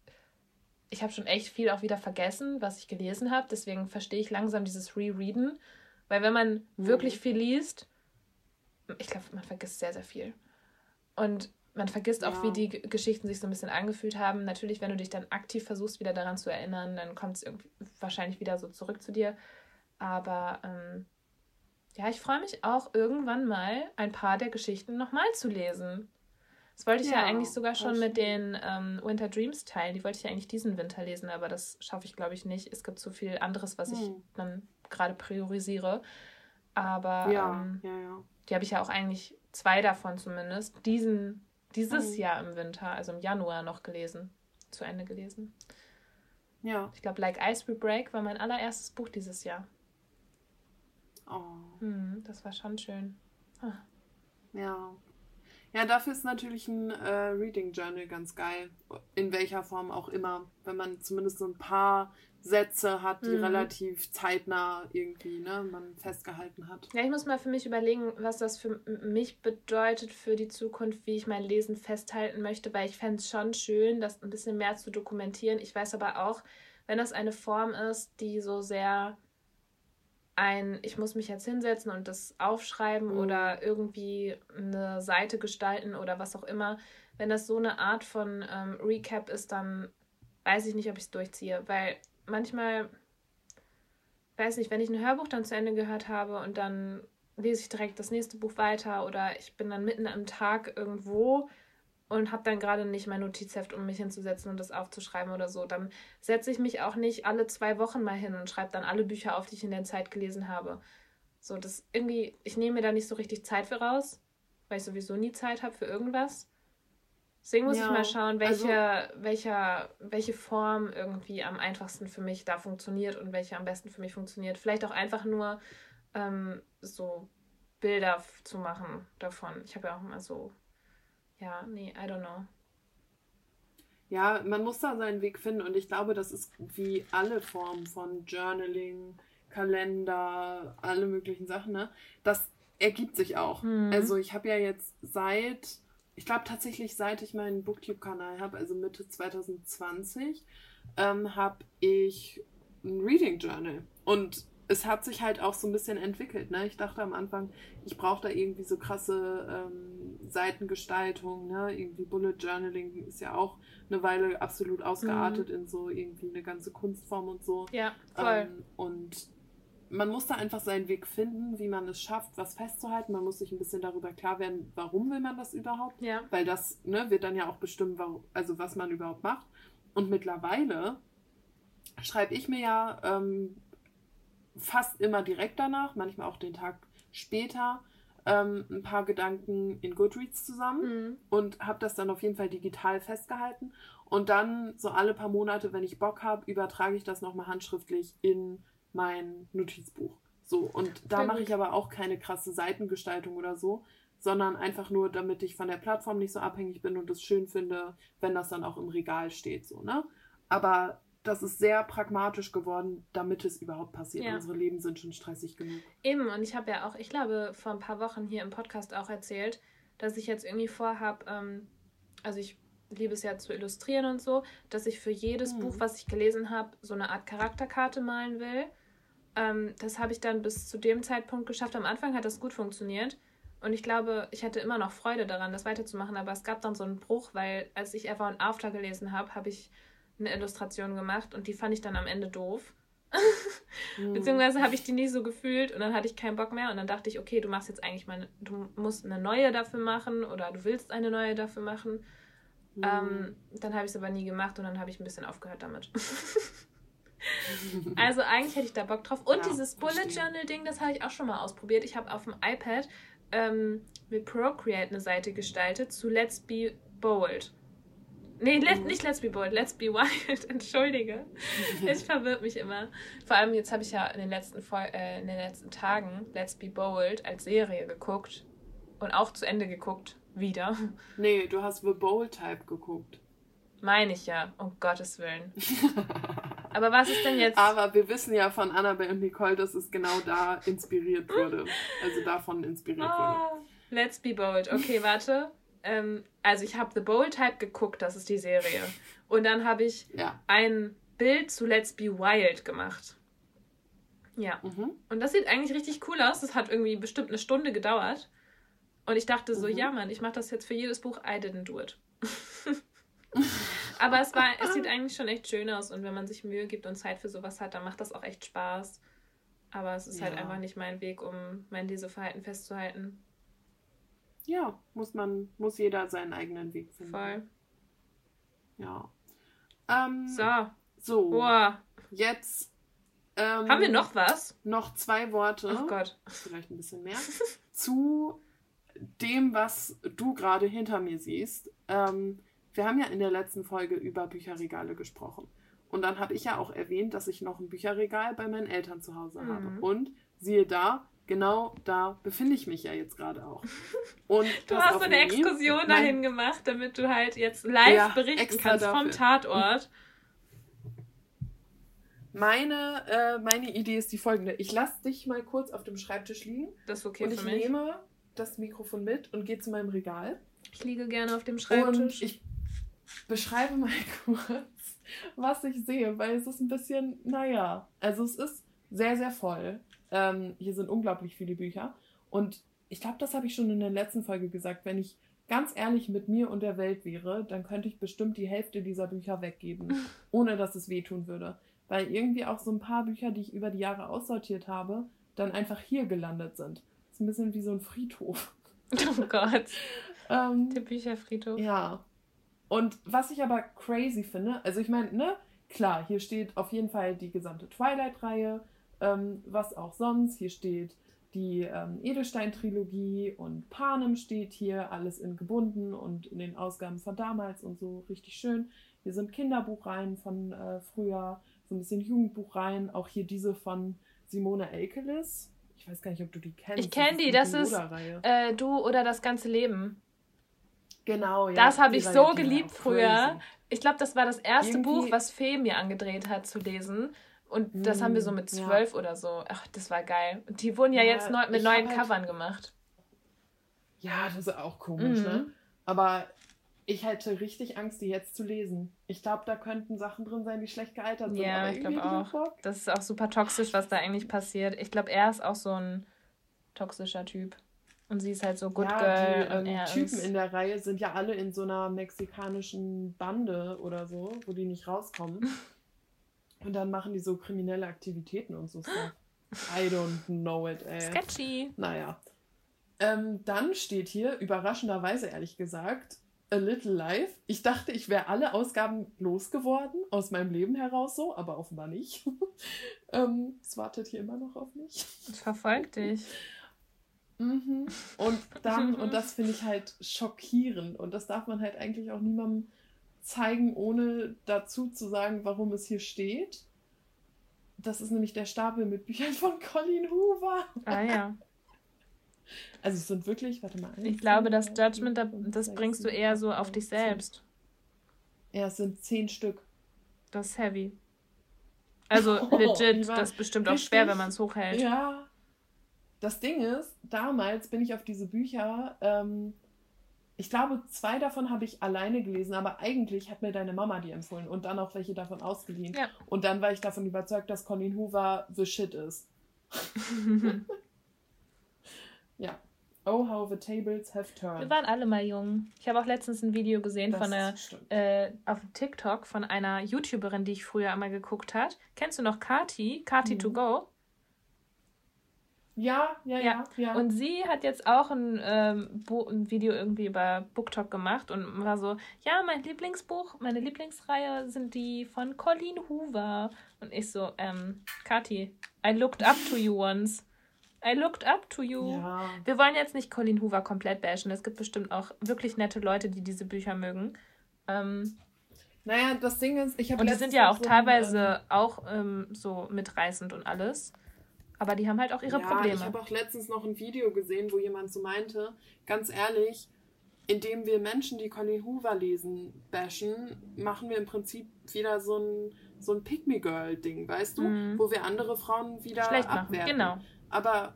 ich habe schon echt viel auch wieder vergessen, was ich gelesen habe. Deswegen verstehe ich langsam dieses Rereaden. Weil wenn man mhm. wirklich viel liest, ich glaube, man vergisst sehr, sehr viel. Und man vergisst ja. auch, wie die Geschichten sich so ein bisschen angefühlt haben. Natürlich, wenn du dich dann aktiv versuchst, wieder daran zu erinnern, dann kommt es wahrscheinlich wieder so zurück zu dir. Aber ähm, ja, ich freue mich auch irgendwann mal ein paar der Geschichten nochmal zu lesen. Das wollte ich ja, ja eigentlich sogar schon mit den ähm, Winter Dreams teilen. Die wollte ich ja eigentlich diesen Winter lesen, aber das schaffe ich, glaube ich, nicht. Es gibt so viel anderes, was hm. ich dann gerade priorisiere. Aber ja, ähm, ja, ja. die habe ich ja auch eigentlich zwei davon zumindest. Diesen dieses mhm. Jahr im Winter, also im Januar noch gelesen, zu Ende gelesen. Ja. Ich glaube, Like Ice We Break war mein allererstes Buch dieses Jahr. Oh. Hm, das war schon schön. Ah. Ja. Ja, dafür ist natürlich ein äh, Reading Journal ganz geil. In welcher Form auch immer. Wenn man zumindest so ein paar Sätze hat, die mhm. relativ zeitnah irgendwie ne, man festgehalten hat. Ja, ich muss mal für mich überlegen, was das für mich bedeutet für die Zukunft, wie ich mein Lesen festhalten möchte, weil ich fände es schon schön, das ein bisschen mehr zu dokumentieren. Ich weiß aber auch, wenn das eine Form ist, die so sehr ein, ich muss mich jetzt hinsetzen und das aufschreiben mhm. oder irgendwie eine Seite gestalten oder was auch immer, wenn das so eine Art von ähm, Recap ist, dann weiß ich nicht, ob ich es durchziehe, weil manchmal, weiß nicht, wenn ich ein Hörbuch dann zu Ende gehört habe und dann lese ich direkt das nächste Buch weiter oder ich bin dann mitten am Tag irgendwo und habe dann gerade nicht mein Notizheft, um mich hinzusetzen und das aufzuschreiben oder so, dann setze ich mich auch nicht alle zwei Wochen mal hin und schreibe dann alle Bücher auf, die ich in der Zeit gelesen habe. So, das irgendwie, ich nehme mir da nicht so richtig Zeit für raus, weil ich sowieso nie Zeit habe für irgendwas. Deswegen muss ja, ich mal schauen, welche, also, welcher, welche Form irgendwie am einfachsten für mich da funktioniert und welche am besten für mich funktioniert. Vielleicht auch einfach nur ähm, so Bilder zu machen davon. Ich habe ja auch immer so, ja, nee, I don't know. Ja, man muss da seinen Weg finden und ich glaube, das ist wie alle Formen von Journaling, Kalender, alle möglichen Sachen, ne? Das ergibt sich auch. Mhm. Also ich habe ja jetzt seit ich glaube tatsächlich, seit ich meinen Booktube-Kanal habe, also Mitte 2020, ähm, habe ich ein Reading Journal. Und es hat sich halt auch so ein bisschen entwickelt. Ne? Ich dachte am Anfang, ich brauche da irgendwie so krasse ähm, Seitengestaltung. Ne? Irgendwie Bullet Journaling ist ja auch eine Weile absolut ausgeartet mhm. in so irgendwie eine ganze Kunstform und so. Ja, voll. Ähm, und man muss da einfach seinen Weg finden, wie man es schafft, was festzuhalten. Man muss sich ein bisschen darüber klar werden, warum will man das überhaupt. Ja. Weil das ne, wird dann ja auch bestimmen, also was man überhaupt macht. Und mittlerweile schreibe ich mir ja ähm, fast immer direkt danach, manchmal auch den Tag später, ähm, ein paar Gedanken in Goodreads zusammen mhm. und habe das dann auf jeden Fall digital festgehalten. Und dann so alle paar Monate, wenn ich Bock habe, übertrage ich das nochmal handschriftlich in mein Notizbuch. So, und da mache ich aber auch keine krasse Seitengestaltung oder so, sondern einfach nur, damit ich von der Plattform nicht so abhängig bin und es schön finde, wenn das dann auch im Regal steht, so, ne? Aber das ist sehr pragmatisch geworden, damit es überhaupt passiert. Ja. Unsere Leben sind schon stressig genug. Eben, und ich habe ja auch, ich glaube, vor ein paar Wochen hier im Podcast auch erzählt, dass ich jetzt irgendwie vorhabe, ähm, also ich liebe es ja zu illustrieren und so, dass ich für jedes mhm. Buch, was ich gelesen habe, so eine Art Charakterkarte malen will. Ähm, das habe ich dann bis zu dem Zeitpunkt geschafft. Am Anfang hat das gut funktioniert. Und ich glaube, ich hatte immer noch Freude daran, das weiterzumachen. Aber es gab dann so einen Bruch, weil als ich Ever und After gelesen habe, habe ich eine Illustration gemacht und die fand ich dann am Ende doof. mhm. Beziehungsweise habe ich die nie so gefühlt und dann hatte ich keinen Bock mehr und dann dachte ich, okay, du machst jetzt eigentlich mal, du musst eine neue dafür machen oder du willst eine neue dafür machen. Mhm. Ähm, dann habe ich es aber nie gemacht und dann habe ich ein bisschen aufgehört damit. also eigentlich hätte ich da Bock drauf. Und ja, dieses Bullet Journal Ding, das habe ich auch schon mal ausprobiert. Ich habe auf dem iPad ähm, mit Procreate eine Seite gestaltet zu Let's Be Bold. Nee, let, mhm. nicht Let's Be Bold, Let's Be Wild. Entschuldige. Es verwirrt mich immer. Vor allem jetzt habe ich ja in den, letzten äh, in den letzten Tagen Let's Be Bold als Serie geguckt. Und auch zu Ende geguckt. Wieder. Nee, du hast The Bold Type geguckt. Meine ich ja, um Gottes Willen. Aber was ist denn jetzt? Aber wir wissen ja von Annabelle und Nicole, dass es genau da inspiriert wurde. Also davon inspiriert oh, wurde. Let's be bold. Okay, warte ähm, also ich habe The Bold Type geguckt, das ist die Serie. Und dann habe ich ja. ein Bild zu Let's Be Wild gemacht. Ja. Mhm. Und das sieht eigentlich richtig cool aus. Das hat irgendwie bestimmt eine Stunde gedauert. Und ich dachte so, mhm. ja Mann, ich mache das jetzt für jedes Buch. I didn't do it. Aber es war, es sieht eigentlich schon echt schön aus und wenn man sich Mühe gibt und Zeit für sowas hat, dann macht das auch echt Spaß. Aber es ist halt ja. halt einfach nicht mein Weg, um mein Leseverhalten festzuhalten. Ja, muss man, muss jeder seinen eigenen Weg finden. Voll. Ja. Ähm, so. So. Boah. Jetzt. Ähm, Haben wir noch was? Noch zwei Worte. Oh Gott. Vielleicht ein bisschen mehr. zu dem, was du gerade hinter mir siehst. Ähm, wir haben ja in der letzten Folge über Bücherregale gesprochen. Und dann habe ich ja auch erwähnt, dass ich noch ein Bücherregal bei meinen Eltern zu Hause mhm. habe. Und siehe da, genau da befinde ich mich ja jetzt gerade auch. Und du hast so eine Exkursion mein, dahin gemacht, damit du halt jetzt live ja, berichten kannst dafür. vom Tatort. Meine, äh, meine Idee ist die folgende. Ich lasse dich mal kurz auf dem Schreibtisch liegen. Das ist okay und für mich. ich nehme das Mikrofon mit und gehe zu meinem Regal. Ich liege gerne auf dem Schreibtisch. Und ich beschreibe mal kurz, was ich sehe, weil es ist ein bisschen, naja, also es ist sehr, sehr voll. Ähm, hier sind unglaublich viele Bücher. Und ich glaube, das habe ich schon in der letzten Folge gesagt. Wenn ich ganz ehrlich mit mir und der Welt wäre, dann könnte ich bestimmt die Hälfte dieser Bücher weggeben, ohne dass es wehtun würde. Weil irgendwie auch so ein paar Bücher, die ich über die Jahre aussortiert habe, dann einfach hier gelandet sind. Das ist ein bisschen wie so ein Friedhof. Oh Gott. ähm, der Bücherfriedhof. Ja. Und was ich aber crazy finde, also ich meine, ne, klar, hier steht auf jeden Fall die gesamte Twilight-Reihe, ähm, was auch sonst. Hier steht die ähm, Edelstein-Trilogie und Panem steht hier, alles in gebunden und in den Ausgaben von damals und so richtig schön. Hier sind Kinderbuchreihen von äh, früher, so ein bisschen Jugendbuchreihen, auch hier diese von Simone Elkelis. Ich weiß gar nicht, ob du die kennst. Ich kenne die, das ist äh, Du oder das ganze Leben. Genau, ja. Das habe ich so geliebt früher. Ich glaube, das war das erste Irgendwie Buch, was Fee mir angedreht hat zu lesen. Und das haben wir so mit hm, zwölf ja. oder so. Ach, das war geil. Und die wurden ja, ja jetzt neu, mit neuen halt... Covern gemacht. Ja, das ist auch komisch, ne? mhm. ne? Aber ich hätte richtig Angst, die jetzt zu lesen. Ich glaube, da könnten Sachen drin sein, die schlecht gealtert sind. Ja, ich glaube auch. Das ist auch super toxisch, was da eigentlich passiert. Ich glaube, er ist auch so ein toxischer Typ. Und sie ist halt so Good ja, Girl. Die ähm, Typen in der Reihe sind ja alle in so einer mexikanischen Bande oder so, wo die nicht rauskommen. Und dann machen die so kriminelle Aktivitäten und so. I don't know it, ey. Sketchy. Naja. Ähm, dann steht hier, überraschenderweise ehrlich gesagt, A Little Life. Ich dachte, ich wäre alle Ausgaben losgeworden, aus meinem Leben heraus so, aber offenbar nicht. ähm, es wartet hier immer noch auf mich. Es verfolgt dich. Mhm. Und dann, und das finde ich halt schockierend. Und das darf man halt eigentlich auch niemandem zeigen, ohne dazu zu sagen, warum es hier steht. Das ist nämlich der Stapel mit Büchern von Colin Hoover. Ah ja. Also es sind wirklich, warte mal. Ich glaube, das Judgment, das bringst du eher so auf dich selbst. Ja, es sind zehn Stück. Das ist heavy. Also oh, legit, das ist bestimmt auch schwer, wenn man es hochhält. Ja. Das Ding ist, damals bin ich auf diese Bücher, ähm, ich glaube, zwei davon habe ich alleine gelesen, aber eigentlich hat mir deine Mama die empfohlen und dann auch welche davon ausgeliehen. Ja. Und dann war ich davon überzeugt, dass Colin Hoover the shit ist. ja. Oh, how the tables have turned. Wir waren alle mal jung. Ich habe auch letztens ein Video gesehen das von einer, äh, auf TikTok von einer YouTuberin, die ich früher einmal geguckt hat. Kennst du noch Kati? Kati mhm. to go? Ja, ja, ja, ja, Und sie hat jetzt auch ein, ähm, ein Video irgendwie über BookTok gemacht und war so, ja, mein Lieblingsbuch, meine Lieblingsreihe sind die von Colleen Hoover. Und ich so, ähm, Kati, I looked up to you once. I looked up to you. Ja. Wir wollen jetzt nicht Colleen Hoover komplett bashen. Es gibt bestimmt auch wirklich nette Leute, die diese Bücher mögen. Ähm, naja, das Ding ist, ich habe. Und die sind ja auch so teilweise ähm, auch ähm, so mitreißend und alles. Aber die haben halt auch ihre ja, Probleme. Ich habe auch letztens noch ein Video gesehen, wo jemand so meinte, ganz ehrlich, indem wir Menschen, die Colleen Hoover lesen, bashen, machen wir im Prinzip wieder so ein, so ein Pick-Me-Girl-Ding, weißt du? Mhm. Wo wir andere Frauen wieder Schlecht abwerten. Machen. Genau. Aber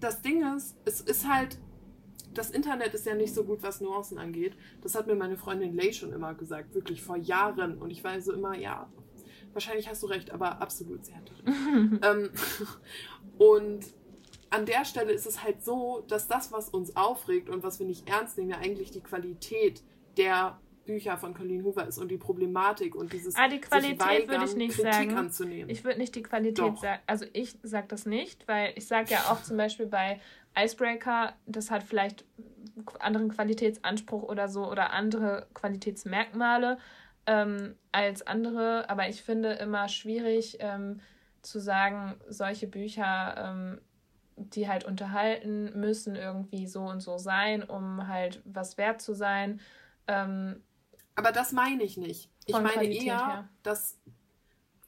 das Ding ist, es ist halt, das Internet ist ja nicht so gut, was Nuancen angeht. Das hat mir meine Freundin Lay schon immer gesagt, wirklich vor Jahren. Und ich war so immer, ja, wahrscheinlich hast du recht, aber absolut, sie hatte recht. ähm, und an der Stelle ist es halt so, dass das, was uns aufregt und was wir nicht ernst nehmen, ja eigentlich die Qualität der Bücher von Colleen Hoover ist und die Problematik und dieses ah, die Qualität würde ich nicht Kritik sagen. Anzunehmen. Ich würde nicht die Qualität sagen. Also ich sage das nicht, weil ich sage ja auch zum Beispiel bei Icebreaker, das hat vielleicht anderen Qualitätsanspruch oder so oder andere Qualitätsmerkmale ähm, als andere, aber ich finde immer schwierig ähm, zu sagen, solche Bücher, ähm, die halt unterhalten, müssen irgendwie so und so sein, um halt was wert zu sein. Ähm, aber das meine ich nicht. Ich meine Qualität eher, her. dass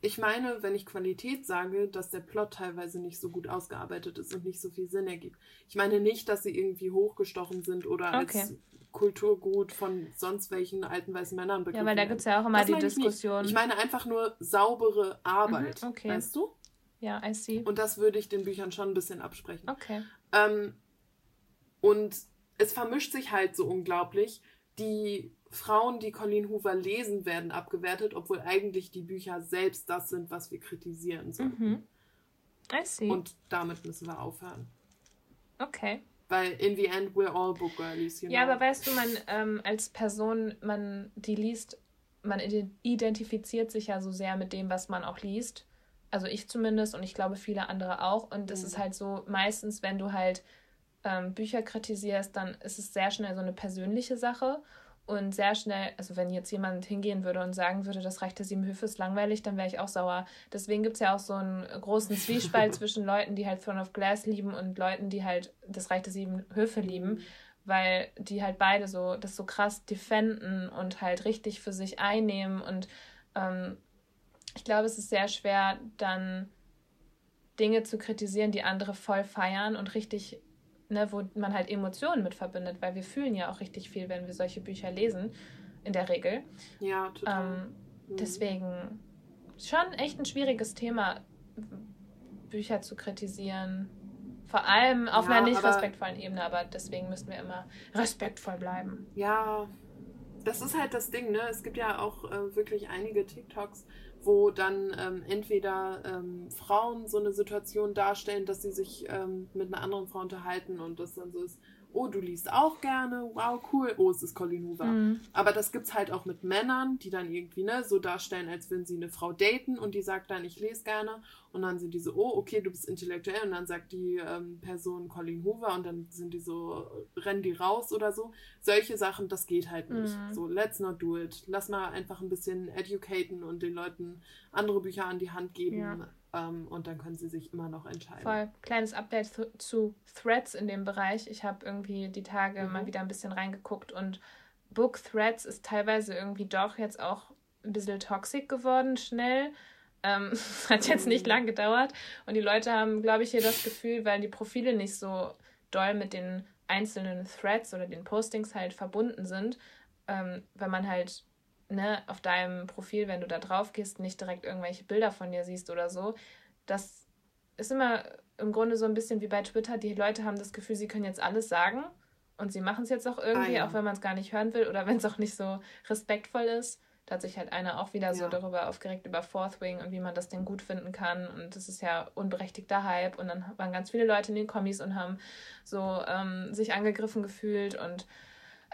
ich meine, wenn ich Qualität sage, dass der Plot teilweise nicht so gut ausgearbeitet ist und nicht so viel Sinn ergibt. Ich meine nicht, dass sie irgendwie hochgestochen sind oder okay. als Kulturgut von sonst welchen alten weißen Männern begriffen Ja, weil da gibt es ja auch immer das die Diskussion. Ich, ich, meine einfach nur saubere Arbeit. Mhm, okay. Weißt du? Ja, I see. Und das würde ich den Büchern schon ein bisschen absprechen. Okay. Ähm, und es vermischt sich halt so unglaublich. Die Frauen, die Colleen Hoover lesen, werden abgewertet, obwohl eigentlich die Bücher selbst das sind, was wir kritisieren sollten. Mhm. I see. Und damit müssen wir aufhören. Okay. Weil in the end we're all book girlies, you know? Ja, aber weißt du, man ähm, als Person, man die liest, man identifiziert sich ja so sehr mit dem, was man auch liest. Also ich zumindest und ich glaube viele andere auch. Und es mhm. ist halt so, meistens, wenn du halt ähm, Bücher kritisierst, dann ist es sehr schnell so eine persönliche Sache und sehr schnell, also wenn jetzt jemand hingehen würde und sagen würde, das reicht der sieben Höfe ist langweilig, dann wäre ich auch sauer. Deswegen gibt es ja auch so einen großen Zwiespalt zwischen Leuten, die halt Throne of Glass lieben und Leuten, die halt das Reich der sieben Höfe lieben, weil die halt beide so das so krass defenden und halt richtig für sich einnehmen. Und ähm, ich glaube, es ist sehr schwer, dann Dinge zu kritisieren, die andere voll feiern und richtig ne, wo man halt Emotionen mit verbindet, weil wir fühlen ja auch richtig viel, wenn wir solche Bücher lesen, in der Regel. Ja, total. Ähm, mhm. Deswegen schon echt ein schwieriges Thema, Bücher zu kritisieren. Vor allem auf ja, einer nicht respektvollen Ebene, aber deswegen müssen wir immer respektvoll bleiben. Ja, das ist halt das Ding, ne? Es gibt ja auch äh, wirklich einige TikToks, wo dann ähm, entweder ähm, Frauen so eine Situation darstellen, dass sie sich ähm, mit einer anderen Frau unterhalten und das dann so ist, oh, du liest auch gerne, wow, cool, oh, es ist Colin Hoover. Mhm. Aber das gibt's halt auch mit Männern, die dann irgendwie, ne, so darstellen, als würden sie eine Frau daten und die sagt dann, ich lese gerne und dann sind die so, oh, okay, du bist intellektuell und dann sagt die ähm, Person Colin Hoover und dann sind die so, rennen die raus oder so. Solche Sachen, das geht halt nicht. Mhm. So, let's not do it. Lass mal einfach ein bisschen educaten und den Leuten andere Bücher an die Hand geben. Ja ähm, und dann können sie sich immer noch entscheiden. Voll. Kleines Update zu, Threads in dem Bereich. Ich habe irgendwie die Tage mhm. mal wieder ein bisschen reingeguckt und Book Threads ist teilweise irgendwie doch jetzt auch ein bisschen toxic geworden, schnell. Ähm, hat jetzt nicht mhm. lang gedauert. Und die Leute haben, glaube ich, hier das Gefühl, weil die Profile nicht so doll mit den einzelnen Threads oder den Postings halt verbunden sind, ähm, wenn man halt ne, auf deinem Profil, wenn du da drauf gehst, nicht direkt irgendwelche Bilder von dir siehst oder so. Das ist immer im Grunde so ein bisschen wie bei Twitter. Die Leute haben das Gefühl, sie können jetzt alles sagen und sie machen es jetzt auch irgendwie, ah, ja. auch wenn man es gar nicht hören will oder wenn es auch nicht so respektvoll ist. Da hat sich halt einer auch wieder ja. so darüber aufgeregt, über Fourth Wing und wie man das denn gut finden kann. Und das ist ja unberechtigter Hype. Und dann waren ganz viele Leute in den Kommis und haben so ähm, sich angegriffen gefühlt und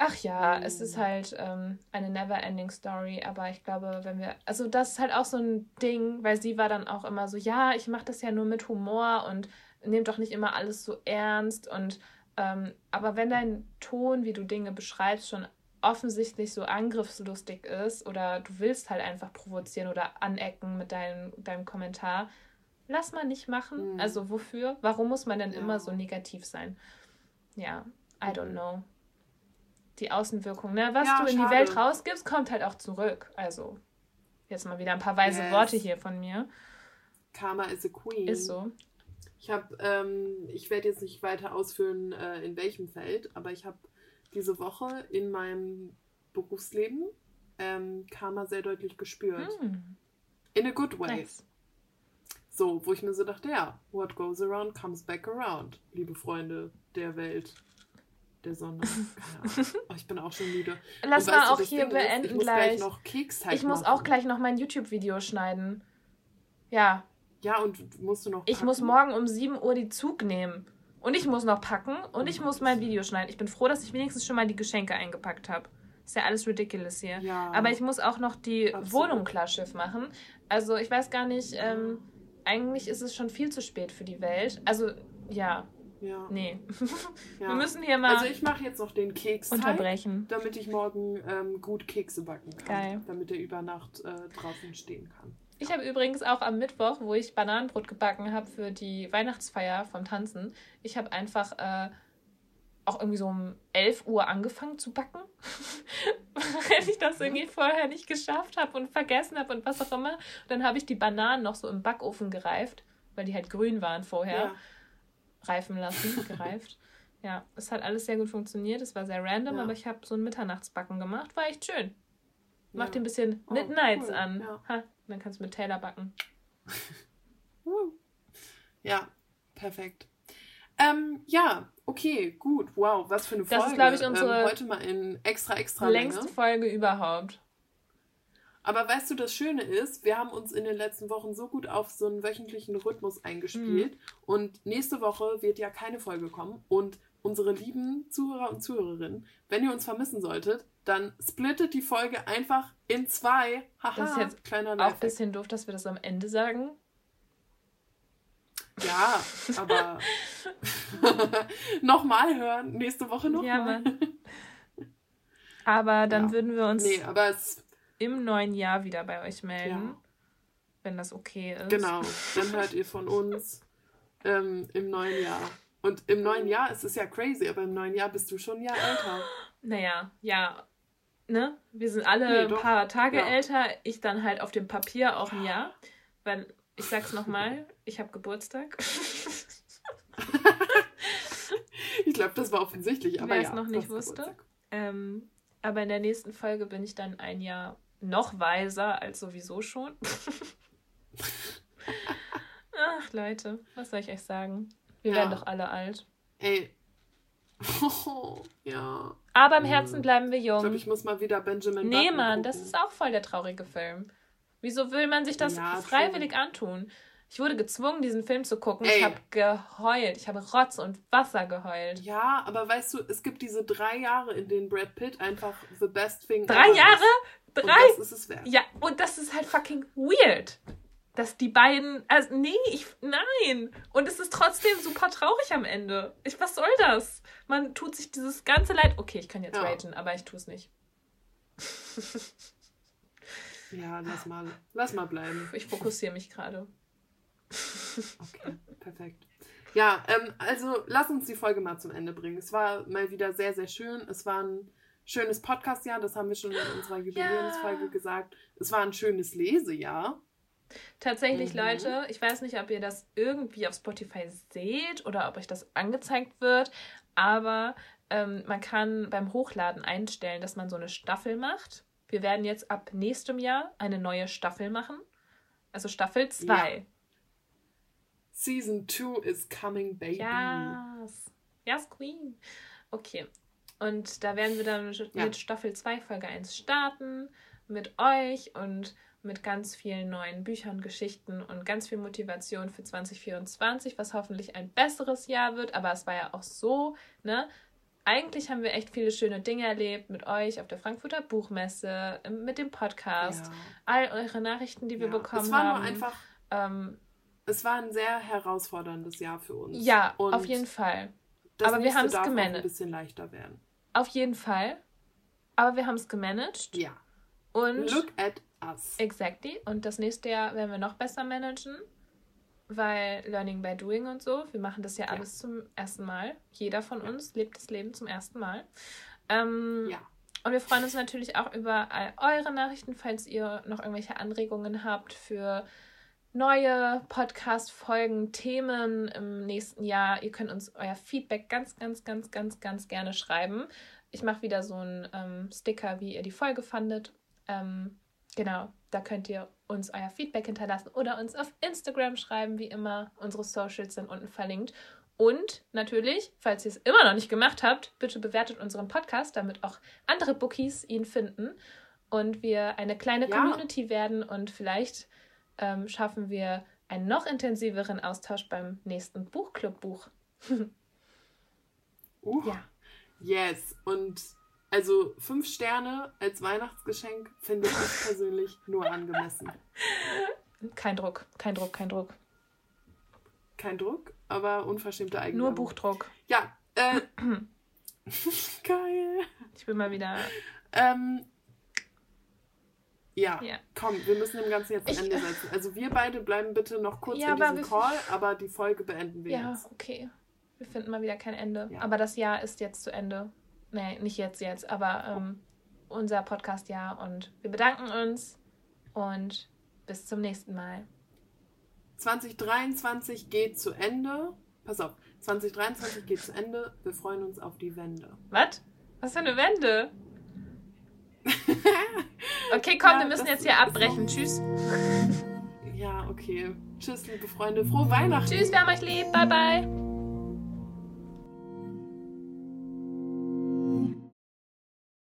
Ach ja, mhm. es ist mm. halt ähm, eine never-ending Story, aber ich glaube, wenn wir, also das ist halt auch so ein Ding, weil sie war dann auch immer so, ja, ich mache das ja nur mit Humor und nehmt doch nicht immer alles so ernst und ähm, aber wenn dein Ton, wie du Dinge beschreibst, schon offensichtlich so angriffslustig ist oder du willst halt einfach provozieren oder anecken mit deinem, deinem Kommentar, lass mal nicht machen. Mhm. Also wofür? Warum muss man denn ja. immer so negativ sein? Ja, I don't know die Außenwirkung. Ne? Was ja, du in schade. die Welt rausgibst, kommt halt auch zurück. Also, jetzt mal wieder ein paar weise yes. Worte hier von mir. Karma is a queen. Ist so. Ich habe, ähm, ich werde jetzt nicht weiter ausführen, äh, in welchem Feld, aber ich habe diese Woche in meinem Berufsleben ähm, Karma sehr deutlich gespürt. Hm. In a good way. Nice. So, wo ich mir so dachte, ja, what goes around comes back around, liebe Freunde der Welt der Sonne. Oh, ich bin auch schon müde. Lass mal auch hier Ding beenden ist, ich gleich. Muss noch Keksteig ich muss machen. auch gleich noch mein YouTube-Video schneiden. Ja. Ja, und musst du noch. Packen? Ich muss morgen um 7 Uhr die Zug nehmen. Und ich muss noch packen und ich muss mein Video schneiden. Ich bin froh, dass ich wenigstens schon mal die Geschenke eingepackt habe. Ist ja alles ridiculous hier. Ja, Aber ich muss auch noch die absolut. Wohnung klarschiff machen. Also ich weiß gar nicht, ähm, eigentlich ist es schon viel zu spät für die Welt. Also ja, ja. Nee. ja. Wir müssen hier mal. Also ich mache jetzt noch den Keks unterbrechen, damit ich morgen ähm, gut Kekse backen kann, Geil. damit er über Nacht äh, draußen stehen kann. Ich habe übrigens auch am Mittwoch, wo ich Bananenbrot gebacken habe für die Weihnachtsfeier vom Tanzen, ich habe einfach äh, auch irgendwie so um 11 Uhr angefangen zu backen, weil ich das irgendwie vorher nicht geschafft habe und vergessen habe und was auch immer. Und dann habe ich die Bananen noch so im Backofen gereift, weil die halt grün waren vorher. Ja reifen lassen, gereift. Ja, es hat alles sehr gut funktioniert. Es war sehr random, ja. aber ich habe so ein Mitternachtsbacken gemacht. War echt schön. Mach ja. dir ein bisschen oh, Midnights cool. an. Ja. Ha, dann kannst du mit Taylor backen. ja, perfekt. Ähm, ja, okay, gut. Wow, was für eine Folge. Das ist, glaube ich, unsere ähm, heute mal in extra, extra längste. Folge überhaupt. Aber weißt du, das Schöne ist, wir haben uns in den letzten Wochen so gut auf so einen wöchentlichen Rhythmus eingespielt. Mhm. Und nächste Woche wird ja keine Folge kommen. Und unsere lieben Zuhörer und Zuhörerinnen, wenn ihr uns vermissen solltet, dann splittet die Folge einfach in zwei. Haha, das ist jetzt kleiner auch ein bisschen doof, dass wir das am Ende sagen. Ja, aber nochmal hören, nächste Woche nochmal. Ja, Mann. Aber dann ja. würden wir uns. Nee, aber es im neuen Jahr wieder bei euch melden, ja. wenn das okay ist. Genau, dann hört ihr von uns ähm, im neuen Jahr. Und im neuen Jahr ist es ja crazy, aber im neuen Jahr bist du schon ein Jahr älter. Naja, ja. Ne? Wir sind alle nee, ein paar Tage ja. älter, ich dann halt auf dem Papier auch ein Jahr. Weil, ich sag's nochmal, ich habe Geburtstag. ich glaube, das war offensichtlich, aber Wer ja, es noch nicht wusste. Ähm, aber in der nächsten Folge bin ich dann ein Jahr noch weiser als sowieso schon. Ach, Leute, was soll ich euch sagen? Wir ja. werden doch alle alt. Ey. Oh, ja. Aber im Herzen bleiben wir jung. Ich glaube, ich muss mal wieder Benjamin Nee, Button Mann, gucken. das ist auch voll der traurige Film. Wieso will man sich das ja, freiwillig schon. antun? Ich wurde gezwungen, diesen Film zu gucken. Ey. Ich habe geheult. Ich habe Rotz und Wasser geheult. Ja, aber weißt du, es gibt diese drei Jahre, in denen Brad Pitt einfach the best thing Drei Jahre? Drei? Und das ist es wert. Ja, und das ist halt fucking weird. Dass die beiden. Also, nee, ich. Nein. Und es ist trotzdem super traurig am Ende. Ich, was soll das? Man tut sich dieses ganze Leid. Okay, ich kann jetzt ja. raten, aber ich tue es nicht. ja, lass mal. Lass mal bleiben. Ich fokussiere mich gerade. Okay, perfekt. Ja, ähm, also lass uns die Folge mal zum Ende bringen. Es war mal wieder sehr, sehr schön. Es war ein schönes Podcast-Jahr, das haben wir schon in unserer Jubiläumsfolge ja. gesagt. Es war ein schönes Lesejahr. Tatsächlich, mhm. Leute, ich weiß nicht, ob ihr das irgendwie auf Spotify seht oder ob euch das angezeigt wird, aber ähm, man kann beim Hochladen einstellen, dass man so eine Staffel macht. Wir werden jetzt ab nächstem Jahr eine neue Staffel machen. Also Staffel 2. Ja. Season 2 is coming, baby. Yes. Yes, Queen. Okay. Und da werden wir dann ja. mit Staffel 2, Folge 1 starten. Mit euch und mit ganz vielen neuen Büchern, Geschichten und ganz viel Motivation für 2024, was hoffentlich ein besseres Jahr wird. Aber es war ja auch so, ne? Eigentlich haben wir echt viele schöne Dinge erlebt mit euch auf der Frankfurter Buchmesse, mit dem Podcast, ja. all eure Nachrichten, die wir ja. bekommen es war haben. Nur einfach, ähm, es war ein sehr herausforderndes Jahr für uns. Ja, und auf jeden Fall. Aber wir haben es gemanagt. ein bisschen leichter werden. Auf jeden Fall. Aber wir haben es gemanagt. Ja. Und Look at us. Exactly. Und das nächste Jahr werden wir noch besser managen, weil Learning by Doing und so, wir machen das ja, ja. alles zum ersten Mal. Jeder von ja. uns lebt das Leben zum ersten Mal. Ähm, ja. Und wir freuen uns natürlich auch über all eure Nachrichten, falls ihr noch irgendwelche Anregungen habt für neue Podcast-Folgen, Themen im nächsten Jahr. Ihr könnt uns euer Feedback ganz, ganz, ganz, ganz, ganz gerne schreiben. Ich mache wieder so einen ähm, Sticker, wie ihr die Folge fandet. Ähm, genau, da könnt ihr uns euer Feedback hinterlassen oder uns auf Instagram schreiben, wie immer. Unsere Socials sind unten verlinkt. Und natürlich, falls ihr es immer noch nicht gemacht habt, bitte bewertet unseren Podcast, damit auch andere Bookies ihn finden und wir eine kleine ja. Community werden und vielleicht ähm, schaffen wir einen noch intensiveren Austausch beim nächsten Buchclub-Buch. uh, ja. Yes. Und also fünf Sterne als Weihnachtsgeschenk finde ich persönlich nur angemessen. Kein Druck, kein Druck, kein Druck. Kein Druck, aber unverschämte Eigenwerbung. Nur Buchdruck. Ja, äh, geil. Ich bin mal wieder. Ähm, ja, ja, komm, wir müssen dem Ganzen jetzt ein Ende setzen. Also wir beide bleiben bitte noch kurz ja, in diesem Call, aber die Folge beenden wir ja, jetzt. Ja, okay. Wir finden mal wieder kein Ende. Ja. Aber das Jahr ist jetzt zu Ende. Nee, nicht jetzt, jetzt, aber ähm, unser Podcast-Jahr. Und wir bedanken uns und bis zum nächsten Mal. 2023 geht zu Ende. Pass auf, 2023 geht zu Ende. Wir freuen uns auf die Wende. Was? Was für eine Wende? okay, komm, ja, wir müssen jetzt hier abbrechen. Tschüss. Ja, okay. Tschüss, liebe Freunde. Frohe Weihnachten. Tschüss, wir haben euch lieb. Bye, bye.